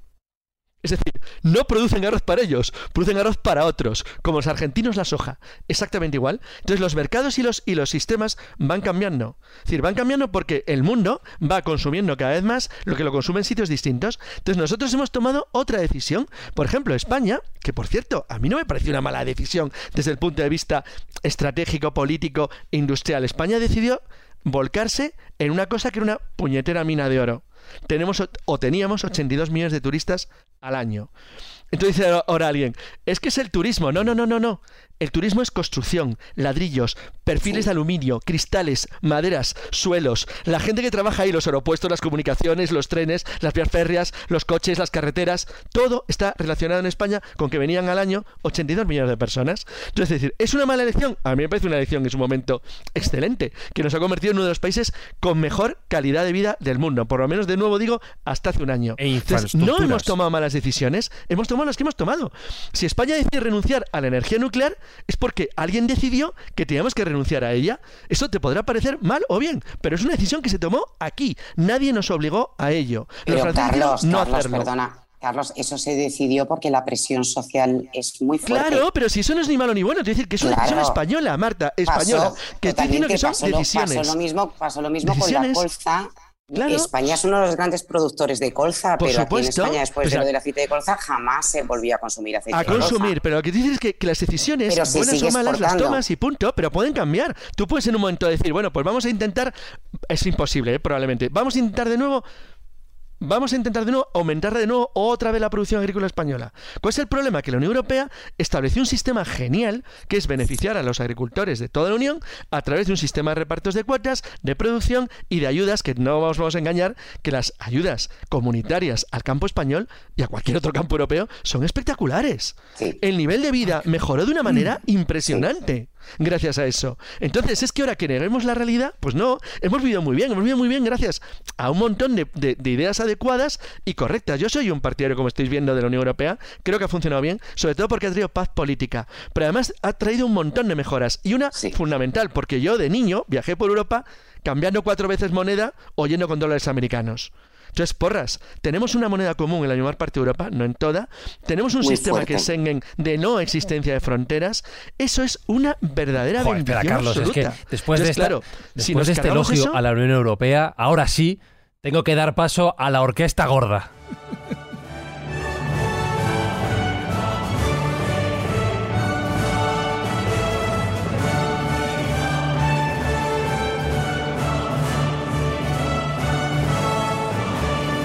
Es decir, no producen arroz para ellos, producen arroz para otros, como los argentinos la soja, exactamente igual. Entonces los mercados y los, y los sistemas van cambiando. Es decir, van cambiando porque el mundo va consumiendo cada vez más lo que lo consume en sitios distintos. Entonces nosotros hemos tomado otra decisión. Por ejemplo, España, que por cierto, a mí no me pareció una mala decisión desde el punto de vista estratégico, político, industrial. España decidió volcarse en una cosa que era una puñetera mina de oro. Tenemos o teníamos 82 millones de turistas al año. Entonces dice ahora alguien, es que es el turismo. No, no, no, no, no. El turismo es construcción, ladrillos, perfiles de aluminio, cristales, maderas, suelos. La gente que trabaja ahí, los aeropuertos, las comunicaciones, los trenes, las vías férreas, los coches, las carreteras, todo está relacionado en España con que venían al año 82 millones de personas. Entonces, es decir, ¿es una mala elección? A mí me parece una elección en su momento excelente, que nos ha convertido en uno de los países con mejor calidad de vida del mundo. Por lo menos, de nuevo digo, hasta hace un año. E no hemos tomado malas decisiones, hemos tomado las que hemos tomado. Si España decide renunciar a la energía nuclear, es porque alguien decidió que teníamos que renunciar a ella. Eso te podrá parecer mal o bien, pero es una decisión que se tomó aquí. Nadie nos obligó a ello. Pero Carlos, no Carlos, perdona. Carlos, eso se decidió porque la presión social es muy fuerte. Claro, pero si eso no es ni malo ni bueno, te decir que es una decisión española, Marta, española. que estoy diciendo que son decisiones. Pasó lo mismo, pasó lo mismo con la colza España es uno de los grandes productores de colza, pero aquí en España, después de lo del aceite de colza, jamás se volvió a consumir aceite de colza. A consumir, pero lo que dices es que, las decisiones, buenas o malas, las tomas y punto, pero pueden cambiar. Tú puedes en un momento decir, bueno, pues vamos a intentar, es imposible, ¿eh? probablemente, vamos a intentar de nuevo vamos a intentar de nuevo aumentar de nuevo otra vez la producción agrícola española. ¿Cuál es el problema? Que la Unión Europea estableció un sistema genial que es beneficiar a los agricultores de toda la Unión a través de un sistema de repartos de cuotas, de producción y de ayudas que no vamos, vamos a engañar que las ayudas comunitarias al campo español y a cualquier otro campo europeo son espectaculares. El nivel de vida mejoró de una manera impresionante gracias a eso. Entonces, ¿es que ahora que neguemos la realidad? Pues no, hemos vivido muy bien, hemos vivido muy bien gracias a un montón de, ideas adecuadas y correctas. Yo soy un partidario, como estáis viendo, de la Unión Europea, creo que ha funcionado bien, sobre todo porque ha traído paz política, pero además ha traído un montón de mejoras y una fundamental, porque yo de niño viajé por Europa cambiando cuatro veces moneda o yendo con dólares americanos. Entonces, porras, tenemos una moneda común en la mayor parte de Europa, no en toda. Tenemos un sistema que es Schengen de no existencia de fronteras. Eso es una verdadera Joder, espera, Carlos, es que después de, claro, si de este elogio a la Unión Europea, ahora sí tengo que dar paso a la orquesta gorda.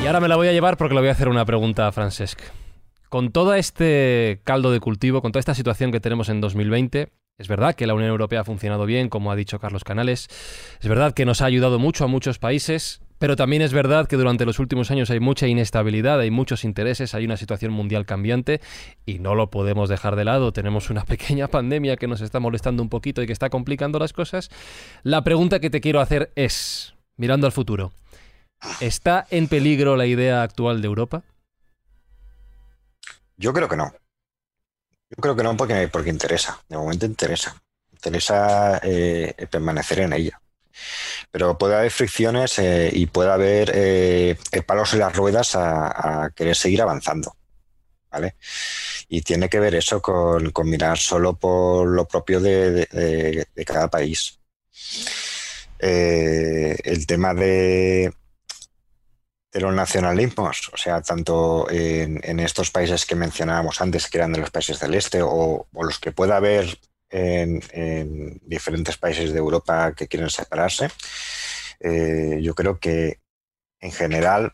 Ahora me la voy a llevar porque le voy a hacer una pregunta a Francesc. Con todo este caldo de cultivo, con toda esta situación que tenemos en 2020, es verdad que la Unión Europea ha funcionado bien, como ha dicho Carlos Canales. Es verdad que nos ha ayudado mucho a muchos países, pero también es verdad que durante los últimos años hay mucha inestabilidad, hay muchos intereses, hay una situación mundial cambiante y no lo podemos dejar de lado. Tenemos una <laughs> pequeña pandemia que nos está molestando un poquito y que está complicando las cosas. La pregunta que te quiero hacer es, mirando al futuro, ¿Está en peligro la idea actual de Europa? Yo creo que no. Yo creo que no porque, porque interesa. De momento interesa. Interesa eh, permanecer en ella. Pero puede haber fricciones eh, y puede haber eh, palos en las ruedas a, querer seguir avanzando. ¿Vale? Y tiene que ver eso con, mirar solo por lo propio de cada país. el tema de, de los nacionalismos, o sea, tanto en, estos países que mencionábamos antes, que eran de los países del este, o, los que pueda haber en, diferentes países de Europa que quieren separarse, eh, yo creo que en general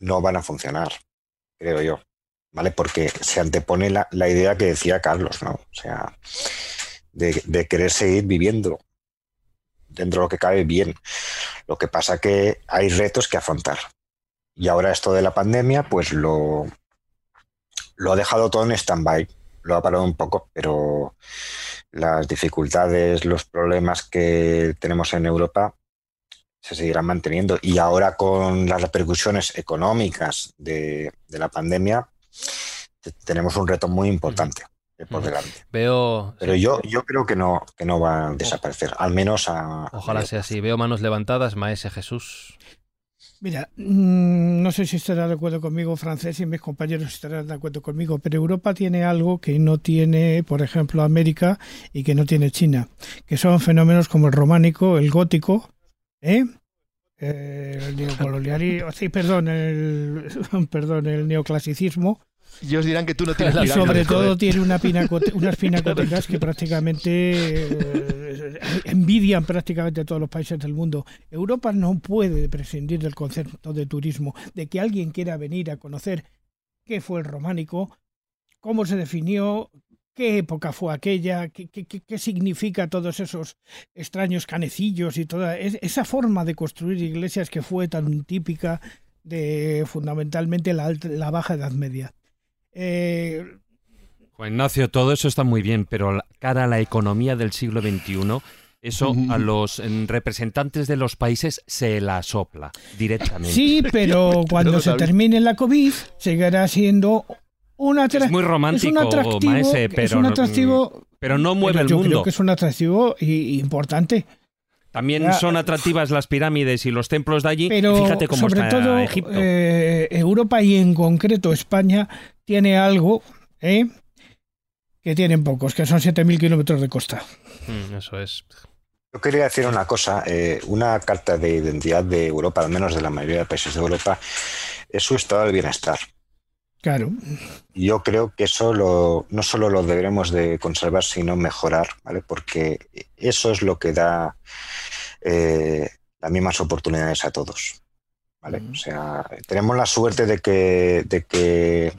no van a funcionar. creo yo, ¿vale? Porque se antepone la, la idea que decía Carlos, ¿no? O sea, de, de, querer seguir viviendo dentro de lo que cabe bien. Lo que pasa que hay retos que afrontar. Y ahora esto de la pandemia, pues lo, lo ha dejado todo en stand-by. Lo ha parado un poco, pero las dificultades, los problemas que tenemos en Europa se seguirán manteniendo. Y ahora con las repercusiones económicas de, de la pandemia, tenemos un reto muy importante por delante. Veo. Pero yo, yo creo que no, que no va a desaparecer, al menos a. Ojalá sea así. Veo manos levantadas, Maese Jesús. Mira, mm, no sé si estará de acuerdo conmigo, francés, y mis compañeros estarán de acuerdo conmigo, pero Europa tiene algo que no tiene, por ejemplo, América y que no tiene China, que son fenómenos como el románico, el gótico, ¿eh? eh el neocolonialismo, <laughs> sí, perdón, el, <laughs> perdón, el neoclasicismo, y os dirán que tú no tienes Y sobre todo tiene una <laughs> unas pinacotecas que prácticamente eh, envidian prácticamente todos los países del mundo. Europa no puede prescindir del concepto de turismo, de que alguien quiera venir a conocer qué fue el románico, cómo se definió, qué época fue aquella, qué, qué, qué, significa todos esos extraños canecillos y toda esa forma de construir iglesias que fue tan típica de fundamentalmente la, la Baja Edad Media. Eh, Juan Ignacio, todo eso está muy bien, pero cara a la economía del siglo XXI, eso a los representantes de los países se la sopla directamente. Sí, <laughs> pero cuando se termine la COVID, seguirá siendo un es muy romántico, maese, pero, es un atractivo, pero no mueve el yo mundo. Yo creo que es un atractivo importante. También son atractivas las pirámides y los templos de allí. Pero Fíjate cómo sobre está todo, Egipto. Eh, Europa y en concreto España tiene algo ¿eh? que tienen pocos, que son 7.000 kilómetros de costa. Mm, eso es. Yo quería decir una cosa, eh, una carta de identidad de Europa, al menos de la mayoría de países de Europa, es su estado de bienestar. Claro. Yo creo que eso lo, no solo lo deberemos de conservar, sino mejorar, ¿vale? Porque eso es lo que da eh, las mismas oportunidades a todos. ¿vale? O sea, tenemos la suerte de que, de que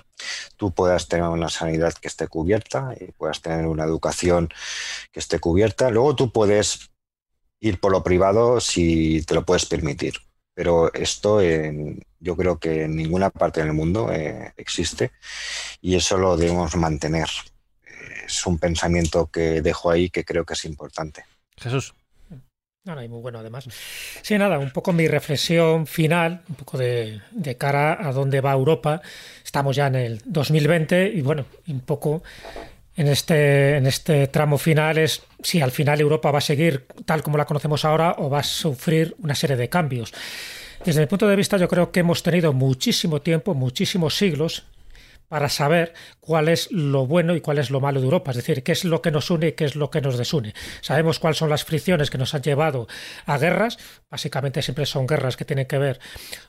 tú puedas tener una sanidad que esté cubierta y puedas tener una educación que esté cubierta. Luego tú puedes ir por lo privado si te lo puedes permitir. Pero esto en, yo creo que en ninguna parte del mundo eh, existe y eso lo debemos mantener. Es un pensamiento que dejo ahí que creo que es importante. Jesús. No, no, y muy bueno además. Sí, nada, un poco mi reflexión final, un poco de, de, cara a dónde va Europa. Estamos ya en el 2020 y bueno, un poco en este, en este tramo final es si al final Europa va a seguir tal como la conocemos ahora o va a sufrir una serie de cambios. Desde mi punto de vista yo creo que hemos tenido muchísimo tiempo, muchísimos siglos para saber cuál es lo bueno y cuál es lo malo de Europa, es decir, qué es lo que nos une y qué es lo que nos desune. Sabemos cuáles son las fricciones que nos han llevado a guerras, básicamente siempre son guerras que tienen que ver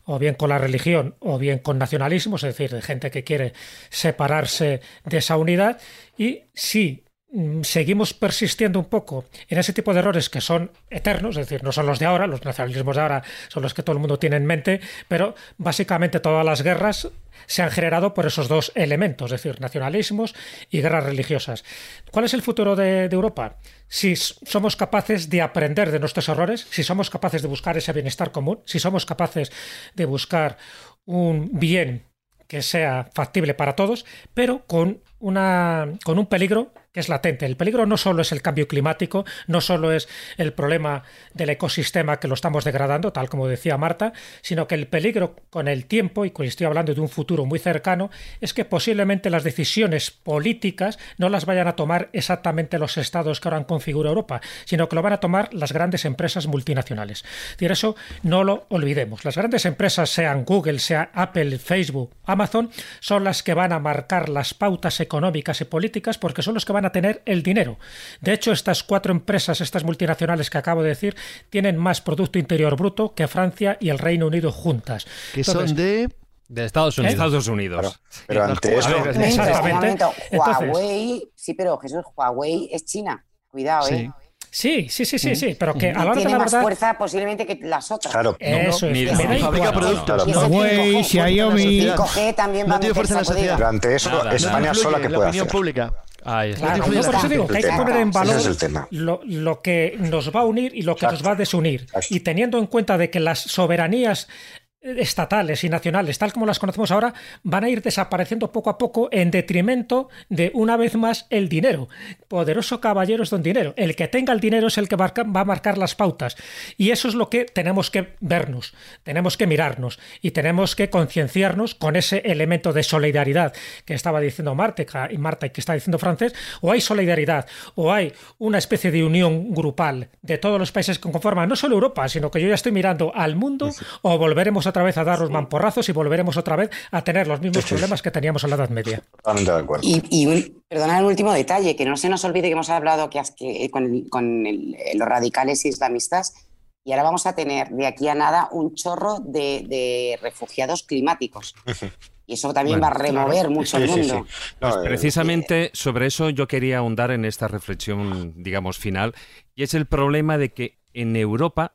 o bien con la religión o bien con nacionalismos, es decir, de gente que quiere separarse de esa unidad y si seguimos persistiendo un poco en ese tipo de errores que son eternos, es decir, no son los de ahora, los nacionalismos de ahora son los que todo el mundo tiene en mente, pero básicamente todas las guerras se han generado por esos dos elementos, es decir, nacionalismos y guerras religiosas. ¿Cuál es el futuro de, de Europa? Si somos capaces de aprender de nuestros errores, si somos capaces de buscar ese bienestar común, si somos capaces de buscar un bien que sea factible para todos, pero con, una, con un peligro que es latente. El peligro no solo es el cambio climático, no solo es el problema del ecosistema que lo estamos degradando, tal como decía Marta, sino que el peligro con el tiempo, y estoy hablando de un futuro muy cercano, es que posiblemente las decisiones políticas no las vayan a tomar exactamente los estados que ahora han configurado Europa, sino que lo van a tomar las grandes empresas multinacionales. Es decir, eso no lo olvidemos. Las grandes empresas, sean Google, sea Apple, Facebook, Amazon, son las que van a marcar las pautas económicas y políticas porque son los que van a tener el dinero. De hecho, estas cuatro empresas, estas multinacionales que acabo de decir, tienen más Producto Interior Bruto que Francia y el Reino Unido juntas. Que son de... De Estados Unidos. Estados Unidos. Pero, pero ante eso... Ver, exactamente. Huawei, sí, pero Jesús, Huawei es China. Cuidado, sí. ¿eh? Sí, sí, sí, sí, sí, pero que a la hora de tiene la más verdad. fuerza posiblemente que las otras. Claro. Eso es. Mira, fabrica igual. productos. Huawei, 5G, Xiaomi. 5G también va No a tiene fuerza en la meterse a sociedad. poder. Durante eso, Nada, España sola que puede opinión hacer. pública. Ahí está. Claro, No, no por eso está. digo que hay que poner en valor es. Lo, lo que nos va a unir y lo que Exacto. nos va a desunir. Exacto. Y teniendo en cuenta de que las soberanías estatales y nacionales, tal como las conocemos ahora, van a ir desapareciendo poco a poco en detrimento de, una vez más, el dinero. Poderoso caballero es don dinero. El que tenga el dinero es el que va a marcar las pautas. Y eso es lo que tenemos que vernos, tenemos que mirarnos y tenemos que concienciarnos con ese elemento de solidaridad que estaba diciendo Marta y Marta y que está diciendo Francés, o hay solidaridad, o hay una especie de unión grupal de todos los países que conforman no solo Europa, sino que yo ya estoy mirando al mundo, o volveremos otra vez a dar los mamporrazos y volveremos otra vez a tener los mismos Sí, sí, problemas que teníamos en la Edad Media. Totalmente de acuerdo. Y, y un, perdonad un último detalle, que no se nos olvide que hemos hablado que, que con, con el- los radicales islamistas y ahora vamos a tener de aquí a nada un chorro de, de refugiados climáticos. Y eso también Bueno, va a remover mucho Sí, el mundo. sí. No, Pues eh, precisamente sobre eso yo quería ahondar en esta reflexión, digamos, final, y es el problema de que en Europa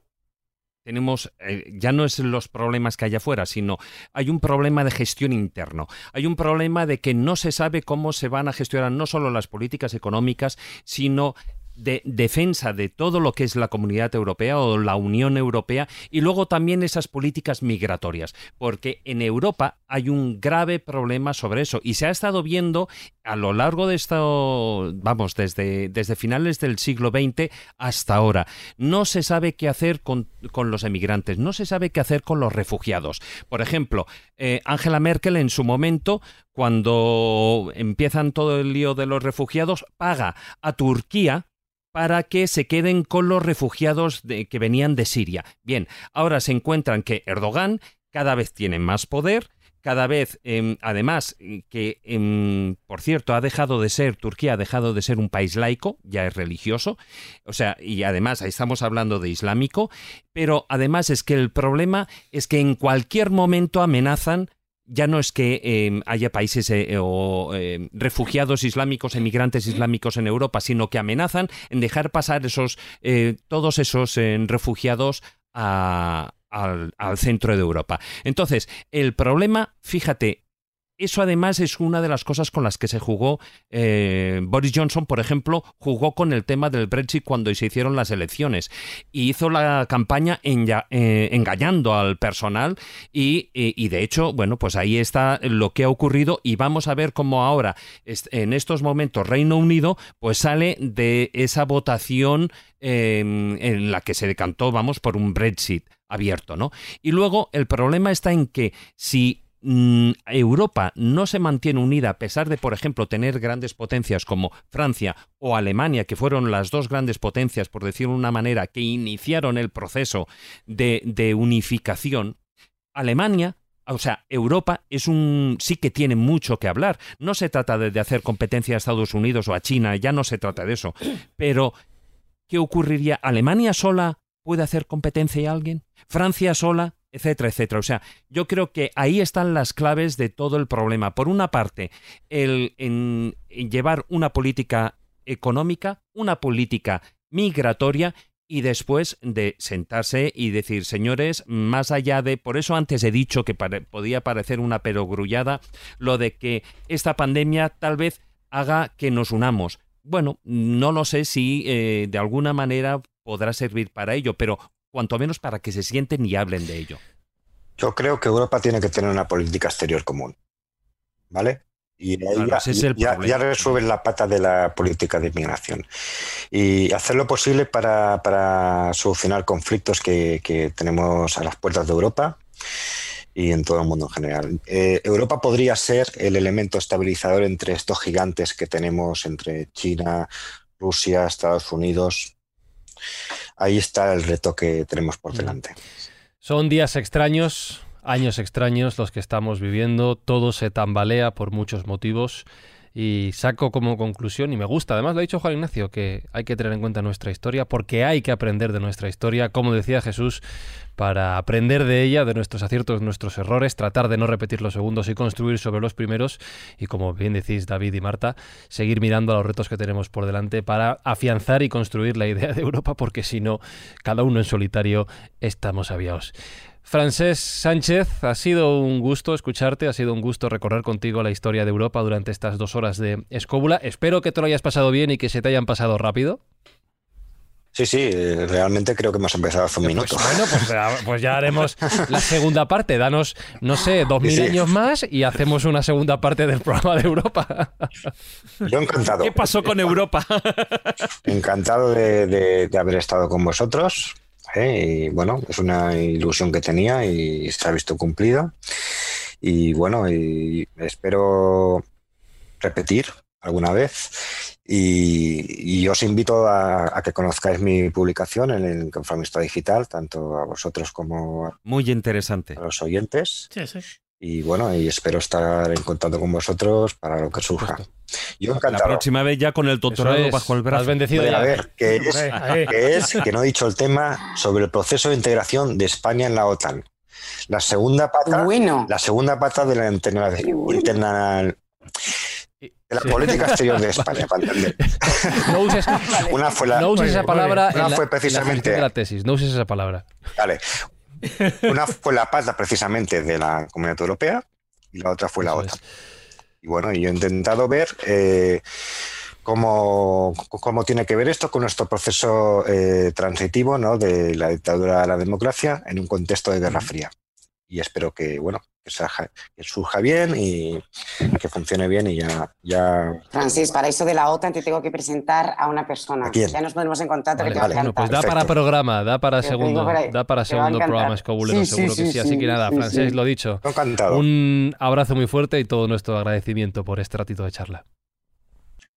tenemos, eh, ya no es los problemas que hay afuera, sino hay un problema de gestión interno. Hay un problema de que no se sabe cómo se van a gestionar no solo las políticas económicas, sino de defensa de todo lo que es la comunidad europea o la Unión Europea y luego también esas políticas migratorias, porque en Europa hay un grave problema sobre eso y se ha estado viendo a lo largo de esto, vamos, desde, desde finales del siglo XX hasta ahora. No se sabe qué hacer con, con los emigrantes, no se sabe qué hacer con los refugiados. Por ejemplo, eh, Angela Merkel en su momento, cuando empiezan todo el lío de los refugiados, paga a Turquía para que se queden con los refugiados que venían de Siria. Bien, ahora se encuentran que Erdogan cada vez tiene más poder, cada vez, em, además, eh, que, em, por cierto, ha dejado de ser, Turquía ha dejado de ser un país laico, ya es religioso, o sea, y además ahí estamos hablando de islámico, pero además es que el problema es que en cualquier momento amenazan ya no es que eh, haya países eh, o eh, refugiados islámicos, emigrantes islámicos en Europa, sino que amenazan en dejar pasar esos eh, todos esos eh, refugiados a- al, al centro de Europa. Entonces, el problema, fíjate, eso además es una de las cosas con las que se jugó eh, Boris Johnson, por ejemplo, jugó con el tema del Brexit cuando se hicieron las elecciones y hizo la campaña eh, engañando al personal y, de hecho, bueno, pues ahí está lo que ha ocurrido y vamos a ver cómo ahora, en estos momentos, Reino Unido, pues sale de esa votación eh, en la que se decantó, vamos, por un Brexit abierto, ¿no? Y luego el problema está en que si Europa no se mantiene unida a pesar de, por ejemplo, tener grandes potencias como Francia o Alemania, que fueron las dos grandes potencias, por decirlo de una manera, que iniciaron el proceso de, de unificación, Alemania o sea, Europa es un sí que tiene mucho que hablar. No se trata de, de hacer competencia a Estados Unidos o a China, ya no se trata de eso. <clears throat> Pero, ¿qué ocurriría? ¿Alemania sola puede hacer competencia a alguien? ¿Francia sola? Etcétera, etcétera. O sea, yo creo que ahí están las claves de todo el problema. Por una parte, el en, llevar una política económica, una política migratoria y después de sentarse y decir, señores, más allá de, por eso antes he dicho que podía parecer una perogrullada, lo de que esta pandemia tal vez haga que nos unamos. Bueno, no lo sé si eh, de alguna manera podrá servir para ello, pero cuanto menos para que se sienten y hablen de ello. Yo creo que Europa tiene que tener una política exterior común. ¿Vale? Y ahí Claro, ya, es el ya resuelven la pata de la política de inmigración. Y hacer lo posible para, para solucionar conflictos que, que tenemos a las puertas de Europa y en todo el mundo en general. Eh, Europa podría ser el elemento estabilizador entre estos gigantes que tenemos entre China, Rusia, Estados Unidos. Ahí está el reto que tenemos por delante. Son días extraños, años extraños los que estamos viviendo, todo se tambalea por muchos motivos y saco como conclusión, y me gusta, además lo ha dicho Juan Ignacio, que hay que tener en cuenta nuestra historia, porque hay que aprender de nuestra historia, como decía Jesús, para aprender de ella, de nuestros aciertos, nuestros errores, tratar de no repetir los segundos y construir sobre los primeros, y como bien decís David y Marta, seguir mirando a los retos que tenemos por delante para afianzar y construir la idea de Europa, porque si no, cada uno en solitario estamos aviados. Francés Sánchez, ha sido un gusto escucharte, ha sido un gusto recorrer contigo la historia de Europa durante estas dos horas de escóbula. Espero que te lo hayas pasado bien y que se te hayan pasado rápido. Sí, sí, eh, realmente creo que hemos empezado hace un Pues minuto. bueno, pues, <laughs> ya- pues ya haremos la segunda parte. Danos, no sé, dos mil Sí. años más y hacemos una segunda parte del programa de Europa. Yo encantado. ¿Qué pasó con Europa? Encantado de, de- de haber estado con vosotros. ¿Eh? Y bueno, es una ilusión que tenía y se ha visto cumplida. Y bueno, y espero repetir alguna vez. Y, y os invito a, a que conozcáis mi publicación en el Conformista Digital, tanto a vosotros como Muy interesante. a los oyentes. Sí, sí. Y bueno, y espero estar en contacto con vosotros para lo que surja. Yo La encantado. próxima vez ya con el doctorado bajo el Has brazo. bendecido Hombre, ya. a ver, que es, que es que no he dicho el tema sobre el proceso de integración de España en la OTAN. La segunda pata, Bueno, la segunda pata de la interna- interna- de la Sí. política exterior de <laughs> España, para entender. No uses, <laughs> Una fue la, no uses esa palabra Una la, fue en la precisamente- de la tesis. No uses esa palabra. vale. <laughs> Una fue la pata precisamente de la Comunidad Europea y la otra fue la Eso OTAN. Y bueno, yo he intentado ver eh, cómo, cómo tiene que ver esto con nuestro proceso eh, transitivo ¿no? de la dictadura a la democracia en un contexto de Guerra Fría. Y espero que, bueno, que, que surja bien y que funcione bien y ya, ya Francis, para eso de la OTAN te tengo que presentar a una persona. ¿A quién? Ya nos ponemos en contacto Vale, que te va a vale. Bueno, pues da para programa, da para segundo, da para segundo programa escobulero, Sí, sí, seguro que sí, sí. Así sí, que nada, sí, Francés, sí. lo dicho. encantado. Un abrazo muy fuerte y todo nuestro agradecimiento por este ratito de charla.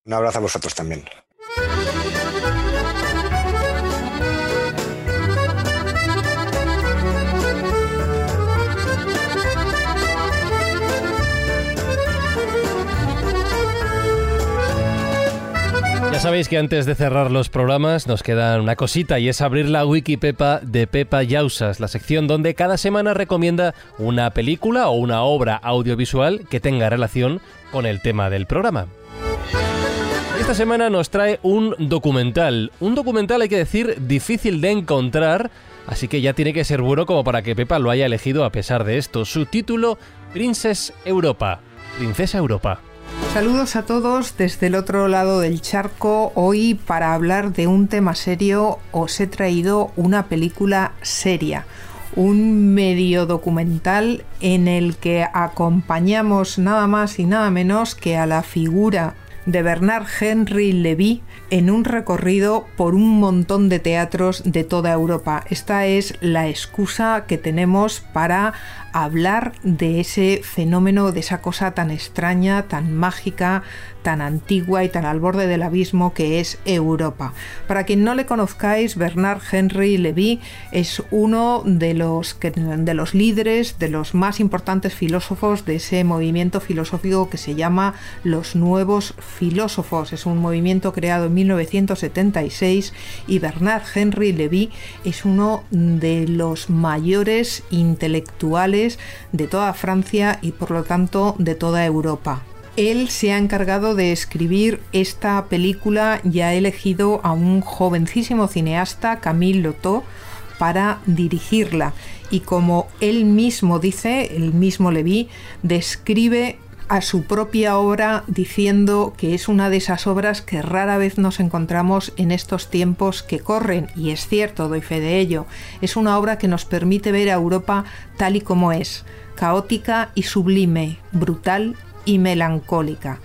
Un abrazo a vosotros también. Ya sabéis que antes de cerrar los programas nos queda una cosita y es abrir la Wikipepa de Pepa Yausas, la sección donde cada semana recomienda una película o una obra audiovisual que tenga relación con el tema del programa. Esta semana nos trae un documental. Un documental, hay que decir, difícil de encontrar, así que ya tiene que ser bueno como para que Pepa lo haya elegido a pesar de esto. Su título, Princess Europa. Princesa Europa. Saludos a todos desde el otro lado del charco. Hoy para hablar de un tema serio os he traído una película seria, un medio documental en el que acompañamos nada más y nada menos que a la figura de Bernard Henry Levy en un recorrido por un montón de teatros de toda Europa. Esta es la excusa que tenemos para hablar de ese fenómeno, de esa cosa tan extraña, tan mágica, tan antigua y tan al borde del abismo que es Europa. Para quien no le conozcáis, Bernard Henry Levy es uno de los, de los líderes, de los más importantes filósofos de ese movimiento filosófico que se llama los nuevos filósofos. Es un movimiento creado en 1976 y Bernard Henry Levy es uno de los mayores intelectuales de toda Francia y por lo tanto de toda Europa. Él se ha encargado de escribir esta película y ha elegido a un jovencísimo cineasta, Camille Lotot, para dirigirla. Y como él mismo dice, el mismo Levy, describe a su propia obra diciendo que es una de esas obras que rara vez nos encontramos en estos tiempos que corren, y es cierto, doy fe de ello, es una obra que nos permite ver a Europa tal y como es, caótica y sublime, brutal y melancólica.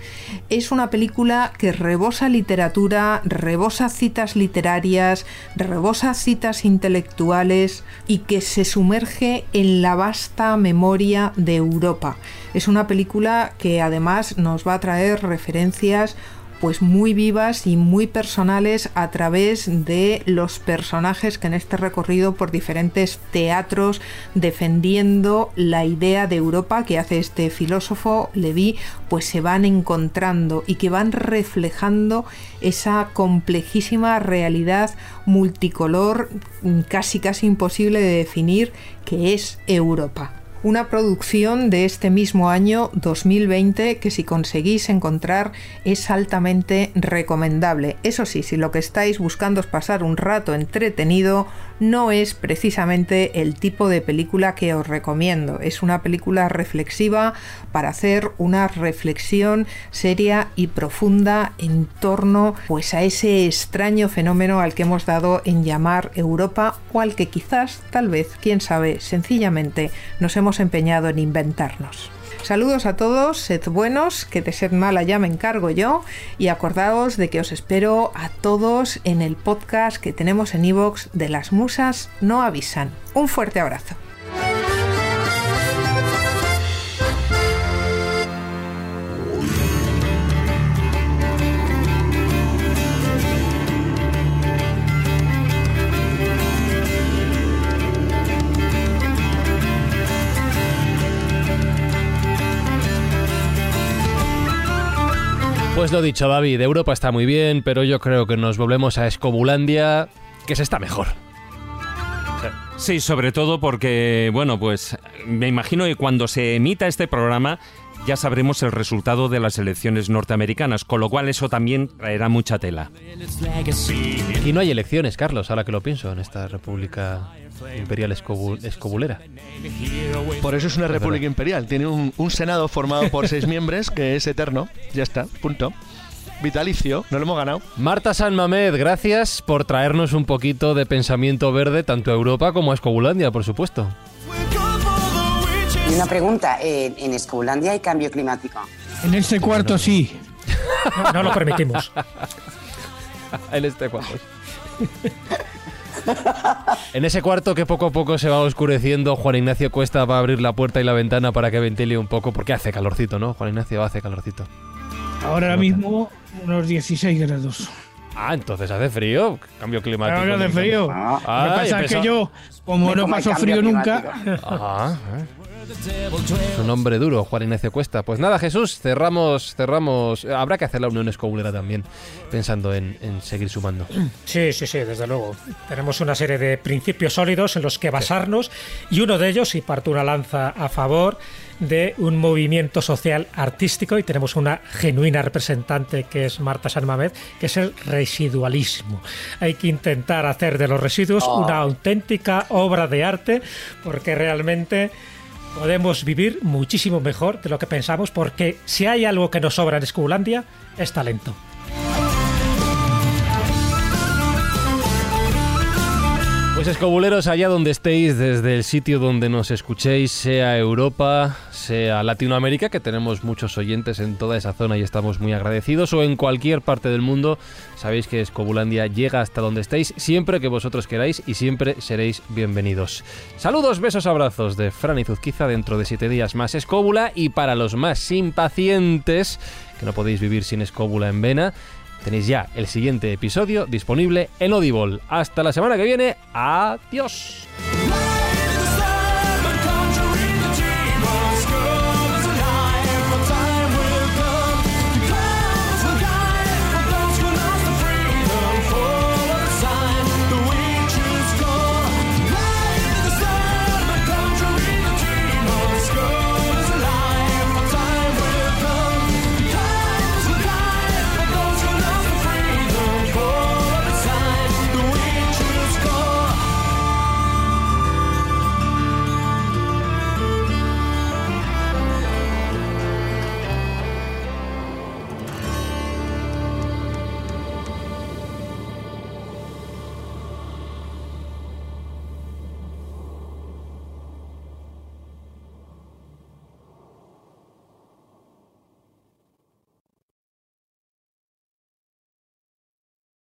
Es una película que rebosa literatura, rebosa citas literarias, rebosa citas intelectuales y que se sumerge en la vasta memoria de Europa. Es una película que además nos va a traer referencias pues muy vivas y muy personales a través de los personajes que en este recorrido por diferentes teatros defendiendo la idea de Europa que hace este filósofo Levi, pues se van encontrando y que van reflejando esa complejísima realidad multicolor casi casi imposible de definir que es Europa una producción de este mismo año 2020 que si conseguís encontrar es altamente recomendable. Eso sí, si lo que estáis buscando es pasar un rato entretenido, no es precisamente el tipo de película que os recomiendo. Es una película reflexiva para hacer una reflexión seria y profunda en torno pues a ese extraño fenómeno al que hemos dado en llamar Europa o al que quizás, tal vez, quién sabe, sencillamente nos hemos empeñado en inventarnos. Saludos a todos, sed buenos, que de sed mala ya me encargo yo y acordaos de que os espero a todos en el podcast que tenemos en iVoox de las musas no avisan. Un fuerte abrazo. Pues lo dicho, David, Europa está muy bien, pero yo creo que nos volvemos a Escobulandia, que se está mejor. Sí, sobre todo porque, bueno, pues me imagino que cuando se emita este programa ya sabremos el resultado de las elecciones norteamericanas, con lo cual eso también traerá mucha tela. Y no hay elecciones, Carlos, ahora que lo pienso, en esta República Imperial Escobulera. Por eso es una república imperial. Tiene un, senado formado por seis miembros que es eterno. Ya está, punto vitalicio, no lo hemos ganado. Marta San Mamed, gracias por traernos un poquito de pensamiento verde tanto a Europa como a Escobulandia, por supuesto. Una pregunta, eh, ¿en Escobulandia hay cambio climático? En este cuarto sí. No, lo permitimos. <laughs> en este cuarto. <laughs> En ese cuarto que poco a poco se va oscureciendo, Juan Ignacio Cuesta va a abrir la puerta y la ventana para que ventile un poco, porque hace calorcito, ¿no? Juan Ignacio hace calorcito. Ahora mismo unos 16 grados. Ah, entonces hace frío, cambio climático. Ahora hace frío. Ah, Lo que pasa es que yo, como no paso frío nunca. Ajá. Es un hombre duro, Juan Ignacio Cuesta. Pues nada, Jesús, cerramos, cerramos. Habrá que hacer la unión escobulera también, pensando en, seguir sumando. Sí, sí, sí, desde luego. Tenemos una serie de principios sólidos en los que basarnos y uno de ellos, y parto una lanza a favor, de un movimiento social artístico y tenemos una genuina representante que es Marta San Mamed, que es el residualismo. Hay que intentar hacer de los residuos oh. una auténtica obra de arte porque realmente podemos vivir muchísimo mejor de lo que pensamos porque si hay algo que nos sobra en Escubulandia es talento. Pues escobuleros, allá donde estéis, desde el sitio donde nos escuchéis, sea Europa, sea Latinoamérica, que tenemos muchos oyentes en toda esa zona y estamos muy agradecidos, o en cualquier parte del mundo, sabéis que Escobulandia llega hasta donde estéis, siempre que vosotros queráis y siempre seréis bienvenidos. Saludos, besos, abrazos de Fran y Zuzquiza dentro de siete días más Escóbula y para los más impacientes, que no podéis vivir sin Escóbula en vena, tenéis ya el siguiente episodio disponible en Audible. Hasta la semana que viene. Adiós.